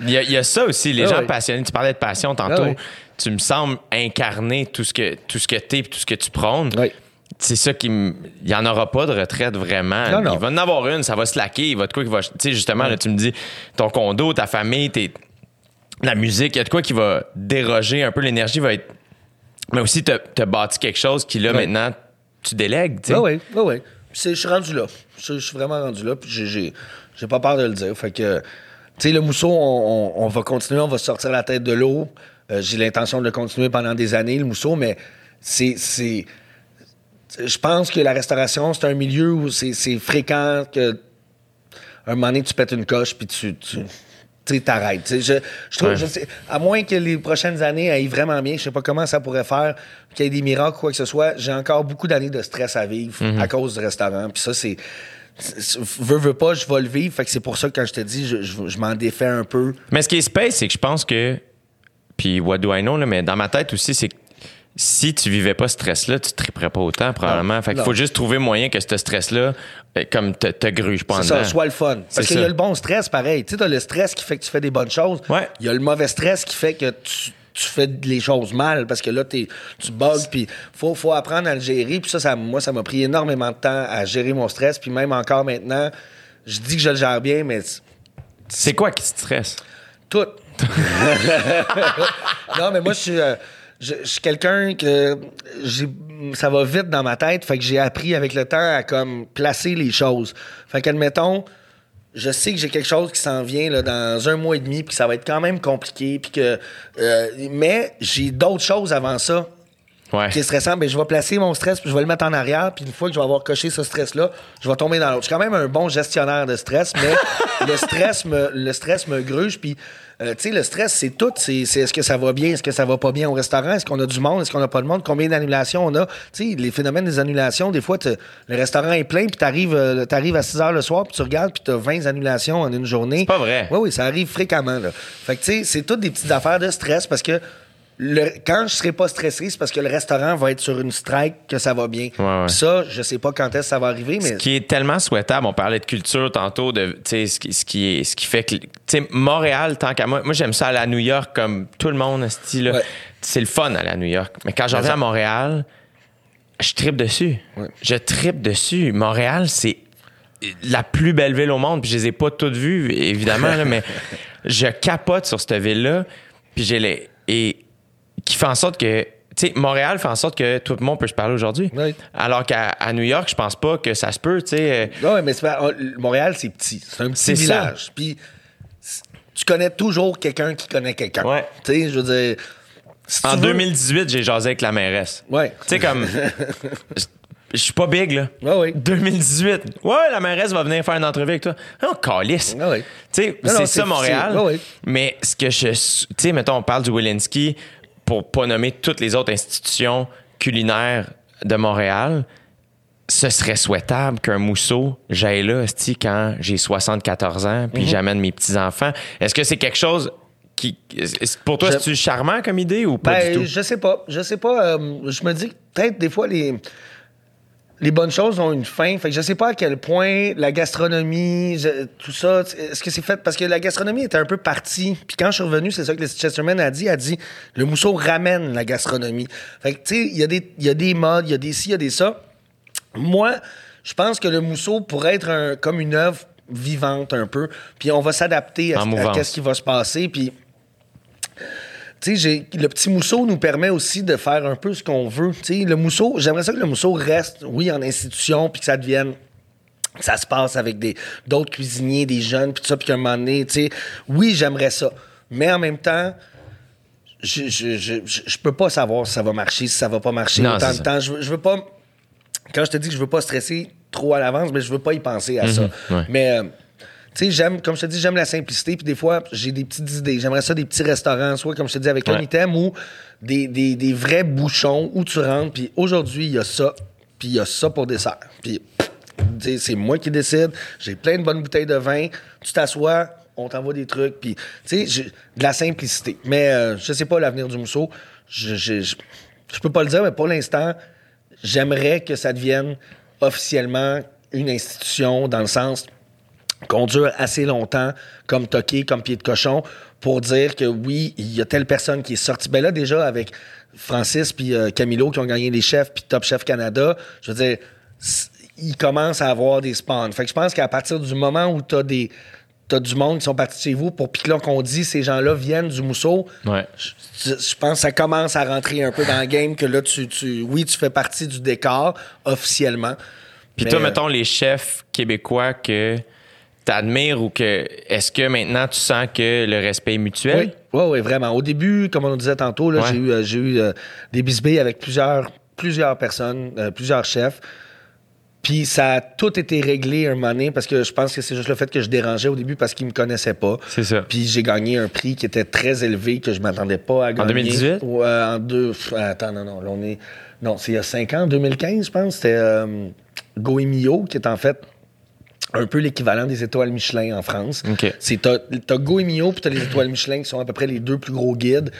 [SPEAKER 2] Il y, a- il y a ça aussi, les
[SPEAKER 4] Ah
[SPEAKER 2] gens
[SPEAKER 4] oui.
[SPEAKER 2] passionnés. Tu parlais de passion tantôt.
[SPEAKER 4] Ah oui.
[SPEAKER 2] Tu me sembles incarner tout ce que, tout ce que t'es et tout ce que tu prônes.
[SPEAKER 4] Oui.
[SPEAKER 2] C'est ça qui. Il n'y en aura pas de retraite vraiment.
[SPEAKER 4] Non, non.
[SPEAKER 2] Il va en avoir une, ça va se laquer. Il va de quoi qui va. Tu sais, justement, là, tu me dis, ton condo, ta famille, tes- la musique, il y a de quoi qui va déroger un peu. L'énergie va être. Mais aussi, tu as bâti quelque chose qui, là,
[SPEAKER 4] Ouais.
[SPEAKER 2] maintenant, tu délègues. tu sais.
[SPEAKER 4] Oui, oui, oui. Je suis rendu là. Je suis vraiment rendu là. Puis j'ai- pas peur de le dire. Fait que, tu sais, le mousseau, on, on- on va continuer, on va sortir la tête de l'eau. Euh, j'ai l'intention de le continuer pendant des années, le mousseau, mais c'est. Je pense que la restauration, c'est un milieu où c'est fréquent que un moment donné, tu pètes une coche puis tu. T'arrêtes. Je, je trouve,
[SPEAKER 2] Ouais.
[SPEAKER 4] je sais- à moins que les prochaines années aillent vraiment bien, je sais pas comment ça pourrait faire, qu'il y ait des miracles ou quoi que ce soit, j'ai encore beaucoup d'années de stress à vivre
[SPEAKER 2] Mhm.
[SPEAKER 4] à cause du restaurant. Puis ça, c'est. c'est- Veux, veux pas, je vais le vivre. Fait que c'est pour ça que quand je te dis, je, je- je m'en défais un peu.
[SPEAKER 2] Mais ce qui est space, c'est que je pense que. Puis, what do I know, là, mais dans ma tête aussi, c'est que si tu vivais pas ce stress-là, tu triperais pas autant, probablement.
[SPEAKER 4] Non,
[SPEAKER 2] fait qu'il faut juste trouver moyen que ce stress-là, euh, comme te, te gruge pas en
[SPEAKER 4] C'est ça, soit le fun. Parce qu'il y a le bon stress, pareil. Tu sais, t'as le stress qui fait que tu fais des bonnes choses.
[SPEAKER 2] Ouais.
[SPEAKER 4] Il y a le mauvais stress qui fait que tu, tu fais les choses mal parce que là, tu bugs. Puis faut, faut apprendre à le gérer. Puis ça, ça, moi, ça m'a pris énormément de temps à gérer mon stress. Puis même encore maintenant, je dis que je le gère bien, mais
[SPEAKER 2] C'est quoi qui te stresse?
[SPEAKER 4] Tout. non, mais moi, je suis, euh, je, je suis quelqu'un que j'ai, ça va vite dans ma tête. Fait que j'ai appris avec le temps à comme placer les choses. Fait qu'admettons, je sais que j'ai quelque chose qui s'en vient là, dans un mois et demi, puis que ça va être quand même compliqué, puis que, euh, mais j'ai d'autres choses avant ça
[SPEAKER 2] Ouais.
[SPEAKER 4] qui est stressant, ben, je vais placer mon stress, puis je vais le mettre en arrière, puis une fois que je vais avoir coché ce stress-là, je vais tomber dans l'autre. Je suis quand même un bon gestionnaire de stress, mais le stress me, le stress me gruge, puis euh, tu sais, le stress, c'est tout. C'est c'est est-ce que ça va bien, est-ce que ça va pas bien au restaurant, est-ce qu'on a du monde, est-ce qu'on a pas de monde, combien d'annulations on a? Tu sais, les phénomènes des annulations, des fois, le restaurant est plein, puis t'arrives euh, t'arrives à 6 heures le soir, puis tu regardes, puis t'as 20 annulations en une journée.
[SPEAKER 2] C'est pas vrai.
[SPEAKER 4] Oui, oui, ça arrive fréquemment. Là. Fait que, tu sais, c'est toutes des petites affaires de stress parce que le- quand je serai pas stressé, c'est parce que le restaurant va être sur une strike que ça va bien.
[SPEAKER 2] ouais.
[SPEAKER 4] Ça, je sais pas quand est-ce que ça va arriver, mais.
[SPEAKER 2] Ce qui est tellement souhaitable, on parlait de culture tantôt, de, ce qui, ce qui est, ce qui fait que, tu sais, Montréal, tant qu'à moi, moi j'aime ça aller à New York comme tout le monde, esti, là.
[SPEAKER 4] Ouais.
[SPEAKER 2] c'est le fun aller à New York. Mais quand je reviens à Montréal, je tripe dessus. Je tripe dessus. Montréal, c'est la plus belle ville au monde, puis je les ai pas toutes vues, évidemment, là, mais je capote sur cette ville-là, puis j'ai les... Et qui fait en sorte que... Tu sais, Montréal fait en sorte que tout le monde peut se parler aujourd'hui.
[SPEAKER 4] Oui.
[SPEAKER 2] Alors qu'à New York, je pense pas que ça se peut, tu sais. euh,
[SPEAKER 4] Non, ouais, mais pas- oh, Montréal, c'est petit. C'est un petit
[SPEAKER 2] ça.
[SPEAKER 4] village. Puis tu connais toujours quelqu'un qui connaît quelqu'un.
[SPEAKER 2] Ouais.
[SPEAKER 4] Tu sais, je veux dire. si
[SPEAKER 2] En
[SPEAKER 4] tu veux-
[SPEAKER 2] 2018, j'ai jasé avec la mairesse.
[SPEAKER 4] Ouais.
[SPEAKER 2] Tu sais, comme. je- suis pas big, là.
[SPEAKER 4] Ouais, ouais.
[SPEAKER 2] 2018. Ouais, la mairesse va venir faire une entrevue avec toi. Non, calice.
[SPEAKER 4] Ouais, ouais.
[SPEAKER 2] Tu sais, c'est ça, Montréal.
[SPEAKER 4] ouais.
[SPEAKER 2] Mais ce que je. Tu sais, mettons, on parle du Willinski pour pas nommer toutes les autres institutions culinaires de Montréal. Ce serait souhaitable qu'un mousseau, j'aille là, quand j'ai 74 ans,
[SPEAKER 4] Mhm.
[SPEAKER 2] puis j'amène mes petits-enfants. Est-ce que c'est quelque chose qui. Pour toi,
[SPEAKER 4] Je-
[SPEAKER 2] c'est-tu charmant comme idée ou pas
[SPEAKER 4] Ben,
[SPEAKER 2] du tout?
[SPEAKER 4] je sais pas. Je sais pas. euh, je me dis que peut-être des fois les les bonnes choses ont une fin. Fait que je sais pas à quel point la gastronomie, je- tout ça, est-ce que c'est fait parce que la gastronomie était un peu partie. Puis quand je suis revenu, c'est ça que le Chesterman a dit. A dit le mousseau ramène la gastronomie. Fait que tu sais, il y a des il y a des modes, il y a des ci, il y a des ça. Moi, je pense que le mousseau pourrait être un- comme une œuvre vivante un peu. Puis on va s'adapter à, ce- à qui va se passer. Puis le petit mousseau nous permet aussi de faire un peu ce qu'on veut. Le mousseau, j'aimerais ça que le mousseau reste, oui, en institution, puis que ça devienne que ça se passe avec des d'autres cuisiniers, des jeunes, puis tout ça, puis qu'à un moment donné, tu sais, oui, j'aimerais ça. Mais en même temps, je, je, je, je, peux pas savoir si ça va marcher, si ça va pas marcher
[SPEAKER 2] Non,
[SPEAKER 4] autant de
[SPEAKER 2] ça.
[SPEAKER 4] temps. Je, je veux pas... Quand je te dis que je veux pas stresser trop à l'avance, mais je veux pas y penser à ça.
[SPEAKER 2] Mhm, ouais.
[SPEAKER 4] Mais... euh, tu sais, j'aime, comme je te dis, j'aime la simplicité. Puis des fois, j'ai des petites idées. J'aimerais ça des petits restaurants, soit comme je te dis, avec un item ou des, des, des vrais bouchons où tu rentres. Puis aujourd'hui, il y a ça. Puis il y a ça pour dessert. Puis c'est moi qui décide. J'ai plein de bonnes bouteilles de vin. Tu t'assois, on t'envoie des trucs. Puis, tu sais, de la simplicité. Mais euh, je sais pas l'avenir du mousseau. Je, je, je, je peux pas le dire, mais pour l'instant, j'aimerais que ça devienne officiellement une institution dans le sens qu'on dure assez longtemps comme toqué, comme pied de cochon, pour dire que oui, il y a telle personne qui est sortie. Ben là, déjà, avec Francis puis euh, Camilo qui ont gagné les chefs puis Top Chef Canada, je veux dire, ils commencent à avoir des spawns. Fait que je pense qu'à partir du moment où tu as des t'as du monde qui sont partis chez vous pour puis que là qu'on dit ces gens-là viennent du mousseau
[SPEAKER 2] Ouais.
[SPEAKER 4] je, je pense que ça commence à rentrer un peu dans le game que là tu, tu oui tu fais partie du décor officiellement
[SPEAKER 2] Puis
[SPEAKER 4] Mais,
[SPEAKER 2] toi,
[SPEAKER 4] euh,
[SPEAKER 2] mettons, les chefs québécois que t'admires ou que. Est-ce que maintenant tu sens que le respect est mutuel?
[SPEAKER 4] Oui, oui, oui, vraiment. Au début, comme on nous disait tantôt,
[SPEAKER 2] Ouais.
[SPEAKER 4] j'ai eu, euh, j'ai eu euh, des bisbées avec plusieurs, plusieurs personnes, euh, plusieurs chefs. Puis ça a tout été réglé un moment donné parce que je pense que c'est juste le fait que je dérangeais au début parce qu'ils me connaissaient pas.
[SPEAKER 2] C'est ça.
[SPEAKER 4] Puis j'ai gagné un prix qui était très élevé que je m'attendais pas à gagner.
[SPEAKER 2] 2018?
[SPEAKER 4] Ou, en deux. Attends, non, non. Là, on est. Non, c'est il y a cinq ans, 2015, je pense. C'était Goemio, qui est en fait un peu l'équivalent des étoiles Michelin en France. C'est t'as, t'as Goemio puis t'as les étoiles Michelin qui sont à peu près les deux plus gros guides.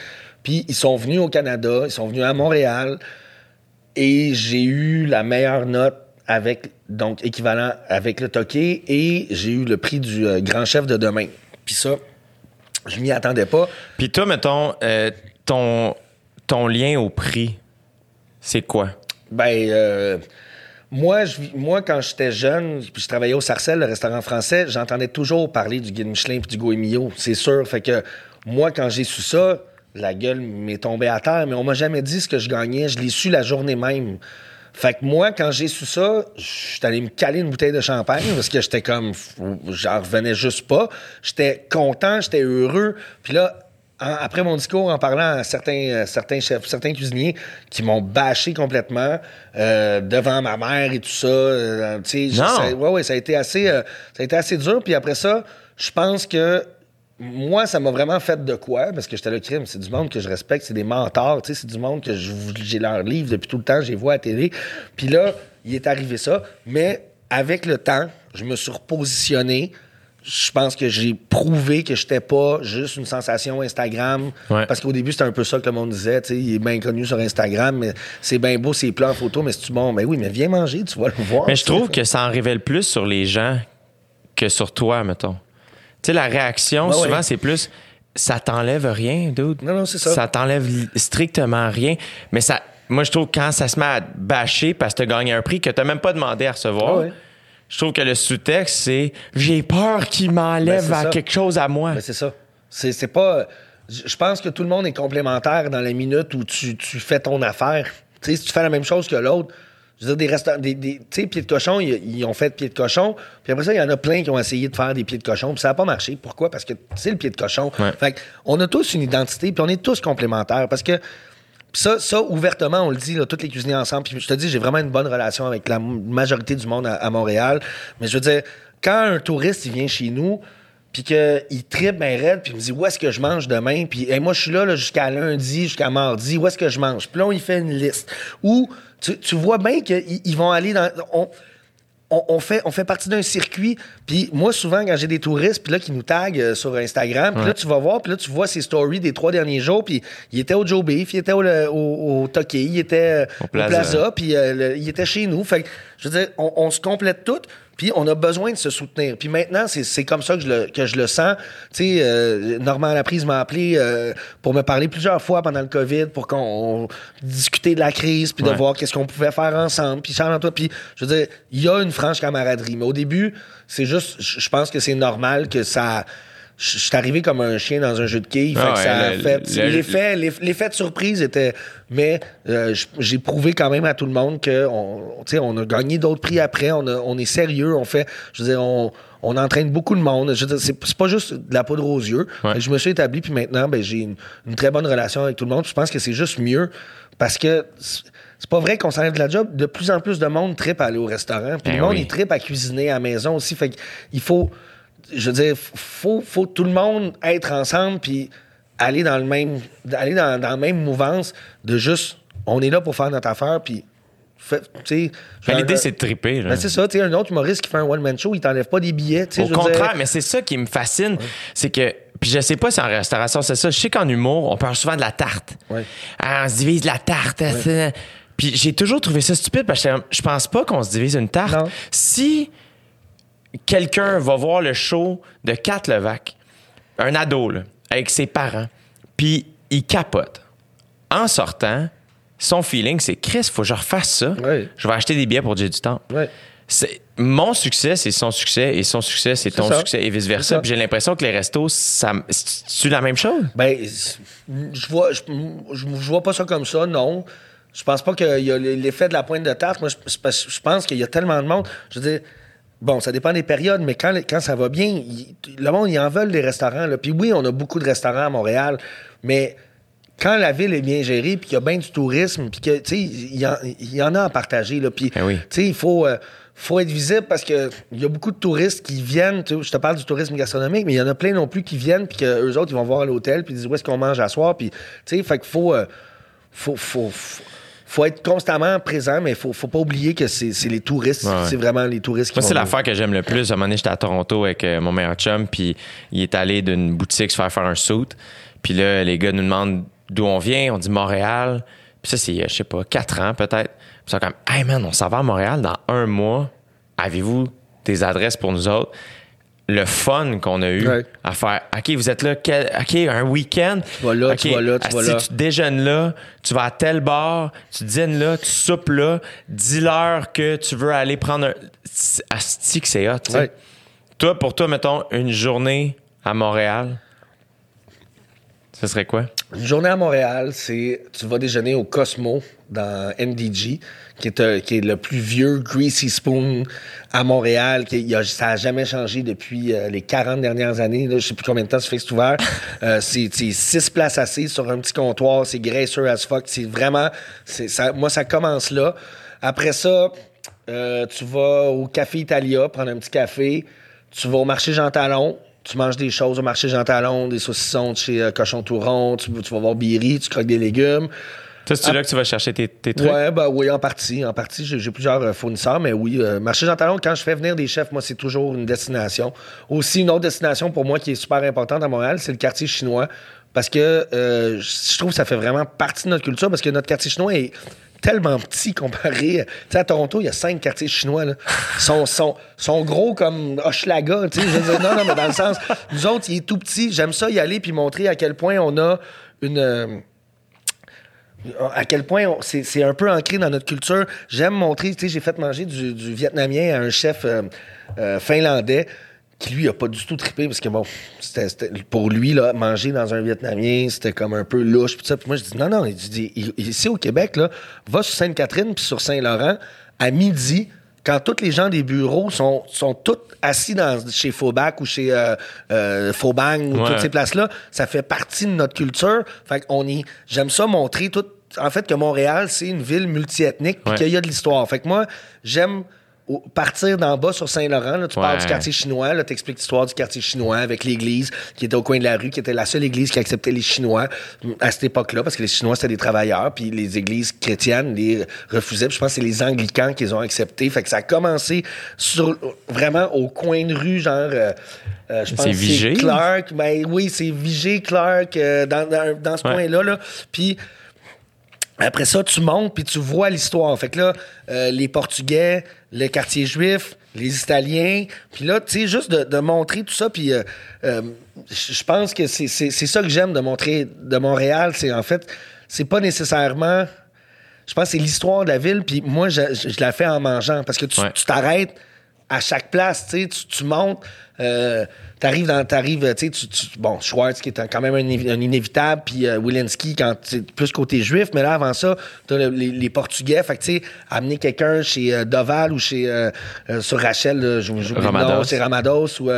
[SPEAKER 4] Puis ils sont venus au Canada, ils sont venus à Montréal et j'ai eu la meilleure note avec donc équivalent avec le toqué et j'ai eu le prix du euh, grand chef de demain. Puis ça, je m'y attendais pas.
[SPEAKER 2] Puis toi, mettons, euh, ton, ton lien au prix, c'est quoi?
[SPEAKER 4] Ben, euh, moi, moi, quand j'étais jeune, puis je travaillais au Sarcelles, le restaurant français, j'entendais toujours parler du guide Michelin puis du Goemio, c'est sûr. Fait que moi, quand j'ai su ça, la gueule m'est tombée à terre, mais on m'a jamais dit ce que je gagnais. Je l'ai su la journée même. Fait que moi, quand j'ai su ça, je suis allé me caler une bouteille de champagne parce que j'étais comme. J'en revenais juste pas. J'étais content, j'étais heureux. Puis là, après mon discours, en parlant à certains, euh, certains chefs, certains cuisiniers qui m'ont bâché complètement euh, devant ma mère et tout ça. euh, tu sais,
[SPEAKER 2] Non.
[SPEAKER 4] ça- ouais, ouais, ça a été assez, euh, ça a été assez dur. Puis après ça, je pense que moi, ça m'a vraiment fait de quoi, parce que j'étais le crime. C'est du monde que je respecte, c'est des mentors, c'est du monde que j'ai leur livre depuis tout le temps, les vois à la télé. Puis là, il est arrivé ça, mais avec le temps, je me suis repositionné. Je pense que j'ai prouvé que j'étais pas juste une sensation Instagram.
[SPEAKER 2] Ouais.
[SPEAKER 4] Parce qu'au début, c'était un peu ça que le monde disait. tu Il est bien connu sur Instagram, mais c'est bien beau, ses plans en photo, mais c'est-tu bon? Ben oui, mais viens manger, tu vas le voir.
[SPEAKER 2] Mais je
[SPEAKER 4] tu
[SPEAKER 2] trouve que ça en révèle plus sur les gens que sur toi, mettons. Tu sais, la réaction, souvent,
[SPEAKER 4] ouais.
[SPEAKER 2] c'est plus ça t'enlève rien, dude.
[SPEAKER 4] Non, non, c'est ça.
[SPEAKER 2] Ça t'enlève strictement rien. Mais ça, moi, je trouve que quand ça se met à bâcher parce que t'as gagné un prix que t'as même pas demandé à recevoir,
[SPEAKER 4] ouais.
[SPEAKER 2] Je trouve que le sous-texte, c'est j'ai peur qu'il m'enlève
[SPEAKER 4] Ben,
[SPEAKER 2] à quelque chose à moi.
[SPEAKER 4] Ben, c'est ça. C'est c'est pas. Je pense que tout le monde est complémentaire dans la minute où tu, tu fais ton affaire. Tu sais, si tu fais la même chose que l'autre, je veux dire, des restaurants, des, des- tu sais, pieds de cochon, ils, ont fait pieds de cochon. Puis après ça, il y en a plein qui ont essayé de faire des pieds de cochon. Puis ça n'a pas marché. Pourquoi? Parce que c'est le pied de cochon.
[SPEAKER 2] Ouais.
[SPEAKER 4] Fait on a tous une identité, puis on est tous complémentaires. Parce que ça, ça, ouvertement, on le dit, là, tous les cuisiniers ensemble. Puis je te dis, j'ai vraiment une bonne relation avec la majorité du monde à, Montréal. Mais je veux dire, quand un touriste, il vient chez nous, puis qu'il tripe bien raide, puis il me dit, où est-ce que je mange demain? Puis moi, je suis là, jusqu'à lundi, jusqu'à mardi, où est-ce que je mange? Puis là, on fait une liste. Où tu, vois bien qu'ils ils vont aller dans... on, on fait, on fait partie d'un circuit. Puis moi, souvent, quand j'ai des touristes, puis là, qui nous taguent euh, sur Instagram, puis là, tu vas voir, puis là, tu vois ses stories des trois derniers jours, puis il était au Joe Beef, il était au, au, au Toqué, il était euh,
[SPEAKER 2] Au Plaza.
[SPEAKER 4] Puis euh, il était chez nous. Fait que, je veux dire, on, on se complète toutes, puis on a besoin de se soutenir. Puis maintenant, c'est comme ça que je le, que je le sens. Tu sais, euh, Normand Laprise m'a appelé euh, pour me parler plusieurs fois pendant le COVID pour qu'on on discuter de la crise, puis de voir qu'est-ce qu'on pouvait faire ensemble. Puis Charles-Antoine, puis je veux dire, il y a une franche camaraderie. Mais au début, c'est juste, je pense que c'est normal que ça... Je suis arrivé comme un chien dans un jeu de quilles.
[SPEAKER 2] Ah ouais,
[SPEAKER 4] L'effet l'eff- l'effet de surprise était... Mais euh, j'ai prouvé quand même à tout le monde que on, a gagné d'autres prix après. On, a- on est sérieux. On fait... Je veux dire, on, on entraîne beaucoup de monde. C'est pas juste de la poudre aux yeux.
[SPEAKER 2] Ouais.
[SPEAKER 4] Je me suis établi, puis maintenant, ben, j'ai une, une très bonne relation avec tout le monde. Je pense que c'est juste mieux parce que c'est pas vrai qu'on s'enlève de la job. De plus en plus de monde tripe à aller au restaurant. Puis
[SPEAKER 2] Ben
[SPEAKER 4] le monde,
[SPEAKER 2] oui.
[SPEAKER 4] il tripe à cuisiner à la maison aussi. Fait il faut, je veux dire, faut, faut tout le monde être ensemble puis aller dans le même, aller dans, dans la même mouvance de juste, on est là pour faire notre affaire puis.
[SPEAKER 2] Mais l'idée, c'est de triper.
[SPEAKER 4] ben, c'est ça, un autre humoriste qui fait un one-man show, il t'enlève pas des billets. tu sais,
[SPEAKER 2] Au
[SPEAKER 4] je
[SPEAKER 2] contraire,
[SPEAKER 4] dire.
[SPEAKER 2] mais c'est ça qui me fascine, c'est que puis je sais pas si en restauration c'est ça. Je sais qu'en humour, on parle souvent de la tarte.
[SPEAKER 4] Ouais.
[SPEAKER 2] Ah, on se divise la tarte. Puis j'ai toujours trouvé ça stupide parce que je pense pas qu'on se divise une tarte.
[SPEAKER 4] Non.
[SPEAKER 2] Si quelqu'un va voir le show de Kat Levac, un ado là, avec ses parents, puis il capote. En sortant, son feeling c'est Chris, faut que je refasse ça.
[SPEAKER 4] Ouais.
[SPEAKER 2] Je vais acheter des billets pour Dieu du temps.
[SPEAKER 4] Ouais.
[SPEAKER 2] C'est- mon succès, c'est son succès, et son succès, c'est ton
[SPEAKER 4] ça.
[SPEAKER 2] succès, et vice-versa. Puis j'ai l'impression que les restos, ça, c'est la même chose?
[SPEAKER 4] Ben, je vois, je, vois pas ça comme ça, non. Je pense pas qu'il y a l'effet de la pointe de tarte. Moi, je, je pense qu'il y a tellement de monde. Je veux dire, bon, ça dépend des périodes, mais quand, quand ça va bien, il- le monde, ils en veulent des restaurants. Là. Puis oui, on a beaucoup de restaurants à Montréal, mais quand la ville est bien gérée, puis qu'il y a bien du tourisme, puis que, tu sais, il y, en- il y en a à partager. Là. Puis,
[SPEAKER 2] Ben oui.
[SPEAKER 4] tu sais, il faut, euh, faut être visible parce que il y a beaucoup de touristes qui viennent. Je te parle du tourisme gastronomique, mais il y en a plein non plus qui viennent puis qu'eux autres, ils vont voir à l'hôtel puis ils disent où est-ce qu'on mange à soir. Puis, tu sais, fait qu'il faut, euh, faut, faut, faut, faut être constamment présent, mais il faut, faut pas oublier que c'est c'est les touristes.
[SPEAKER 2] Ouais.
[SPEAKER 4] C'est vraiment les touristes qui
[SPEAKER 2] Moi, c'est l'affaire que j'aime le plus. À un moment donné, j'étais à Toronto avec euh, mon meilleur chum, puis il est allé d'une boutique se faire faire un suit. Puis là, les gars nous demandent d'où on vient. On dit Montréal. Puis ça, c'est, euh, je sais pas, quatre ans peut-être. Puis ils sont comme, hey man, on s'en va à Montréal dans un mois. Avez-vous des adresses pour nous autres? Le fun qu'on a eu
[SPEAKER 4] Ouais.
[SPEAKER 2] à faire. OK, vous êtes là, quel- OK, un week-end.
[SPEAKER 4] vas là, tu vas là, tu vas
[SPEAKER 2] asti,
[SPEAKER 4] là.
[SPEAKER 2] Tu déjeunes là, tu vas à tel bar, tu dînes là, tu soupes là, dis-leur que tu veux aller prendre un. Asti que c'est hot, tu.
[SPEAKER 4] Ouais.
[SPEAKER 2] Toi, pour toi, mettons, une journée à Montréal, ce serait quoi?
[SPEAKER 4] Une journée à Montréal, c'est tu vas déjeuner au Cosmo dans MDG, qui est, euh, qui est le plus vieux Greasy Spoon à Montréal. Qui, il a- ça n'a jamais changé depuis euh, les 40 dernières années. Là, je sais plus combien de temps ça fait que c'est ouvert. Euh, c'est six places assises sur un petit comptoir. C'est graisseux as fuck. C'est vraiment... Ça, moi, ça commence là. Après ça, tu vas au Café Italia prendre un petit café. Tu vas au marché Jean Talon. Tu manges des choses au marché Jean Talon, des saucissons de chez euh, Cochon Touron. Tu, tu vas voir Biri, tu croques des légumes.
[SPEAKER 2] Toi, c'est
[SPEAKER 4] Ah.
[SPEAKER 2] là que tu vas chercher tes, tes trucs?
[SPEAKER 4] Ouais, bah oui, en partie. En partie, j'ai plusieurs euh, fournisseurs, mais oui. euh, marché Jean Talon, quand je fais venir des chefs, moi, c'est toujours une destination. Aussi, une autre destination pour moi qui est super importante à Montréal, c'est le quartier chinois. Parce que euh, je trouve que ça fait vraiment partie de notre culture, parce que notre quartier chinois est tellement petit comparé. Tu sais, à Toronto, il y a cinq quartiers chinois. Ils sont, gros comme Hochelaga. Tu sais, non, non, mais dans le sens, nous autres, il est tout petit. J'aime ça y aller puis montrer à quel point on a une. euh, à quel point c'est c'est un peu ancré dans notre culture. J'aime montrer, tu sais, j'ai fait manger du, du vietnamien à un chef euh, euh, finlandais qui, lui, a pas du tout trippé parce que, bon, c'était- c'était- pour lui, là, manger dans un vietnamien, c'était comme un peu louche. Puis ça. Puis moi, je dis, non, non, il dit, ici au Québec, là, va sur Sainte-Catherine puis sur Saint-Laurent à midi. Quand tous les gens des bureaux sont, sont tous assis dans, chez Faubac ou chez euh, euh, Faubang ou
[SPEAKER 2] Ouais.
[SPEAKER 4] toutes ces places-là, ça fait partie de notre culture. Fait qu'on y, j'aime ça montrer tout, en fait, que Montréal, c'est une ville multiethnique puis qu'il y a de l'histoire. Fait que moi, j'aime au- partir d'en bas sur Saint-Laurent. Là, tu parles du quartier chinois. Là, t'expliques l'histoire du quartier chinois avec l'église qui était au coin de la rue, qui était la seule église qui acceptait les Chinois à cette époque-là, parce que les Chinois, c'était des travailleurs, puis les églises chrétiennes les refusaient. Puis je pense que c'est les Anglicans qui les ont acceptés. Fait que ça a commencé sur, vraiment au coin de rue, genre... euh, euh, je pense
[SPEAKER 2] C'est Vigée?
[SPEAKER 4] Clark. Ben oui, c'est Vigée, Clark, euh, dans, dans, dans ce
[SPEAKER 2] Ouais.
[SPEAKER 4] coin-là. Là. Puis après ça, tu montes puis tu vois l'histoire. Fait que là, euh, les Portugais, le quartier juif, les Italiens. Puis là, tu sais, juste de, de montrer tout ça. Puis euh, euh, je pense que c'est ça que j'aime de montrer de Montréal. C'est en fait, c'est pas nécessairement. Je pense que c'est l'histoire de la ville. Puis moi, je, je- je la fais en mangeant parce que tu
[SPEAKER 2] Ouais.
[SPEAKER 4] tu t'arrêtes à chaque place, tu montes, euh, t'arrives dans, t'arrives, tu bon, Schwartz qui est quand même un, inévi- un inévitable, puis euh, Wilinski quand plus côté juif, mais là avant ça, t'as le- les, les Portugais, fait que tu sais, amener quelqu'un chez euh, Doval ou chez euh, euh, sur Rachel, nom,
[SPEAKER 2] Ramados.
[SPEAKER 4] c'est Ramados ou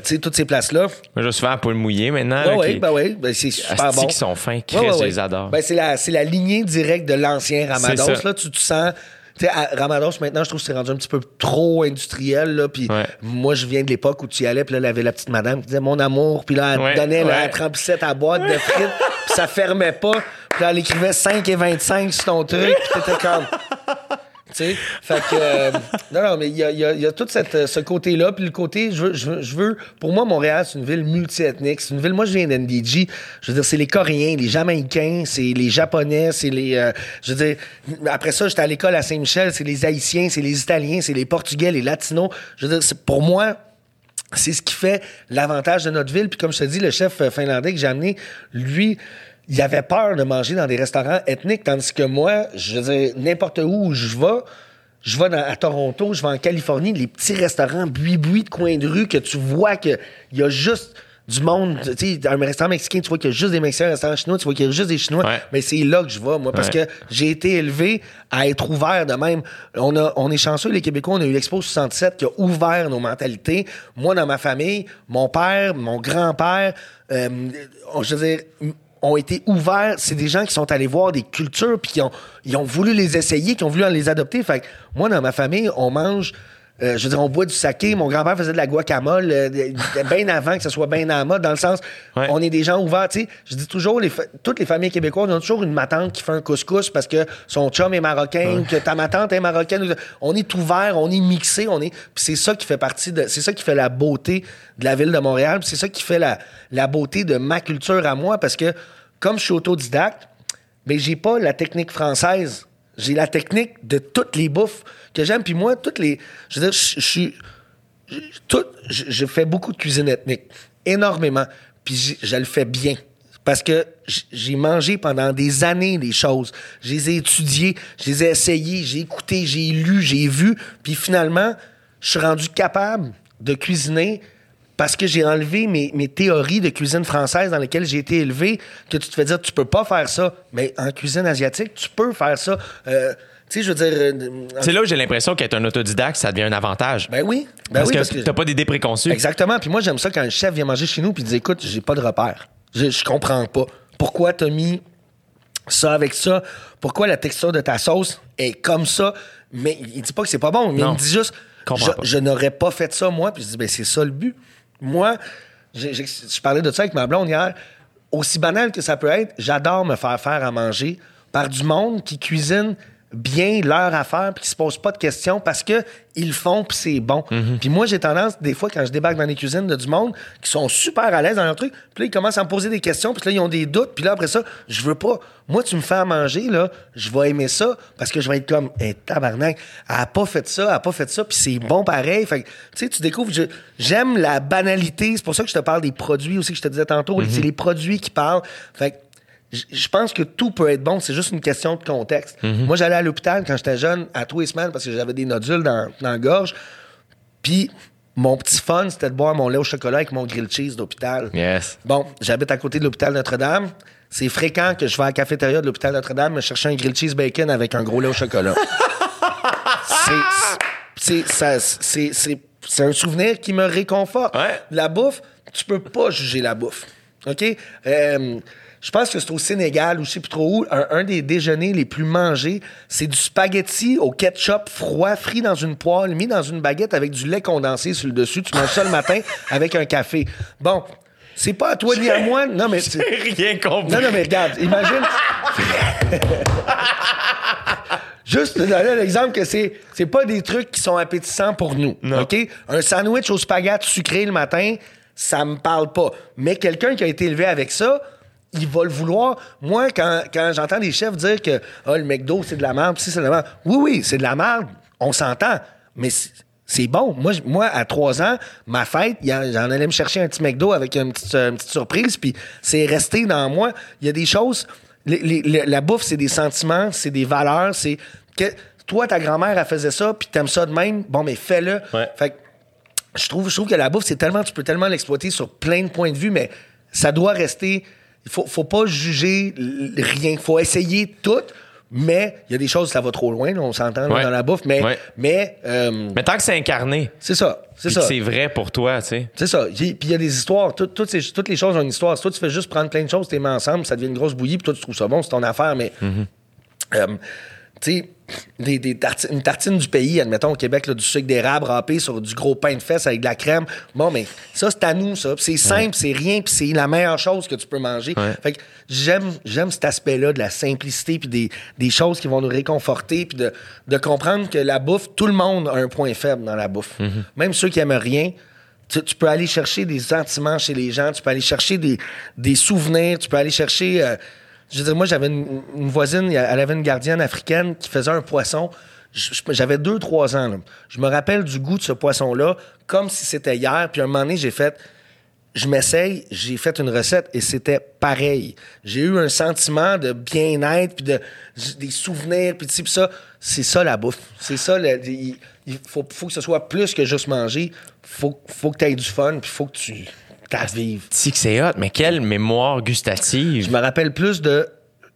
[SPEAKER 4] tu sais toutes ces places là.
[SPEAKER 2] Moi, je vais souvent à Poule Mouillée maintenant.
[SPEAKER 4] Ouais,
[SPEAKER 2] qui-
[SPEAKER 4] ben ouais, ben c'est super bon.
[SPEAKER 2] qu'ils sont fins. Chris,
[SPEAKER 4] Ouais, ouais,
[SPEAKER 2] je
[SPEAKER 4] ouais.
[SPEAKER 2] les adore.
[SPEAKER 4] Ben, c'est la, c'est la lignée directe de l'ancien Ramados. Là, tu te sens. Tu sais, à Ramados, maintenant, je trouve que c'est rendu un petit peu trop industriel. Là, puis
[SPEAKER 2] Ouais.
[SPEAKER 4] moi, je viens de l'époque où tu y allais, puis là, il y avait la petite madame qui disait mon amour, puis là, elle
[SPEAKER 2] Ouais,
[SPEAKER 4] donnait,
[SPEAKER 2] ouais.
[SPEAKER 4] elle te remplissait ta boîte de frites, puis ça fermait pas. Puis là, elle écrivait 5 et 25 sur ton truc, puis t'étais comme. Fait que. euh, non, non, mais il y a, tout euh, ce côté-là. Puis le côté, je veux, je, je veux- Pour moi, Montréal, c'est une ville multiethnique. C'est une ville. Moi, je viens d'NDG. Je veux dire, c'est les Coréens, les Jamaïcains, c'est les Japonais, c'est les. euh, je veux dire, après ça, j'étais à l'école à Saint-Michel, c'est les Haïtiens, c'est les Italiens, c'est les Portugais, les Latinos. Je veux dire, pour moi, c'est ce qui fait l'avantage de notre ville. Puis comme je te dis, le chef finlandais que j'ai amené, lui, il avait peur de manger dans des restaurants ethniques, tandis que moi, je veux dire, n'importe où je vais, je vais dans- à Toronto, je vais en Californie, les petits restaurants boui-boui de coin de rue que tu vois qu'il y a juste du monde, tu sais, un restaurant mexicain, tu vois qu'il y a juste des Mexicains, un restaurant chinois, tu vois qu'il y a juste des Chinois.
[SPEAKER 2] Ouais.
[SPEAKER 4] Mais c'est là que je vais, moi, parce
[SPEAKER 2] Ouais.
[SPEAKER 4] que j'ai été élevé à être ouvert de même. On, a, on est chanceux, les Québécois, on a eu l'Expo 67 qui a ouvert nos mentalités. Moi, dans ma famille, mon père, mon grand-père, euh, je veux dire, ont été ouverts. C'est des gens qui sont allés voir des cultures puis qui ont, ils ont voulu les essayer, qui ont voulu les adopter. Fait que moi, dans ma famille, on mange... euh, je veux dire, on boit du saké. Mon grand-père faisait de la guacamole euh, bien avant que ce soit bien à mode, dans le sens,
[SPEAKER 2] Ouais.
[SPEAKER 4] on est des gens ouverts. Tu sais, je dis toujours, les toutes les familles québécoises ont toujours une matante qui fait un couscous parce que son chum est marocain, que ta matante est marocaine. On est ouvert, on est mixé, on est. Puis c'est ça qui fait partie de. C'est ça qui fait la beauté de la ville de Montréal. c'est ça qui fait la, la beauté de ma culture à moi parce que comme je suis autodidacte, ben j'ai pas la technique française. J'ai la technique de toutes les bouffes que j'aime. Puis moi, toutes les. Je veux je fais beaucoup de cuisine ethnique, énormément, puis je le fais bien. Parce que j'ai mangé pendant des années des choses. Je les ai étudiées, je les j'ai écouté, j'ai lu, j'ai vu. Puis finalement, je suis rendu capable de cuisiner parce que j'ai enlevé mes, mes théories de cuisine française dans lesquelles j'ai été élevé, que tu te fais dire, tu peux pas faire ça. Mais en cuisine asiatique, tu peux faire ça. Euh, tu sais, je veux dire... euh,
[SPEAKER 2] C'est là où j'ai l'impression qu'être un autodidacte, ça devient un avantage.
[SPEAKER 4] ben oui. Ben
[SPEAKER 2] parce,
[SPEAKER 4] oui,
[SPEAKER 2] que
[SPEAKER 4] parce que-
[SPEAKER 2] t'as pas d'idées préconçues.
[SPEAKER 4] Exactement. Puis moi, j'aime ça quand un chef vient manger chez nous puis il dit écoute, j'ai pas de repère. Je, je comprends pas. Pourquoi t'as mis ça avec ça? Pourquoi la texture de ta sauce est comme ça? Mais il dit pas que c'est pas bon, mais il me dit juste je, je n'aurais pas fait ça moi. Puis je dis ben c'est ça le but. Moi, je parlais de ça avec ma blonde hier. Aussi banal que ça peut être, j'adore me faire faire à manger par du monde qui cuisine bien leur affaire puis qui se pose pas de questions parce que ils le font puis c'est bon.
[SPEAKER 2] Mhm.
[SPEAKER 4] Puis moi j'ai tendance des fois quand je débarque dans les cuisines de du monde qui sont super à l'aise dans leur truc, puis là ils commencent à me poser des questions, puis là ils ont des doutes, puis là après ça, je veux pas. Moi tu me fais à manger là, je vais aimer ça parce que je vais être comme hey, tabarnak, elle a pas fait ça, elle a pas fait ça, puis c'est bon pareil. Fait que, tu sais tu découvres je- j'aime la banalité, c'est pour ça que je te parle des produits aussi que je te disais tantôt, c'est les produits qui parlent. Fait que je pense que tout peut être bon, c'est juste une question de contexte. Moi, j'allais à l'hôpital quand j'étais jeune à tous les semaines parce que j'avais des nodules dans, dans la gorge. Puis mon petit fun, c'était de boire mon lait au chocolat avec mon grilled cheese d'hôpital.
[SPEAKER 2] Yes.
[SPEAKER 4] Bon, j'habite à côté de l'hôpital Notre-Dame. C'est fréquent que je vais à la cafétéria de l'hôpital Notre-Dame me chercher un grilled cheese bacon avec un gros lait au chocolat. c'est un souvenir qui me réconforte.
[SPEAKER 2] Ouais.
[SPEAKER 4] La bouffe, tu peux pas juger la bouffe. OK? Euh, je pense que c'est au Sénégal ou je sais plus trop où, un, un des déjeuners les plus mangés, c'est du spaghetti au ketchup froid, frit dans une poêle, mis dans une baguette avec du lait condensé sur le dessus. Tu manges ça le matin avec un café. Bon, c'est pas à toi ni à moi. Non, mais c'est-
[SPEAKER 2] Rien compris.
[SPEAKER 4] non, non, mais regarde, imagine. Juste te donner l'exemple que c'est c'est pas des trucs qui sont appétissants pour nous. OK? Un sandwich au spaghetti sucré le matin, ça me parle pas. Mais quelqu'un qui a été élevé avec ça, il va le vouloir. Moi, quand, quand j'entends des chefs dire que ah, le McDo, c'est de la merde, si c'est de la merde. Oui, oui, c'est de la merde. On s'entend. Mais c'est- bon. Moi, moi, à trois ans, ma fête, j'en allais me chercher un petit McDo avec une petite, une petite surprise, puis c'est resté dans moi. Il y a des choses. les- les- les- la bouffe, c'est des sentiments, c'est des valeurs, c'est que toi, ta grand-mère, elle faisait ça, puis t'aimes ça de même. Bon, mais fais-le.
[SPEAKER 2] Ouais.
[SPEAKER 4] Fait que je trouve, je trouve que la bouffe, c'est tellement, tu peux tellement l'exploiter sur plein de points de vue, mais ça doit rester. Il faut, faut pas juger rien. Il faut essayer tout, mais il y a des choses, ça va trop loin, là, on s'entend
[SPEAKER 2] Ouais.
[SPEAKER 4] dans la bouffe, mais,
[SPEAKER 2] Ouais.
[SPEAKER 4] mais euh,
[SPEAKER 2] Mais tant que c'est incarné,
[SPEAKER 4] c'est ça. C'est ça.
[SPEAKER 2] c'est vrai pour toi, tu sais.
[SPEAKER 4] C'est ça. Puis il y a des histoires. Tout- toutes, ces- toutes les choses ont une histoire. Si toi, tu fais juste prendre plein de choses, tu les mets ensemble, ça devient une grosse bouillie, puis toi, tu trouves ça bon, c'est ton affaire. Mais, euh, tu sais, des, une tartine du pays, admettons, au Québec, là, du sucre d'érable râpé sur du gros pain de fesses avec de la crème. Bon, mais ça, c'est à nous, ça. C'est simple, c'est rien, puis c'est la meilleure chose que tu peux manger.
[SPEAKER 2] Ouais.
[SPEAKER 4] Fait que j'aime, j'aime cet aspect-là de la simplicité, puis des, des choses qui vont nous réconforter, puis de, de comprendre que la bouffe, tout le monde a un point faible dans la bouffe. Même ceux qui aiment rien, tu, tu peux aller chercher des sentiments chez les gens, tu peux aller chercher des, des souvenirs, tu peux aller chercher. euh, je veux dire, moi, j'avais une, voisine, elle avait une gardienne africaine qui faisait un poisson. J'avais deux, trois ans. là. Je me rappelle du goût de ce poisson-là, comme si c'était hier. Puis à un moment donné, j'ai fait je m'essaye, j'ai fait une recette et c'était pareil. J'ai eu un sentiment de bien-être, puis de, des souvenirs, puis de ça. C'est ça la bouffe. C'est ça. le- il, il faut, faut que ce soit plus que juste manger. Faut, faut que tu aies du fun, puis faut que tu vives.
[SPEAKER 2] Si que c'est hot, mais quelle mémoire gustative.
[SPEAKER 4] Je me rappelle plus de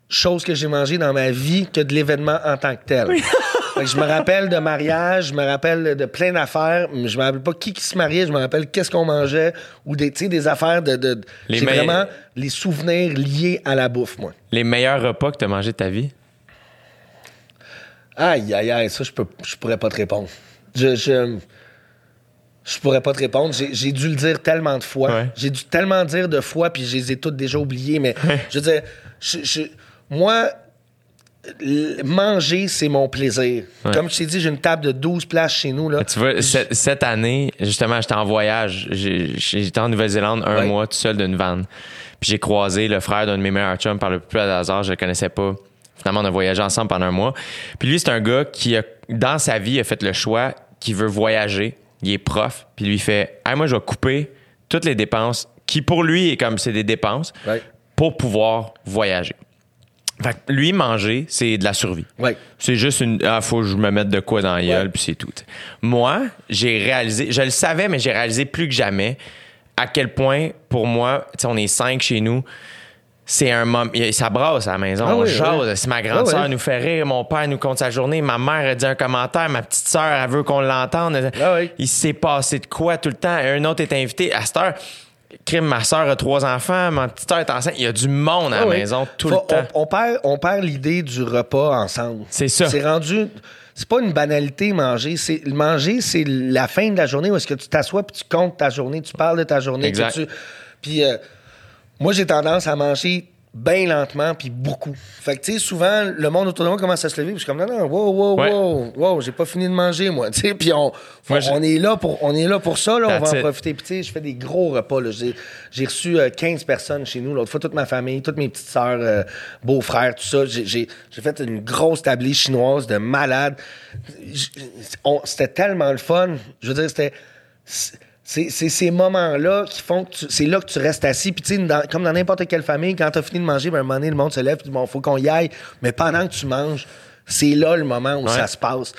[SPEAKER 4] choses que j'ai mangées dans ma vie que de l'événement en tant que tel. Fait que je me rappelle de mariage, je me rappelle de plein d'affaires, mais je me rappelle pas qui qui se mariait, je me rappelle qu'est-ce qu'on mangeait ou des, tu sais, des affaires de. de
[SPEAKER 2] Les
[SPEAKER 4] c'est
[SPEAKER 2] me-
[SPEAKER 4] vraiment les souvenirs liés à la bouffe, moi.
[SPEAKER 2] Les meilleurs repas que tu as mangés de ta vie?
[SPEAKER 4] Aïe, aïe, aïe, ça, je, peux, je pourrais pas te répondre. Je, je, je pourrais pas te répondre. J'ai, dû le dire tellement de fois.
[SPEAKER 2] Ouais.
[SPEAKER 4] J'ai dû tellement dire de fois, puis je les ai toutes déjà oubliées. Mais je veux dire, je- je- moi, manger, c'est mon plaisir.
[SPEAKER 2] Ouais.
[SPEAKER 4] Comme je t'ai dit, j'ai une table de 12 places chez nous. Là.
[SPEAKER 2] Tu vois, ce- cette année, justement, j'étais en voyage. J'étais en Nouvelle-Zélande un
[SPEAKER 4] Ouais.
[SPEAKER 2] mois tout seul d'une vanne. Puis j'ai croisé le frère d'un de mes meilleurs chums par le plus hasard, je le connaissais pas. Finalement, on a voyagé ensemble pendant un mois. Puis lui, c'est un gars qui, a, dans sa vie, a fait le choix qu'il veut voyager. Il est prof, puis lui fait hey, Moi, je vais couper toutes les dépenses qui, pour lui, est comme c'est des dépenses pour pouvoir voyager. Fait que lui, manger, c'est de la survie.
[SPEAKER 4] Ouais.
[SPEAKER 2] C'est juste une. Ah, faut que je me mette de quoi dans la gueule,
[SPEAKER 4] Ouais.
[SPEAKER 2] puis c'est tout. Moi, j'ai réalisé, je le savais, mais j'ai réalisé plus que jamais à quel point, pour moi, on est cinq chez nous. C'est un moment. Ça brasse à la maison.
[SPEAKER 4] Ah
[SPEAKER 2] on
[SPEAKER 4] oui,
[SPEAKER 2] jase.
[SPEAKER 4] oui.
[SPEAKER 2] Si ma grande
[SPEAKER 4] Ah
[SPEAKER 2] sœur
[SPEAKER 4] oui.
[SPEAKER 2] nous fait rire, mon père nous compte sa journée, ma mère a dit un commentaire, ma petite sœur, elle veut qu'on l'entende.
[SPEAKER 4] Ah.
[SPEAKER 2] Il s'est passé de quoi tout le temps? Un autre est invité. À cette heure, crime, ma sœur a trois enfants, ma petite sœur est enceinte. Il y a du monde à la
[SPEAKER 4] Ah
[SPEAKER 2] maison tout
[SPEAKER 4] Faut-
[SPEAKER 2] le temps.
[SPEAKER 4] On, on perd, on perd l'idée du repas ensemble.
[SPEAKER 2] C'est ça.
[SPEAKER 4] C'est rendu. C'est pas une banalité manger. C'est manger, c'est la fin de la journée où est-ce que tu t'assois puis tu comptes ta journée, tu parles de ta journée.
[SPEAKER 2] Exact.
[SPEAKER 4] tu- Puis euh, moi, j'ai tendance à manger bien lentement puis beaucoup. Fait que tu sais, souvent le monde autour de moi commence à se lever, puis je suis comme non non, wow wow
[SPEAKER 2] Ouais.
[SPEAKER 4] wow, wow, j'ai pas fini de manger moi. Tu sais, puis on,
[SPEAKER 2] Moi,
[SPEAKER 4] on est là pour on est là pour ça là, on va en
[SPEAKER 2] it.
[SPEAKER 4] profiter. Puis tu sais, je fais des gros repas là. J'ai, reçu euh, 15 personnes chez nous l'autre fois, toute ma famille, toutes mes petites sœurs, euh, beaux-frères, tout ça. J'ai, fait une grosse tablée chinoise de malades. C'était tellement le fun. Je veux dire, c'était. C'est, ces moments-là qui font que tu- c'est là que tu restes assis. Puis, tu sais, comme dans n'importe quelle famille, quand tu as fini de manger, ben, à un moment donné, le monde se lève, puis bon, faut qu'on y aille. Mais pendant que tu manges, c'est là le moment où
[SPEAKER 2] Ouais.
[SPEAKER 4] ça se passe.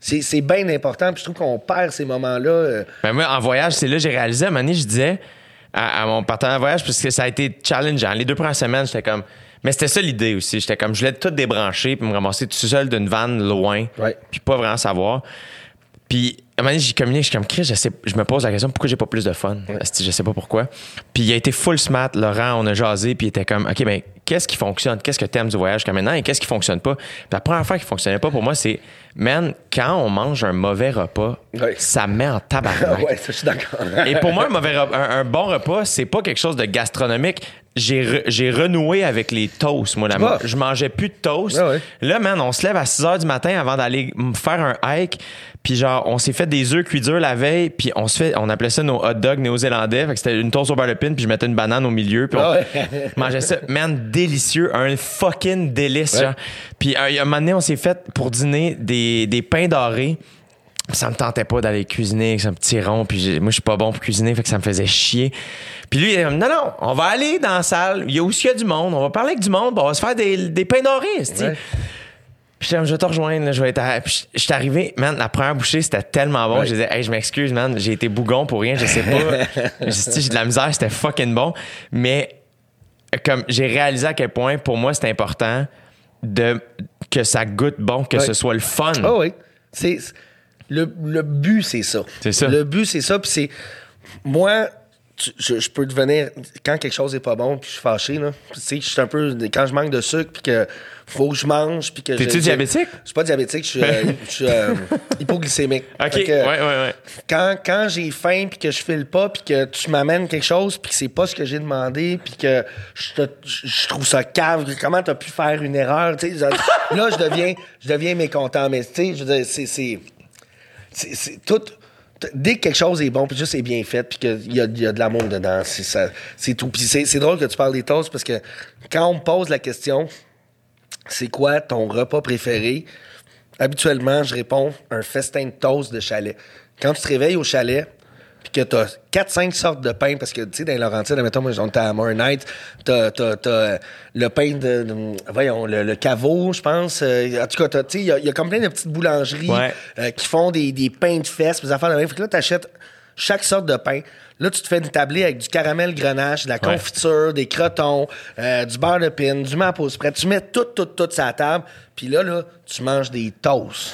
[SPEAKER 4] C'est, bien important. Puis, je trouve qu'on perd ces moments-là. euh,
[SPEAKER 2] Ben moi, en voyage, c'est là que j'ai réalisé. À un moment donné, je disais à, à mon partenaire de voyage, parce que ça a été challengeant. Les deux premières semaines, j'étais comme. Mais c'était ça l'idée aussi. J'étais comme, je voulais tout débrancher puis me ramasser tout seul d'une vanne loin,
[SPEAKER 4] Ouais.
[SPEAKER 2] puis pas vraiment savoir. Puis un moment donné, j'ai communiqué, je suis comme Chris, je, sais, je me pose la question pourquoi j'ai pas plus de fun? Asti, Je sais pas pourquoi. Puis il a été full smart, Laurent, on a jasé, puis il était comme OK, ben qu'est-ce qui fonctionne? Qu'est-ce que t'aimes du voyage comme maintenant et qu'est-ce qui fonctionne pas? Puis la première fois qui fonctionnait pas pour moi, c'est man, quand on mange un mauvais repas,
[SPEAKER 4] Ouais.
[SPEAKER 2] ça met en tabarnak.
[SPEAKER 4] ouais, ça, je suis d'accord.
[SPEAKER 2] Et pour moi, un, mauvais repas- un, un bon repas, c'est pas quelque chose de gastronomique. J'ai, re- j'ai renoué avec les toasts, moi, là
[SPEAKER 4] vois?
[SPEAKER 2] Je mangeais plus de toasts.
[SPEAKER 4] Ah ouais.
[SPEAKER 2] Là, man, on se lève à 6 h du matin avant d'aller faire un hike. Puis genre, on s'est fait des œufs cuits durs la veille. Puis on se fait, on appelait ça nos hot dogs néo-zélandais. Fait que c'était une toast au beurre de pin. Puis je mettais une banane au milieu. Puis on
[SPEAKER 4] Ah ouais.
[SPEAKER 2] mangeait ça. Man, délicieux. Un fucking délice,
[SPEAKER 4] Ouais.
[SPEAKER 2] genre. Puis un, un moment donné, on s'est fait pour dîner des, des pains dorés. Ça me tentait pas d'aller cuisiner avec un petit rond. Puis moi, je suis pas bon pour cuisiner, fait que ça me faisait chier. Puis lui, il est comme, non, non, on va aller dans la salle. Il y a aussi il y a du monde. On va parler avec du monde. on va se faire des, des pains dorés.
[SPEAKER 4] Ouais.
[SPEAKER 2] Puis j'étais comme, je vais te rejoindre. je vais être à- Puis arrivé, man, la première bouchée, c'était tellement bon. Je disais, hey, je m'excuse, man, j'ai été bougon pour rien, je sais pas. J'ai de la misère, c'était fucking bon. Mais comme j'ai réalisé à quel point, pour moi, c'est important de que ça goûte bon, que ce soit le fun.
[SPEAKER 4] Ah oui. C'est, c'est- le, le but, c'est ça.
[SPEAKER 2] C'est ça.
[SPEAKER 4] Le but, c'est ça. Puis c'est. Moi, tu- je, je peux devenir. Quand quelque chose est pas bon, puis je suis fâché, là. Tu sais, je suis un peu. Quand je manque de sucre, puis que faut que je mange, puis que.
[SPEAKER 2] T'es-tu
[SPEAKER 4] je- je-
[SPEAKER 2] diabétique?
[SPEAKER 4] Je suis pas diabétique, je suis, euh, je suis, euh, hypoglycémique.
[SPEAKER 2] OK,
[SPEAKER 4] Fait que,
[SPEAKER 2] ouais, ouais, ouais.
[SPEAKER 4] quand, quand j'ai faim puis que je file pas puis que tu m'amènes quelque chose puis que c'est pas ce que j'ai demandé puis que je, trouve ça cave comment t'as pu faire une erreur tu sais? Là je deviens je deviens mécontent mais tu sais je veux dire c'est c'est tout dès que quelque chose est bon puis juste c'est bien fait puis qu'il y a, y a de l'amour dedans c'est ça c'est tout puis c'est drôle que tu parles des toasts parce que quand on me pose la question c'est quoi ton repas préféré? Habituellement, je réponds un festin de toast de chalet. Quand tu te réveilles au chalet, puis que t'as 4-5 sortes de pain, parce que, tu sais, dans les Laurentides, admettons, moi, on était à Night, t'as, t'as, t'as, le pain de, de- voyons, le, le caveau, je pense. euh, en tout cas, tu sais, il y a, il y a comme plein de petites boulangeries
[SPEAKER 2] Ouais.
[SPEAKER 4] euh, qui font des, des pains de fesses, des affaires de même. Fait que là, t'achètes chaque sorte de pain. Là, tu te fais une tablée avec du caramel grenache, de la
[SPEAKER 2] Ouais.
[SPEAKER 4] confiture, des crotons, euh, du beurre de pin, du maple spread. Tu mets tout, tout, tout sur la table. Puis là, là, tu manges des toasts.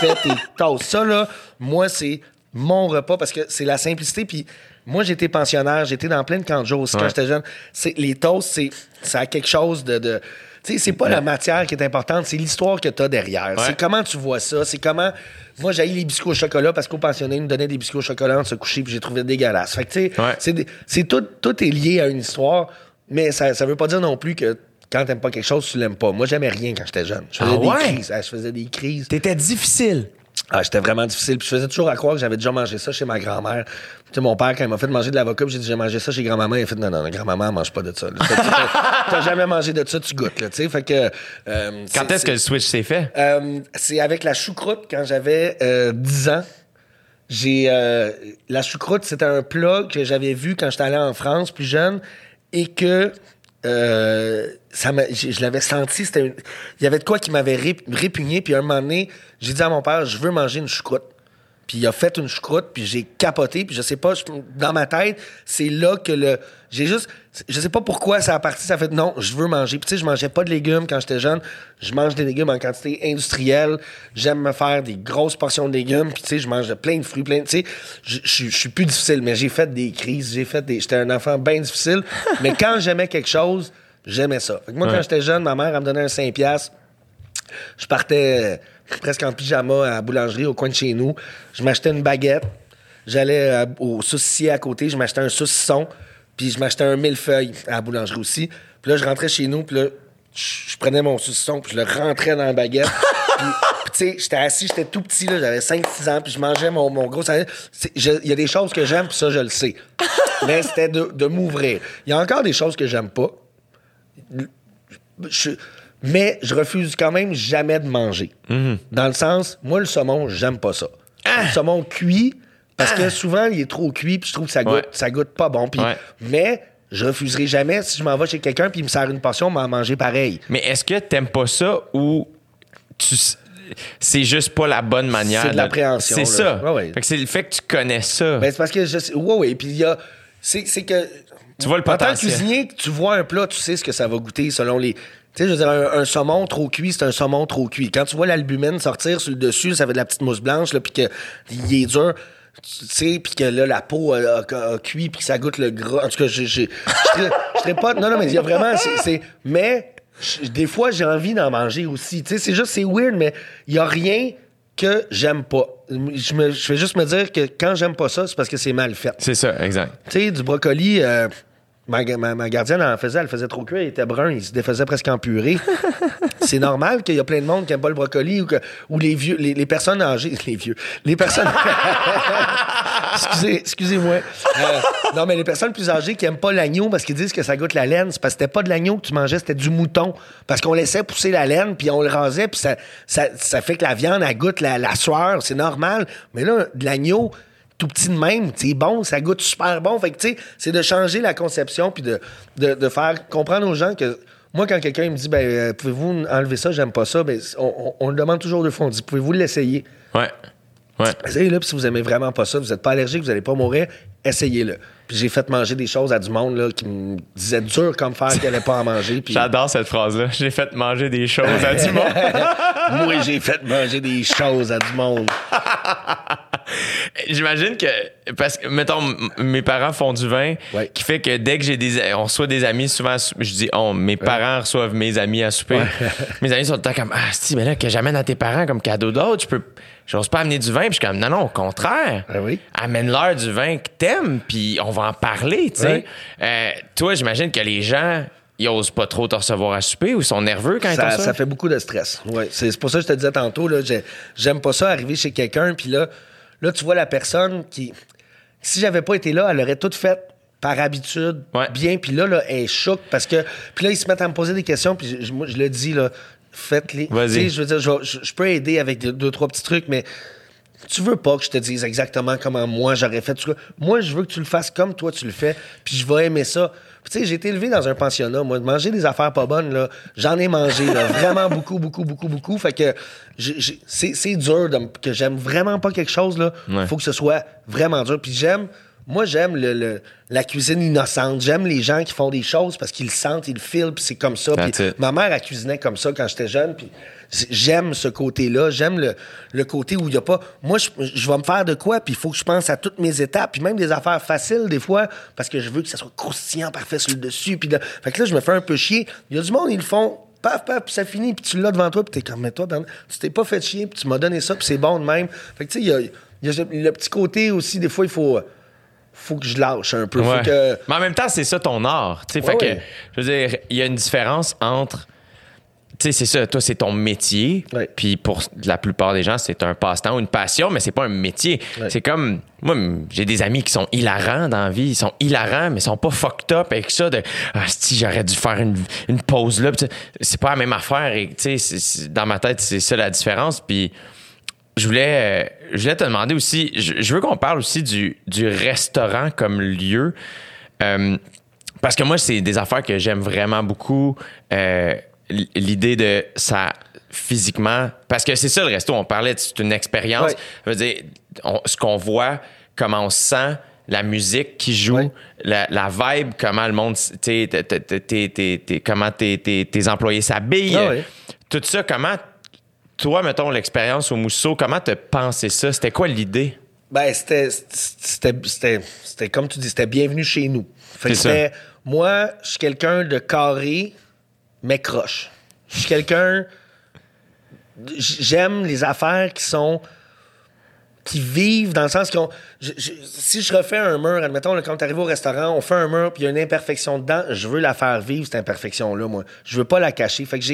[SPEAKER 4] tu fais tes toasts. Ça, là, moi, c'est mon repas parce que c'est la simplicité. Puis moi, j'étais pensionnaire, j'étais dans plein de camps de jour aussi quand j'étais jeune. C'est, les toasts, c'est, ça a quelque chose de... de tu sais, c'est pas la matière qui est importante, c'est l'histoire que tu as derrière.
[SPEAKER 2] Ouais.
[SPEAKER 4] C'est comment tu vois ça. C'est comment. Moi, j'ai les biscuits au chocolat parce qu'au pensionnaire, ils nous donnaient des biscuits au chocolat en se coucher, puis j'ai trouvé dégueulasse. Fait que, tu sais, c'est, des- c'est tout, tout est lié à une histoire, mais ça, ça veut pas dire non plus que quand t'aimes pas quelque chose, tu l'aimes pas. Moi, j'aimais rien quand j'étais jeune. Je faisais
[SPEAKER 2] Ah
[SPEAKER 4] des
[SPEAKER 2] ouais?
[SPEAKER 4] crises. Ah, Je faisais des crises.
[SPEAKER 2] T'étais difficile.
[SPEAKER 4] Ah, j'étais vraiment difficile. Puis je faisais toujours à croire que j'avais déjà mangé ça chez ma grand-mère. Tu sais, mon père, quand il m'a fait manger de l'avocat, j'ai dit, j'ai mangé ça chez grand-maman. Il a fait, non, non, non, grand-maman, mange pas de ça. là. T'as- T'as t'as jamais mangé de ça, tu goûtes, là, tu sais. Fait que. euh,
[SPEAKER 2] Quand est-ce que le switch s'est fait?
[SPEAKER 4] euh, c'est avec la choucroute quand j'avais euh, 10 ans. j'ai euh, la choucroute, c'était un plat que j'avais vu quand j'étais allé en France plus jeune et que euh, ça je, je l'avais senti. C'était une- il y avait de quoi qui m'avait ré- répugné. Puis à un moment donné, j'ai dit à mon père, je veux manger une choucroute. Puis il a fait une choucroute, puis j'ai capoté, puis je sais pas, je- dans ma tête, c'est là que le. J'ai juste. Je sais pas pourquoi ça a parti, ça a fait non, je veux manger. Puis tu sais, je mangeais pas de légumes quand j'étais jeune. Je mange des légumes en quantité industrielle. J'aime me faire des grosses portions de légumes, puis tu sais, je mange plein de fruits, plein de. Tu sais, je je- je suis plus difficile, mais j'ai fait des crises, j'ai fait des. J'étais un enfant bien difficile, mais quand j'aimais quelque chose, j'aimais ça. Fait que moi, quand j'étais jeune, ma mère, elle me donnait un 5$. piastres. Je partais presque en pyjama à la boulangerie au coin de chez nous. Je m'achetais une baguette. J'allais euh, au saucissier à côté. Je m'achetais un saucisson. Puis je m'achetais un millefeuille à la boulangerie aussi. Puis là, je rentrais chez nous. Puis là, je prenais mon saucisson. Puis je le rentrais dans la baguette. puis, puis tu sais, j'étais assis. J'étais tout petit. là, J'avais 5-6 ans. Puis je mangeais mon, mon gros salade. Il y a des choses que j'aime. Puis ça, je le sais. Mais c'était de, de m'ouvrir. Il y a encore des choses que j'aime pas. Je- mais je refuse quand même jamais de manger.
[SPEAKER 2] Mhm.
[SPEAKER 4] Dans le sens, moi, le saumon, j'aime pas ça.
[SPEAKER 2] Ah!
[SPEAKER 4] Le saumon cuit, parce que souvent, il est trop cuit, puis je trouve que ça goûte,
[SPEAKER 2] Ouais.
[SPEAKER 4] ça goûte pas bon.
[SPEAKER 2] Ouais.
[SPEAKER 4] Mais je refuserai jamais, si je m'en vais chez quelqu'un, puis il me sert une portion, m'en manger pareil.
[SPEAKER 2] Mais est-ce que t'aimes pas ça ou tu c'est juste pas la bonne manière?
[SPEAKER 4] C'est de l'appréhension,
[SPEAKER 2] C'est ça.
[SPEAKER 4] Ouais, ouais.
[SPEAKER 2] Fait que c'est le fait que tu connais ça.
[SPEAKER 4] Ben, c'est parce que je sais. Ouais, ouais. Puis il y a. C'est que.
[SPEAKER 2] Tu vois le
[SPEAKER 4] En tant que
[SPEAKER 2] potentiel.
[SPEAKER 4] cuisinier, tu vois un plat, tu sais ce que ça va goûter selon les. Tu sais, je veux dire, un, un saumon trop cuit, c'est un saumon trop cuit. Quand tu vois l'albumine sortir sur le dessus, ça fait de la petite mousse blanche, là, puis qu'il est dur, tu sais, puis que là, la peau a, a- a cuit, puis que ça goûte le gras. En tout cas, je serais- pas. Non, non, mais il y a vraiment. c'est- mais des fois, j'ai envie d'en manger aussi. Tu sais, c'est juste, c'est weird, mais il y a rien que j'aime pas. Je, me, je vais juste me dire que quand j'aime pas ça, c'est parce que c'est mal fait.
[SPEAKER 2] C'est ça, exact.
[SPEAKER 4] Tu sais, du brocoli, euh, ma, ma- ma gardienne en faisait, elle faisait trop cuire, il était brun, il se défaisait presque en purée. c'est normal qu'il y a plein de monde qui n'aime pas le brocoli ou, que, ou les vieux, les, les personnes âgées, les vieux, les personnes. Excusez, excusez-moi. Euh, non, mais les personnes plus âgées qui n'aiment pas l'agneau parce qu'ils disent que ça goûte la laine, c'est parce que c'était pas de l'agneau que tu mangeais, c'était du mouton. Parce qu'on laissait pousser la laine, puis on le rasait, puis ça, ça, ça fait que la viande, elle goûte la, la sueur, c'est normal. Mais là, de l'agneau, tout petit de même, c'est bon, ça goûte super bon. Fait que, tu sais, c'est de changer la conception puis de, de, de faire comprendre aux gens que moi, quand quelqu'un me dit, ben, euh, pouvez-vous enlever ça, j'aime pas ça, ben, on, on- on le demande toujours deux fois. On dit, pouvez-vous l'essayer?
[SPEAKER 2] Ouais. Ouais.
[SPEAKER 4] Essayez-le, puis si vous aimez vraiment pas ça, vous n'êtes pas allergique, vous n'allez pas mourir, essayez-le. Puis j'ai fait manger des choses à du monde là, qui me disaient dur comme fer qu'elle allait pas en manger. Puis
[SPEAKER 2] J'adore cette phrase-là. J'ai fait manger des choses à du monde.
[SPEAKER 4] moi, j'ai fait manger des choses à du monde.
[SPEAKER 2] J'imagine que, parce que, mettons, mes parents font du vin,
[SPEAKER 4] Ouais.
[SPEAKER 2] qui fait que dès que j'ai des, on reçoit des amis, souvent, je dis, on, mes parents reçoivent mes amis à souper. mes amis sont tout le temps comme, ah, si, mais là, que j'amène à tes parents comme cadeau d'autre, je peux, j'ose pas amener du vin, puis je suis comme, non, non, au contraire.
[SPEAKER 4] Ah oui?
[SPEAKER 2] Amène-leur du vin que t'aimes, puis on va en parler, tu sais. Euh, toi, j'imagine que les gens, ils osent pas trop te recevoir à souper ou ils sont nerveux quand ils
[SPEAKER 4] ça,
[SPEAKER 2] t'ont ça.
[SPEAKER 4] ça fait beaucoup de stress. Ouais, c'est pour ça que je te disais tantôt, j'aime pas ça arriver chez quelqu'un, puis là, là, tu vois la personne qui. Si j'avais pas été là, elle aurait tout fait par habitude,
[SPEAKER 2] Ouais.
[SPEAKER 4] bien, puis là, là, elle est choc parce que. Puis là, ils se mettent à me poser des questions, puis je- moi, je le dis, là, faites-les.
[SPEAKER 2] Vas-y.
[SPEAKER 4] Je veux dire, je, peux aider avec deux, deux, trois petits trucs, mais tu veux pas que je te dise exactement comment moi j'aurais fait. Moi, je veux que tu le fasses comme toi tu le fais, puis je vais aimer ça. Tu sais, j'ai été élevé dans un pensionnat. Moi, de manger des affaires pas bonnes, là, j'en ai mangé, là, vraiment beaucoup, beaucoup, beaucoup, beaucoup. Fait que c'est dur de que j'aime vraiment pas quelque chose, là.
[SPEAKER 2] Ouais.
[SPEAKER 4] Faut que ce soit vraiment dur. Puis j'aime, moi, j'aime le, le- la cuisine innocente. J'aime les gens qui font des choses parce qu'ils le sentent, ils le filent, puis c'est comme ça. Ma mère, elle cuisinait comme ça quand j'étais jeune. Puis j'aime ce côté-là. J'aime le, le côté où il n'y a pas. Moi, je, je vais me faire de quoi, puis il faut que je pense à toutes mes étapes, puis même des affaires faciles, des fois, parce que je veux que ça soit croustillant, parfait sur le dessus. Puis là, fait que là, je me fais un peu chier. Il y a du monde, ils le font. Paf, paf, puis ça finit, puis tu l'as devant toi, puis t'es comme, mais toi, Bernard, tu t'es pas fait chier, puis tu m'as donné ça, puis c'est bon de même. Fait que, tu sais, il y a, y a le petit côté aussi, des fois, il faut, faut que je lâche un peu. Faut
[SPEAKER 2] Ouais.
[SPEAKER 4] que.
[SPEAKER 2] Mais en même temps, c'est ça ton art. tu sais.
[SPEAKER 4] Ouais,
[SPEAKER 2] fait
[SPEAKER 4] ouais.
[SPEAKER 2] que, je veux dire, il y a une différence entre. Tu sais, c'est ça, toi, c'est ton métier.
[SPEAKER 4] Ouais.
[SPEAKER 2] Puis pour la plupart des gens, c'est un passe-temps ou une passion, mais c'est pas un métier.
[SPEAKER 4] Ouais.
[SPEAKER 2] C'est comme. Moi, j'ai des amis qui sont hilarants dans la vie. Ils sont hilarants, mais ils sont pas fucked up avec ça de. Ah, si j'aurais dû faire une, une pause là. C'est pas la même affaire. Et, dans ma tête, c'est ça la différence. Puis je voulais, euh, je voulais te demander aussi, je, je veux qu'on parle aussi du, du restaurant comme lieu. Euh, parce que moi, c'est des affaires que j'aime vraiment beaucoup. Euh, L'idée de ça physiquement. Parce que c'est ça le resto, on parlait, c'est une expérience. Je veux dire, on- ce qu'on voit, comment on se sent, la musique qui joue, la, la vibe, comment le monde, tu sais, t- t- t- t- t- t- comment tes, employés s'habillent.
[SPEAKER 4] Ah.
[SPEAKER 2] Tout ça, comment, toi, mettons, l'expérience au Mousseau, comment t'as pensé ça? C'était quoi l'idée?
[SPEAKER 4] Ben, c'était, c'était, comme tu dis, c'était bienvenue chez nous. Fait que
[SPEAKER 2] ça.
[SPEAKER 4] moi, je suis quelqu'un de carré, mais croche. Je suis quelqu'un, j'aime les affaires qui sont, qui vivent dans le sens je- si je refais un mur, admettons, quand tu arrives au restaurant, on fait un mur, puis il y a une imperfection dedans, je veux la faire vivre, cette imperfection-là, moi. Je veux pas la cacher. Fait que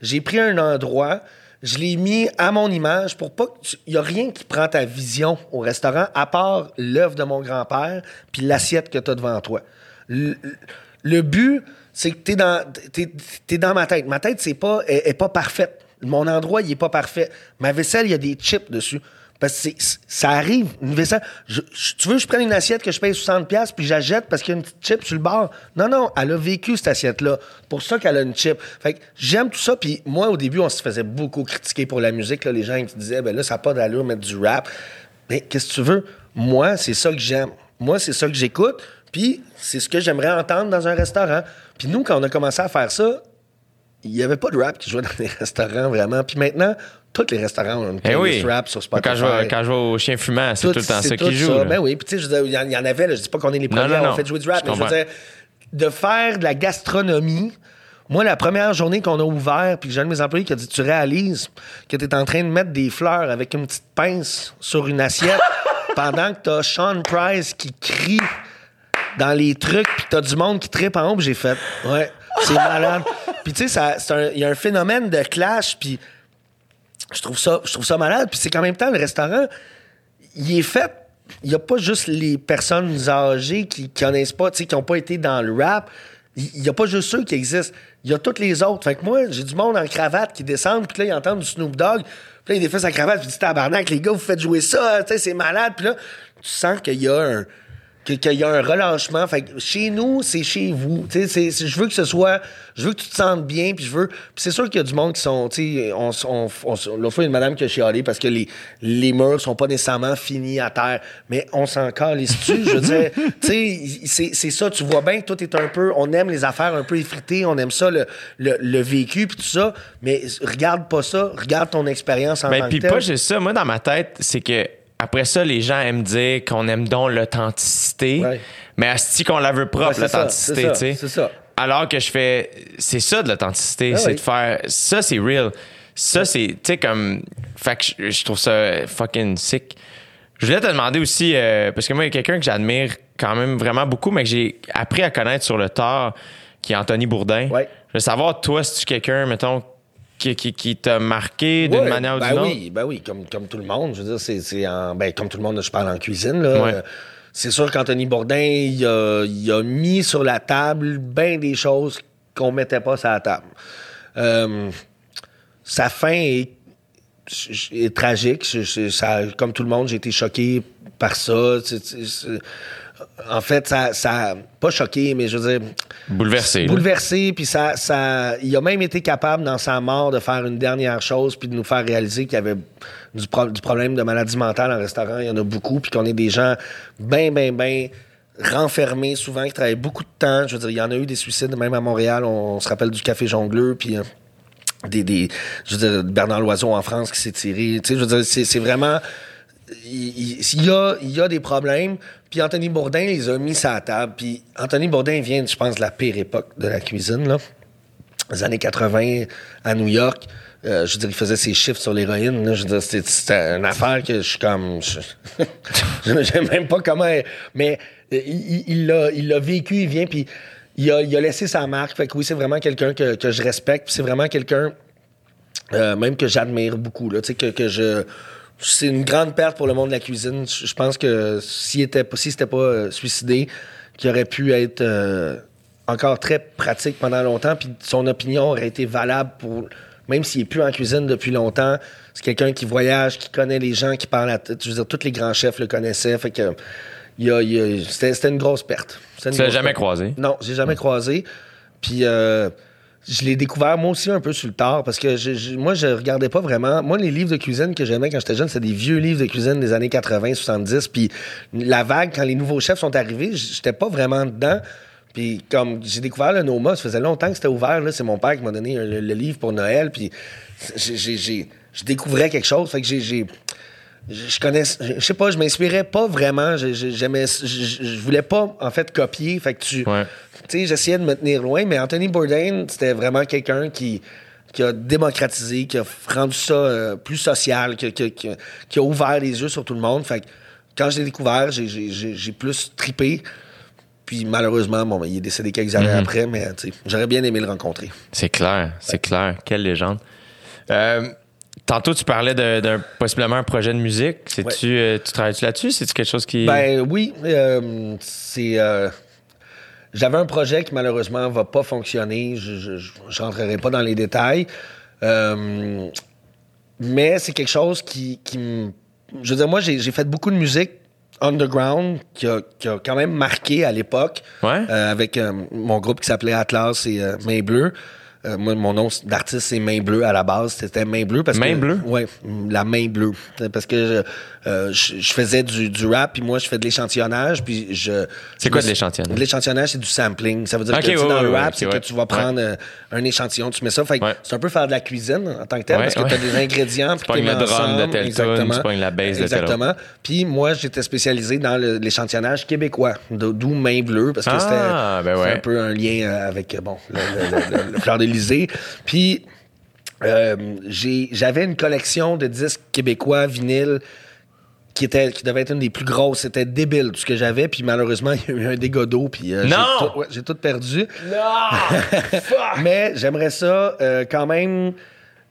[SPEAKER 4] j'ai, pris un endroit, je l'ai mis à mon image pour pas que. Il y a rien qui prend ta vision au restaurant, à part l'œuvre de mon grand-père, puis l'assiette que tu as devant toi. Le but, c'est que tu es dans, t'es, t'es dans ma tête. Ma tête, c'est pas, est, pas parfaite. Mon endroit, il est pas parfait. Ma vaisselle, il y a des chips dessus. Parce que ça arrive, une vaisselle. Tu veux que je prenne une assiette que je paye 60$ puis jette parce qu'il y a une petite chip sur le bord? Non, non, elle a vécu cette assiette-là. pour ça qu'elle a une chip. Fait que j'aime tout ça. Puis moi, au début, on se faisait beaucoup critiquer pour la musique. là. les gens qui disaient, ben là, ça n'a pas d'allure mettre du rap. Mais qu'est-ce que tu veux? Moi, c'est ça que j'aime. Moi, c'est ça que j'écoute. Puis c'est ce que j'aimerais entendre dans un restaurant. Puis nous, quand on a commencé à faire ça, il n'y avait pas de rap qui jouait dans les restaurants, vraiment. Puis maintenant, tous les restaurants ont une
[SPEAKER 2] Eh oui.
[SPEAKER 4] rap sur Spotify.
[SPEAKER 2] Quand je, vais, quand je vais au chien fumant, c'est tout, le temps ça qui joue. là.
[SPEAKER 4] Ben oui, puis tu sais, il y en- il y, en avait, là, je dis pas qu'on est les premiers à avoir fait jouer du rap,
[SPEAKER 2] Je
[SPEAKER 4] mais je veux dire, de faire de la gastronomie. Moi, la première journée qu'on a ouvert, puis que j'ai un de mes employés qui a dit Tu réalises que tu es en train de mettre des fleurs avec une petite pince sur une assiette pendant que tu as Sean Price qui crie dans les trucs, puis t'as du monde qui tripe en haut, j'ai fait Ouais, c'est malade. puis tu sais, il y a un phénomène de clash, puis je trouve ça, je trouve ça malade. Puis c'est qu'en même temps, le restaurant, il est fait. Il n'y a pas juste les personnes âgées qui connaissent pas, qui n'ont pas été dans le rap. Il n'y a pas juste ceux qui existent. Il y a toutes les autres. Fait que moi, j'ai du monde en cravate qui descendent, puis là, ils entendent du Snoop Dogg. Puis là, ils défait sa cravate, puis ils disent tabarnak, les gars, vous faites jouer ça, tu sais, c'est malade. Puis là, tu sens qu'il y a un que- qu'il y a un relâchement. Fait que chez nous, c'est chez vous. Je veux que ce soit. Je veux que tu te sentes bien. Puis je veux. Puis c'est sûr qu'il y a du monde qui sont. Tu sais, on, on, on- l'autre fois, il y a une madame qui a chialé parce que les, les murs sont pas nécessairement finis à terre. Mais on s'en calisse dessus. Je veux dire, tu sais, c'est- ça. Tu vois bien que tout est un peu. On aime les affaires un peu effritées. On aime ça, le, le, le vécu, puis tout ça. Mais regarde pas ça. Regarde ton expérience en
[SPEAKER 2] Ben,
[SPEAKER 4] tant
[SPEAKER 2] puis
[SPEAKER 4] que telle.
[SPEAKER 2] pas juste ça. Moi, dans ma tête, c'est que après ça, les gens aiment dire qu'on aime donc l'authenticité.
[SPEAKER 4] Ouais.
[SPEAKER 2] Mais asti qu'on la veut propre,
[SPEAKER 4] Ouais,
[SPEAKER 2] l'authenticité, tu sais. Alors que je fais. C'est ça de l'authenticité.
[SPEAKER 4] Ah
[SPEAKER 2] c'est
[SPEAKER 4] oui.
[SPEAKER 2] de faire. Ça, c'est real. Ça, c'est. Tu sais, comme. Fait que je, je trouve ça fucking sick. Je voulais te demander aussi, euh, parce que moi, il y a quelqu'un que j'admire quand même vraiment beaucoup, mais que j'ai appris à connaître sur le tard, qui est Anthony Bourdin.
[SPEAKER 4] Ouais.
[SPEAKER 2] Je veux savoir, toi, si tu quelqu'un, mettons, qui, qui, qui t'a marqué d'une
[SPEAKER 4] Ouais,
[SPEAKER 2] manière ou
[SPEAKER 4] ben
[SPEAKER 2] d'une autre?
[SPEAKER 4] oui, ben oui, comme, comme tout le monde. Je veux dire, c'est, en, ben, comme tout le monde, je parle en cuisine. Là.
[SPEAKER 2] Ouais.
[SPEAKER 4] C'est sûr qu'Anthony Bourdin, il a, il a mis sur la table bien des choses qu'on mettait pas sur la table. Euh, sa fin est, est tragique. Je- je- ça, comme tout le monde, j'ai été choqué par ça. En fait, ça, ça, pas choqué, mais je veux dire,
[SPEAKER 2] Bouleversé.
[SPEAKER 4] bouleversé, puis ça, ça, il a même été capable dans sa mort de faire une dernière chose, puis de nous faire réaliser qu'il y avait du, pro- du problème de maladie mentale en restaurant. Il y en a beaucoup, puis qu'on est des gens bien, bien, bien renfermés souvent, qui travaillent beaucoup de temps. Je veux dire, il y en a eu des suicides, même à Montréal. On, on se rappelle du Café Jongleur, puis euh, des, des, je veux dire, Bernard Loiseau en France qui s'est tiré. Tu sais, je veux dire, c'est vraiment il, il- il y, a, il y a des problèmes. Puis Anthony Bourdin les a mis sur la table. Puis Anthony Bourdin vient, je pense, de la pire époque de la cuisine, là. Les années 80 à New York. Euh, je veux dire, il faisait ses chiffres sur l'héroïne. Je veux dire, c'était, une affaire que je suis comme. Je, je sais même pas comment. Mais euh, il, il- il l'a, il l'a vécu, il vient, puis il a, il a laissé sa marque. Fait que oui, c'est vraiment quelqu'un que, que je respecte. Puis c'est vraiment quelqu'un euh, même que j'admire beaucoup. Là, que, que je. C'est une grande perte pour le monde de la cuisine. Je pense que s'il était pas, s'il s'était pas euh, suicidé, qu'il aurait pu être euh, encore très pratique pendant longtemps, puis son opinion aurait été valable pour même s'il est plus en cuisine depuis longtemps, c'est quelqu'un qui voyage, qui connaît les gens, qui parle à... Je veux dire, tous les grands chefs le connaissaient. Fait que il y a- il a- c'était c'était une grosse perte.
[SPEAKER 2] Tu l'as jamais
[SPEAKER 4] perte.
[SPEAKER 2] croisé?
[SPEAKER 4] Non, j'ai jamais croisé. Puis euh, je l'ai découvert moi aussi un peu sur le tard parce que je- je- moi, je regardais pas vraiment. Moi, les livres de cuisine que j'aimais quand j'étais jeune, c'était des vieux livres de cuisine des années 80, 70. Puis la vague, quand les nouveaux chefs sont arrivés, j'étais pas vraiment dedans. Puis comme j'ai découvert le Noma, ça faisait longtemps que c'était ouvert. là. C'est mon père qui m'a donné le, livre pour Noël. Puis je découvrais quelque chose. Fait que j'ai- je connais je sais pas je m'inspirais pas vraiment j'aimais je, voulais pas en fait copier fait que tu. Tu sais j'essayais de me tenir loin mais Anthony Bourdain c'était vraiment quelqu'un qui qui a démocratisé qui a rendu ça euh, plus social qui, qui- qui- qui a ouvert les yeux sur tout le monde fait que quand je l'ai découvert j'ai- j'ai j'ai- j'ai plus tripé puis malheureusement bon ben, il est décédé quelques années après mais tu j'aurais bien aimé le rencontrer
[SPEAKER 2] C'est clair, c'est clair. Quelle légende. Euh, tantôt, tu parlais d'un possiblement un projet de musique. Euh, tu travailles-tu là-dessus? C'est-tu quelque chose qui.
[SPEAKER 4] Ben oui, euh, c'est. J'avais un projet qui malheureusement va pas fonctionner. Je, je, je- je rentrerai pas dans les détails. Euh, mais c'est quelque chose qui, qui me- Je veux dire, moi, j'ai fait beaucoup de musique underground qui a, qui a quand même marqué à l'époque.
[SPEAKER 2] Ouais.
[SPEAKER 4] Euh, avec euh, mon groupe qui s'appelait Atlas et euh, Main Bleue. Moi, mon nom d'artiste, c'est Main Bleue à la base. C'était Main Bleue parce
[SPEAKER 2] Main
[SPEAKER 4] que.
[SPEAKER 2] Bleue?
[SPEAKER 4] Oui, la main bleue. Parce que je, euh, je, je faisais du, du rap, puis moi, je fais de l'échantillonnage, puis je...
[SPEAKER 2] C'est quoi de l'échantillonnage?
[SPEAKER 4] De l'échantillonnage, c'est du sampling. Ça veut dire que tu
[SPEAKER 2] ouais,
[SPEAKER 4] dans le rap, c'est que tu vas prendre euh, un échantillon, tu mets ça. Fait c'est un peu faire de la cuisine en tant que tel, parce que tu as des ingrédients, puis tu
[SPEAKER 2] le drum de telle tune,
[SPEAKER 4] Exactement.
[SPEAKER 2] tu pognes la bass de
[SPEAKER 4] Exactement. Puis moi, j'étais spécialisé dans l'échantillonnage québécois, d'o- d'où Main Bleue, parce que
[SPEAKER 2] Ah,
[SPEAKER 4] c'était
[SPEAKER 2] ben
[SPEAKER 4] un peu un lien euh, avec, bon, le, le, le- le fleur d'Élysée. Puis... Euh, j'avais une collection de disques québécois vinyles qui était qui devait être une des plus grosses c'était débile tout ce que j'avais puis malheureusement il y a eu un dégât d'eau puis euh, j'ai
[SPEAKER 2] Non!
[SPEAKER 4] tout- ouais, j'ai tout perdu. Mais j'aimerais ça euh, quand même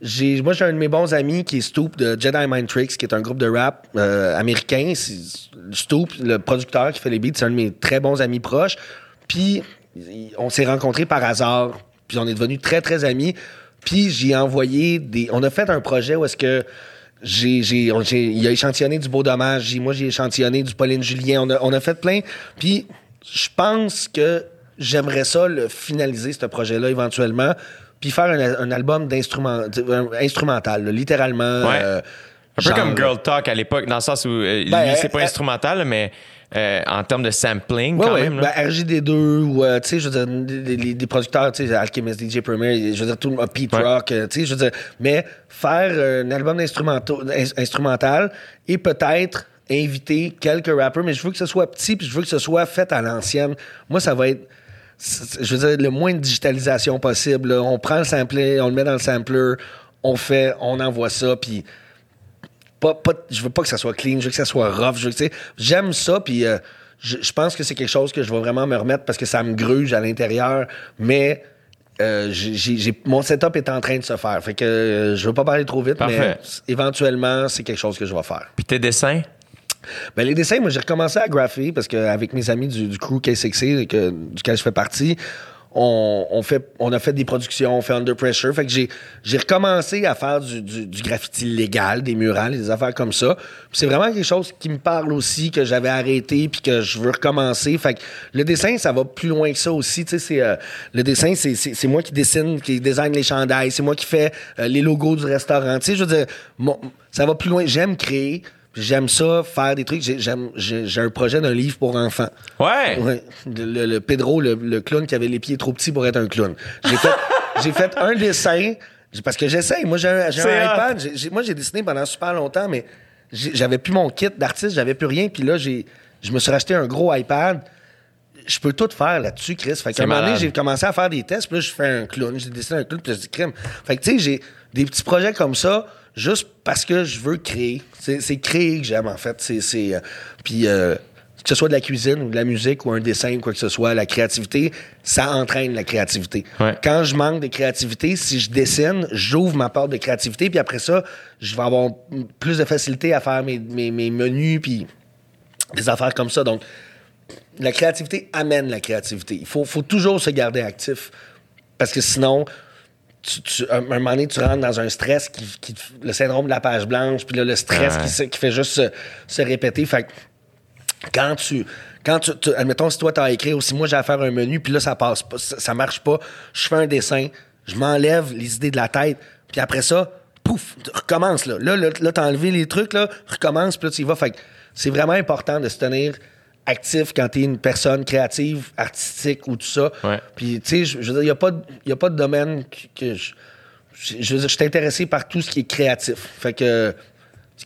[SPEAKER 4] j'ai moi j'ai un de mes bons amis qui est Stoop de Jedi Mind Tricks qui est un groupe de rap euh, américain. C'est- Stoop le producteur qui fait les beats c'est un de mes très bons amis proches. Puis on s'est rencontrés par hasard puis on est devenus très très amis. Puis j'ai envoyé des on a fait un projet où est-ce que j'ai, j'ai, il a échantillonné du beau dommage. Moi, j'ai échantillonné du Pauline Julien. On a, on a fait plein. Puis, je pense que j'aimerais ça le finaliser, ce projet-là, éventuellement. Puis faire un, un album d'instrument, un- instrumental, là, littéralement.
[SPEAKER 2] Ouais.
[SPEAKER 4] euh,
[SPEAKER 2] un peu comme Girl Talk à l'époque, dans le sens où euh,
[SPEAKER 4] Ben,
[SPEAKER 2] lui, c'est pas
[SPEAKER 4] euh,
[SPEAKER 2] instrumental, mais euh, en termes de sampling, là.
[SPEAKER 4] Ben, RJD2 ou, euh, tu sais, je veux dire, des producteurs, tu sais, Alchemist, DJ Premier, je veux dire, tout le monde, Pete
[SPEAKER 2] Ouais.
[SPEAKER 4] Rock, euh, tu sais, je veux dire, mais faire euh, un album instrumental et peut-être inviter quelques rappers, mais je veux que ce soit petit puis je veux que ce soit fait à l'ancienne. Moi, ça va être, je veux dire, le moins de digitalisation possible. là. On prend le sampler, on le met dans le sampler, on fait, on envoie ça, puis pas, pas, je veux pas que ça soit clean, je veux que ça soit rough. Je veux que, tu sais, j'aime ça, puis euh, je, je pense que c'est quelque chose que je vais vraiment me remettre parce que ça me gruge à l'intérieur, mais euh, j'ai, j'ai- j'ai- mon setup est en train de se faire. Fait que euh, je veux pas parler trop vite,
[SPEAKER 2] Parfait.
[SPEAKER 4] mais éventuellement, c'est quelque chose que je vais faire.
[SPEAKER 2] Puis tes dessins?
[SPEAKER 4] Ben, les dessins, moi, j'ai recommencé à grapher parce qu'avec mes amis du, du crew K6C, que- duquel je fais partie, on, a fait des productions, on fait Under Pressure. Fait que j'ai, recommencé à faire du, graffiti légal, des murales, des affaires comme ça. C'est vraiment quelque chose qui me parle aussi, que j'avais arrêté puis que je veux recommencer. Fait que le dessin, ça va plus loin que ça aussi. Euh, le dessin, c'est, moi qui dessine, qui design les chandails, c'est moi qui fais euh, les logos du restaurant. Je veux dire, ça va plus loin. J'aime créer. J'aime ça, faire des trucs. J'ai, j'aime, j'ai, j'ai un projet d'un livre pour enfants.
[SPEAKER 2] Ouais!
[SPEAKER 4] Ouais. Le, Pedro, le, le clown qui avait les pieds trop petits pour être un clown. J'ai fait, j'ai fait un dessin parce que j'essaye. Moi, j'ai un, j'ai un iPad. J'ai- moi, j'ai dessiné pendant super longtemps, mais j'avais plus mon kit d'artiste, j'avais plus rien. Puis là, j'ai, je me suis racheté un gros iPad. Je peux tout faire là-dessus, Chris. Fait qu'à un moment donné, j'ai commencé à faire des tests. Puis là, je fais un clown. J'ai dessiné un clown. Puis je dis crime. Fait que, tu sais, j'ai des petits projets comme ça juste parce que je veux créer. C'est, créer que j'aime, en fait. C'est, c'est, euh, puis, euh, que ce soit de la cuisine ou de la musique ou un dessin ou quoi que ce soit, la créativité, ça entraîne la créativité.
[SPEAKER 2] Ouais.
[SPEAKER 4] Quand je manque de créativité, si je dessine, j'ouvre ma porte de créativité, puis après ça, je vais avoir plus de facilité à faire mes, mes, mes menus, puis des affaires comme ça. Donc, la créativité amène la créativité. Il faut, faut toujours se garder actif, parce que sinon, tu, tu- un, moment donné, tu rentres dans un stress qui, qui- le syndrome de la page blanche, puis là, le stress
[SPEAKER 2] Ouais.
[SPEAKER 4] qui, fait juste se, se répéter. Fait que quand tu. Quand tu, tu- admettons, si toi, tu as écrit aussi, moi, j'ai à faire un menu, puis là, ça passe pas, ça, ça marche pas. Je fais un dessin, je m'enlève les idées de la tête, puis après ça, pouf, tu recommences, là. Là, là, là, t'as enlevé les trucs, là, recommence, puis là, tu y vas. Fait que c'est vraiment important de se tenir actif quand t'es une personne créative, artistique ou tout ça.
[SPEAKER 2] Ouais.
[SPEAKER 4] Puis, tu sais, je, je veux dire, il n'y a, pas de- y a pas de domaine que, que je. Je veux dire, je suis intéressé par tout ce qui est créatif. Fait que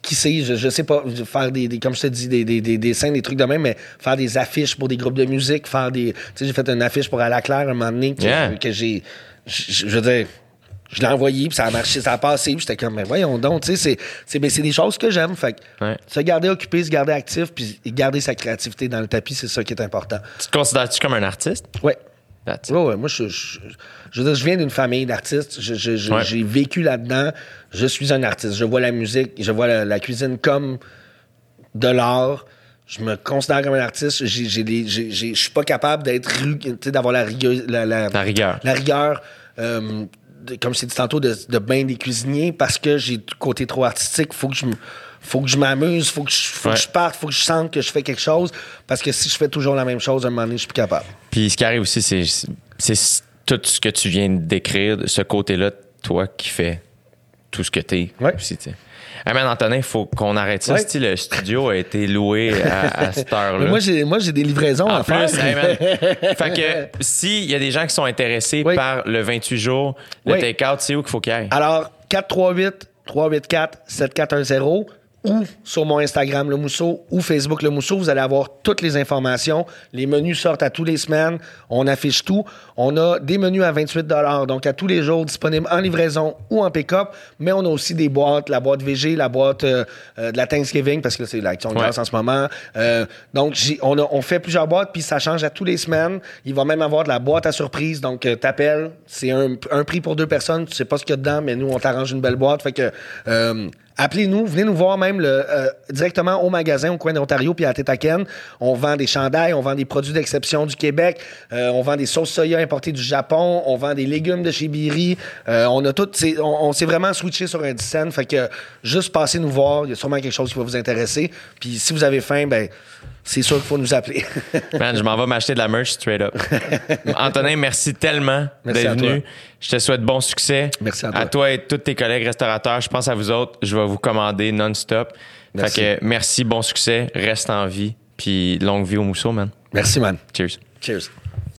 [SPEAKER 4] qui sait, je, je sais pas, faire des, des- comme je te dis, des, des, des dessins, des trucs de même, mais faire des affiches pour des groupes de musique, faire des. Tu sais, j'ai fait une affiche pour Ala Claire un moment donné que,
[SPEAKER 2] Yeah.
[SPEAKER 4] que j'ai. Je, je veux dire. Je l'ai envoyé, puis ça a marché, ça a passé, puis j'étais comme, mais voyons donc, tu sais, c'est- des choses que j'aime. Fait que
[SPEAKER 2] Ouais.
[SPEAKER 4] se garder occupé, se garder actif, puis garder sa créativité dans le tapis, c'est ça qui est important.
[SPEAKER 2] Tu te considères-tu comme un artiste? That's it.
[SPEAKER 4] Ouais, moi, je, je, je veux dire, je viens d'une famille d'artistes.
[SPEAKER 2] Ouais.
[SPEAKER 4] J'ai vécu là-dedans. Je suis un artiste. Je vois la musique, je vois la, la cuisine comme de l'art. Je me considère comme un artiste. Je suis pas capable d'être d'avoir la rigueur. La, la-
[SPEAKER 2] La rigueur.
[SPEAKER 4] La rigueur. euh, de- comme je t'ai dit tantôt, de, de bien des cuisiniers parce que j'ai du côté trop artistique. Faut que je me- Faut que je m'amuse, faut que je, faut
[SPEAKER 2] Ouais.
[SPEAKER 4] que je parte, faut que je sente que je fais quelque chose. Parce que si je fais toujours la même chose, à un moment donné, je suis plus capable.
[SPEAKER 2] Puis ce qui arrive aussi, c'est, c'est tout ce que tu viens de décrire, ce côté-là, toi qui fais tout ce que t'es
[SPEAKER 4] Ouais.
[SPEAKER 2] aussi, tu sais. Hey man, Antonin, il faut qu'on arrête ça.
[SPEAKER 4] Ouais.
[SPEAKER 2] Si le studio a été loué à, à cette heure-là.
[SPEAKER 4] Moi, j'ai, moi, j'ai des livraisons
[SPEAKER 2] en
[SPEAKER 4] à
[SPEAKER 2] plus,
[SPEAKER 4] faire.
[SPEAKER 2] hey, man. fait que s'il y a des gens qui sont intéressés
[SPEAKER 4] Oui.
[SPEAKER 2] par le 28 jours, le
[SPEAKER 4] Oui.
[SPEAKER 2] take-out, c'est où qu'il faut qu'il aille?
[SPEAKER 4] Alors, 438-384-7410 ou sur mon Instagram Le Mousseau ou Facebook Le Mousseau, vous allez avoir toutes les informations. Les menus sortent à tous les semaines. On affiche tout. On a des menus à 28 donc à tous les jours, disponibles en livraison ou en pick-up. Mais on a aussi des boîtes, la boîte VG, la boîte euh, euh, de la Thanksgiving, parce que c'est l'action de
[SPEAKER 2] Ouais.
[SPEAKER 4] grâce en ce moment. Euh, donc, j'ai- on, a- on fait plusieurs boîtes, puis ça change à tous les semaines. Il va même avoir de la boîte à surprise. Donc, t'appelles, c'est un, un prix pour deux personnes. Tu sais pas ce qu'il y a dedans, mais nous, on t'arrange une belle boîte. Fait que, euh, appelez-nous, venez nous voir même euh, directement au magasin au coin d'Ontario puis à Tetaken. On vend des chandails, on vend des produits d'exception du Québec, euh, on vend des sauces soya importées du Japon, on vend des légumes de chez Biri. Euh, on a tout, on, s'est vraiment switché sur un 10 cents. Fait que juste passez nous voir, il y a sûrement quelque chose qui va vous intéresser. Puis si vous avez faim, ben c'est sûr qu'il faut nous appeler.
[SPEAKER 2] Man, je m'en vais m'acheter de la merch straight up. Antonin, merci tellement d'être venu. Je te souhaite bon succès.
[SPEAKER 4] Merci à toi.
[SPEAKER 2] À toi et tous tes collègues restaurateurs. Je pense à vous autres. Je vais vous commander non-stop.
[SPEAKER 4] Merci.
[SPEAKER 2] Fait que merci, bon succès. Reste en vie. Puis longue vie au mousseau, man.
[SPEAKER 4] Merci, man.
[SPEAKER 2] Cheers.
[SPEAKER 4] Cheers.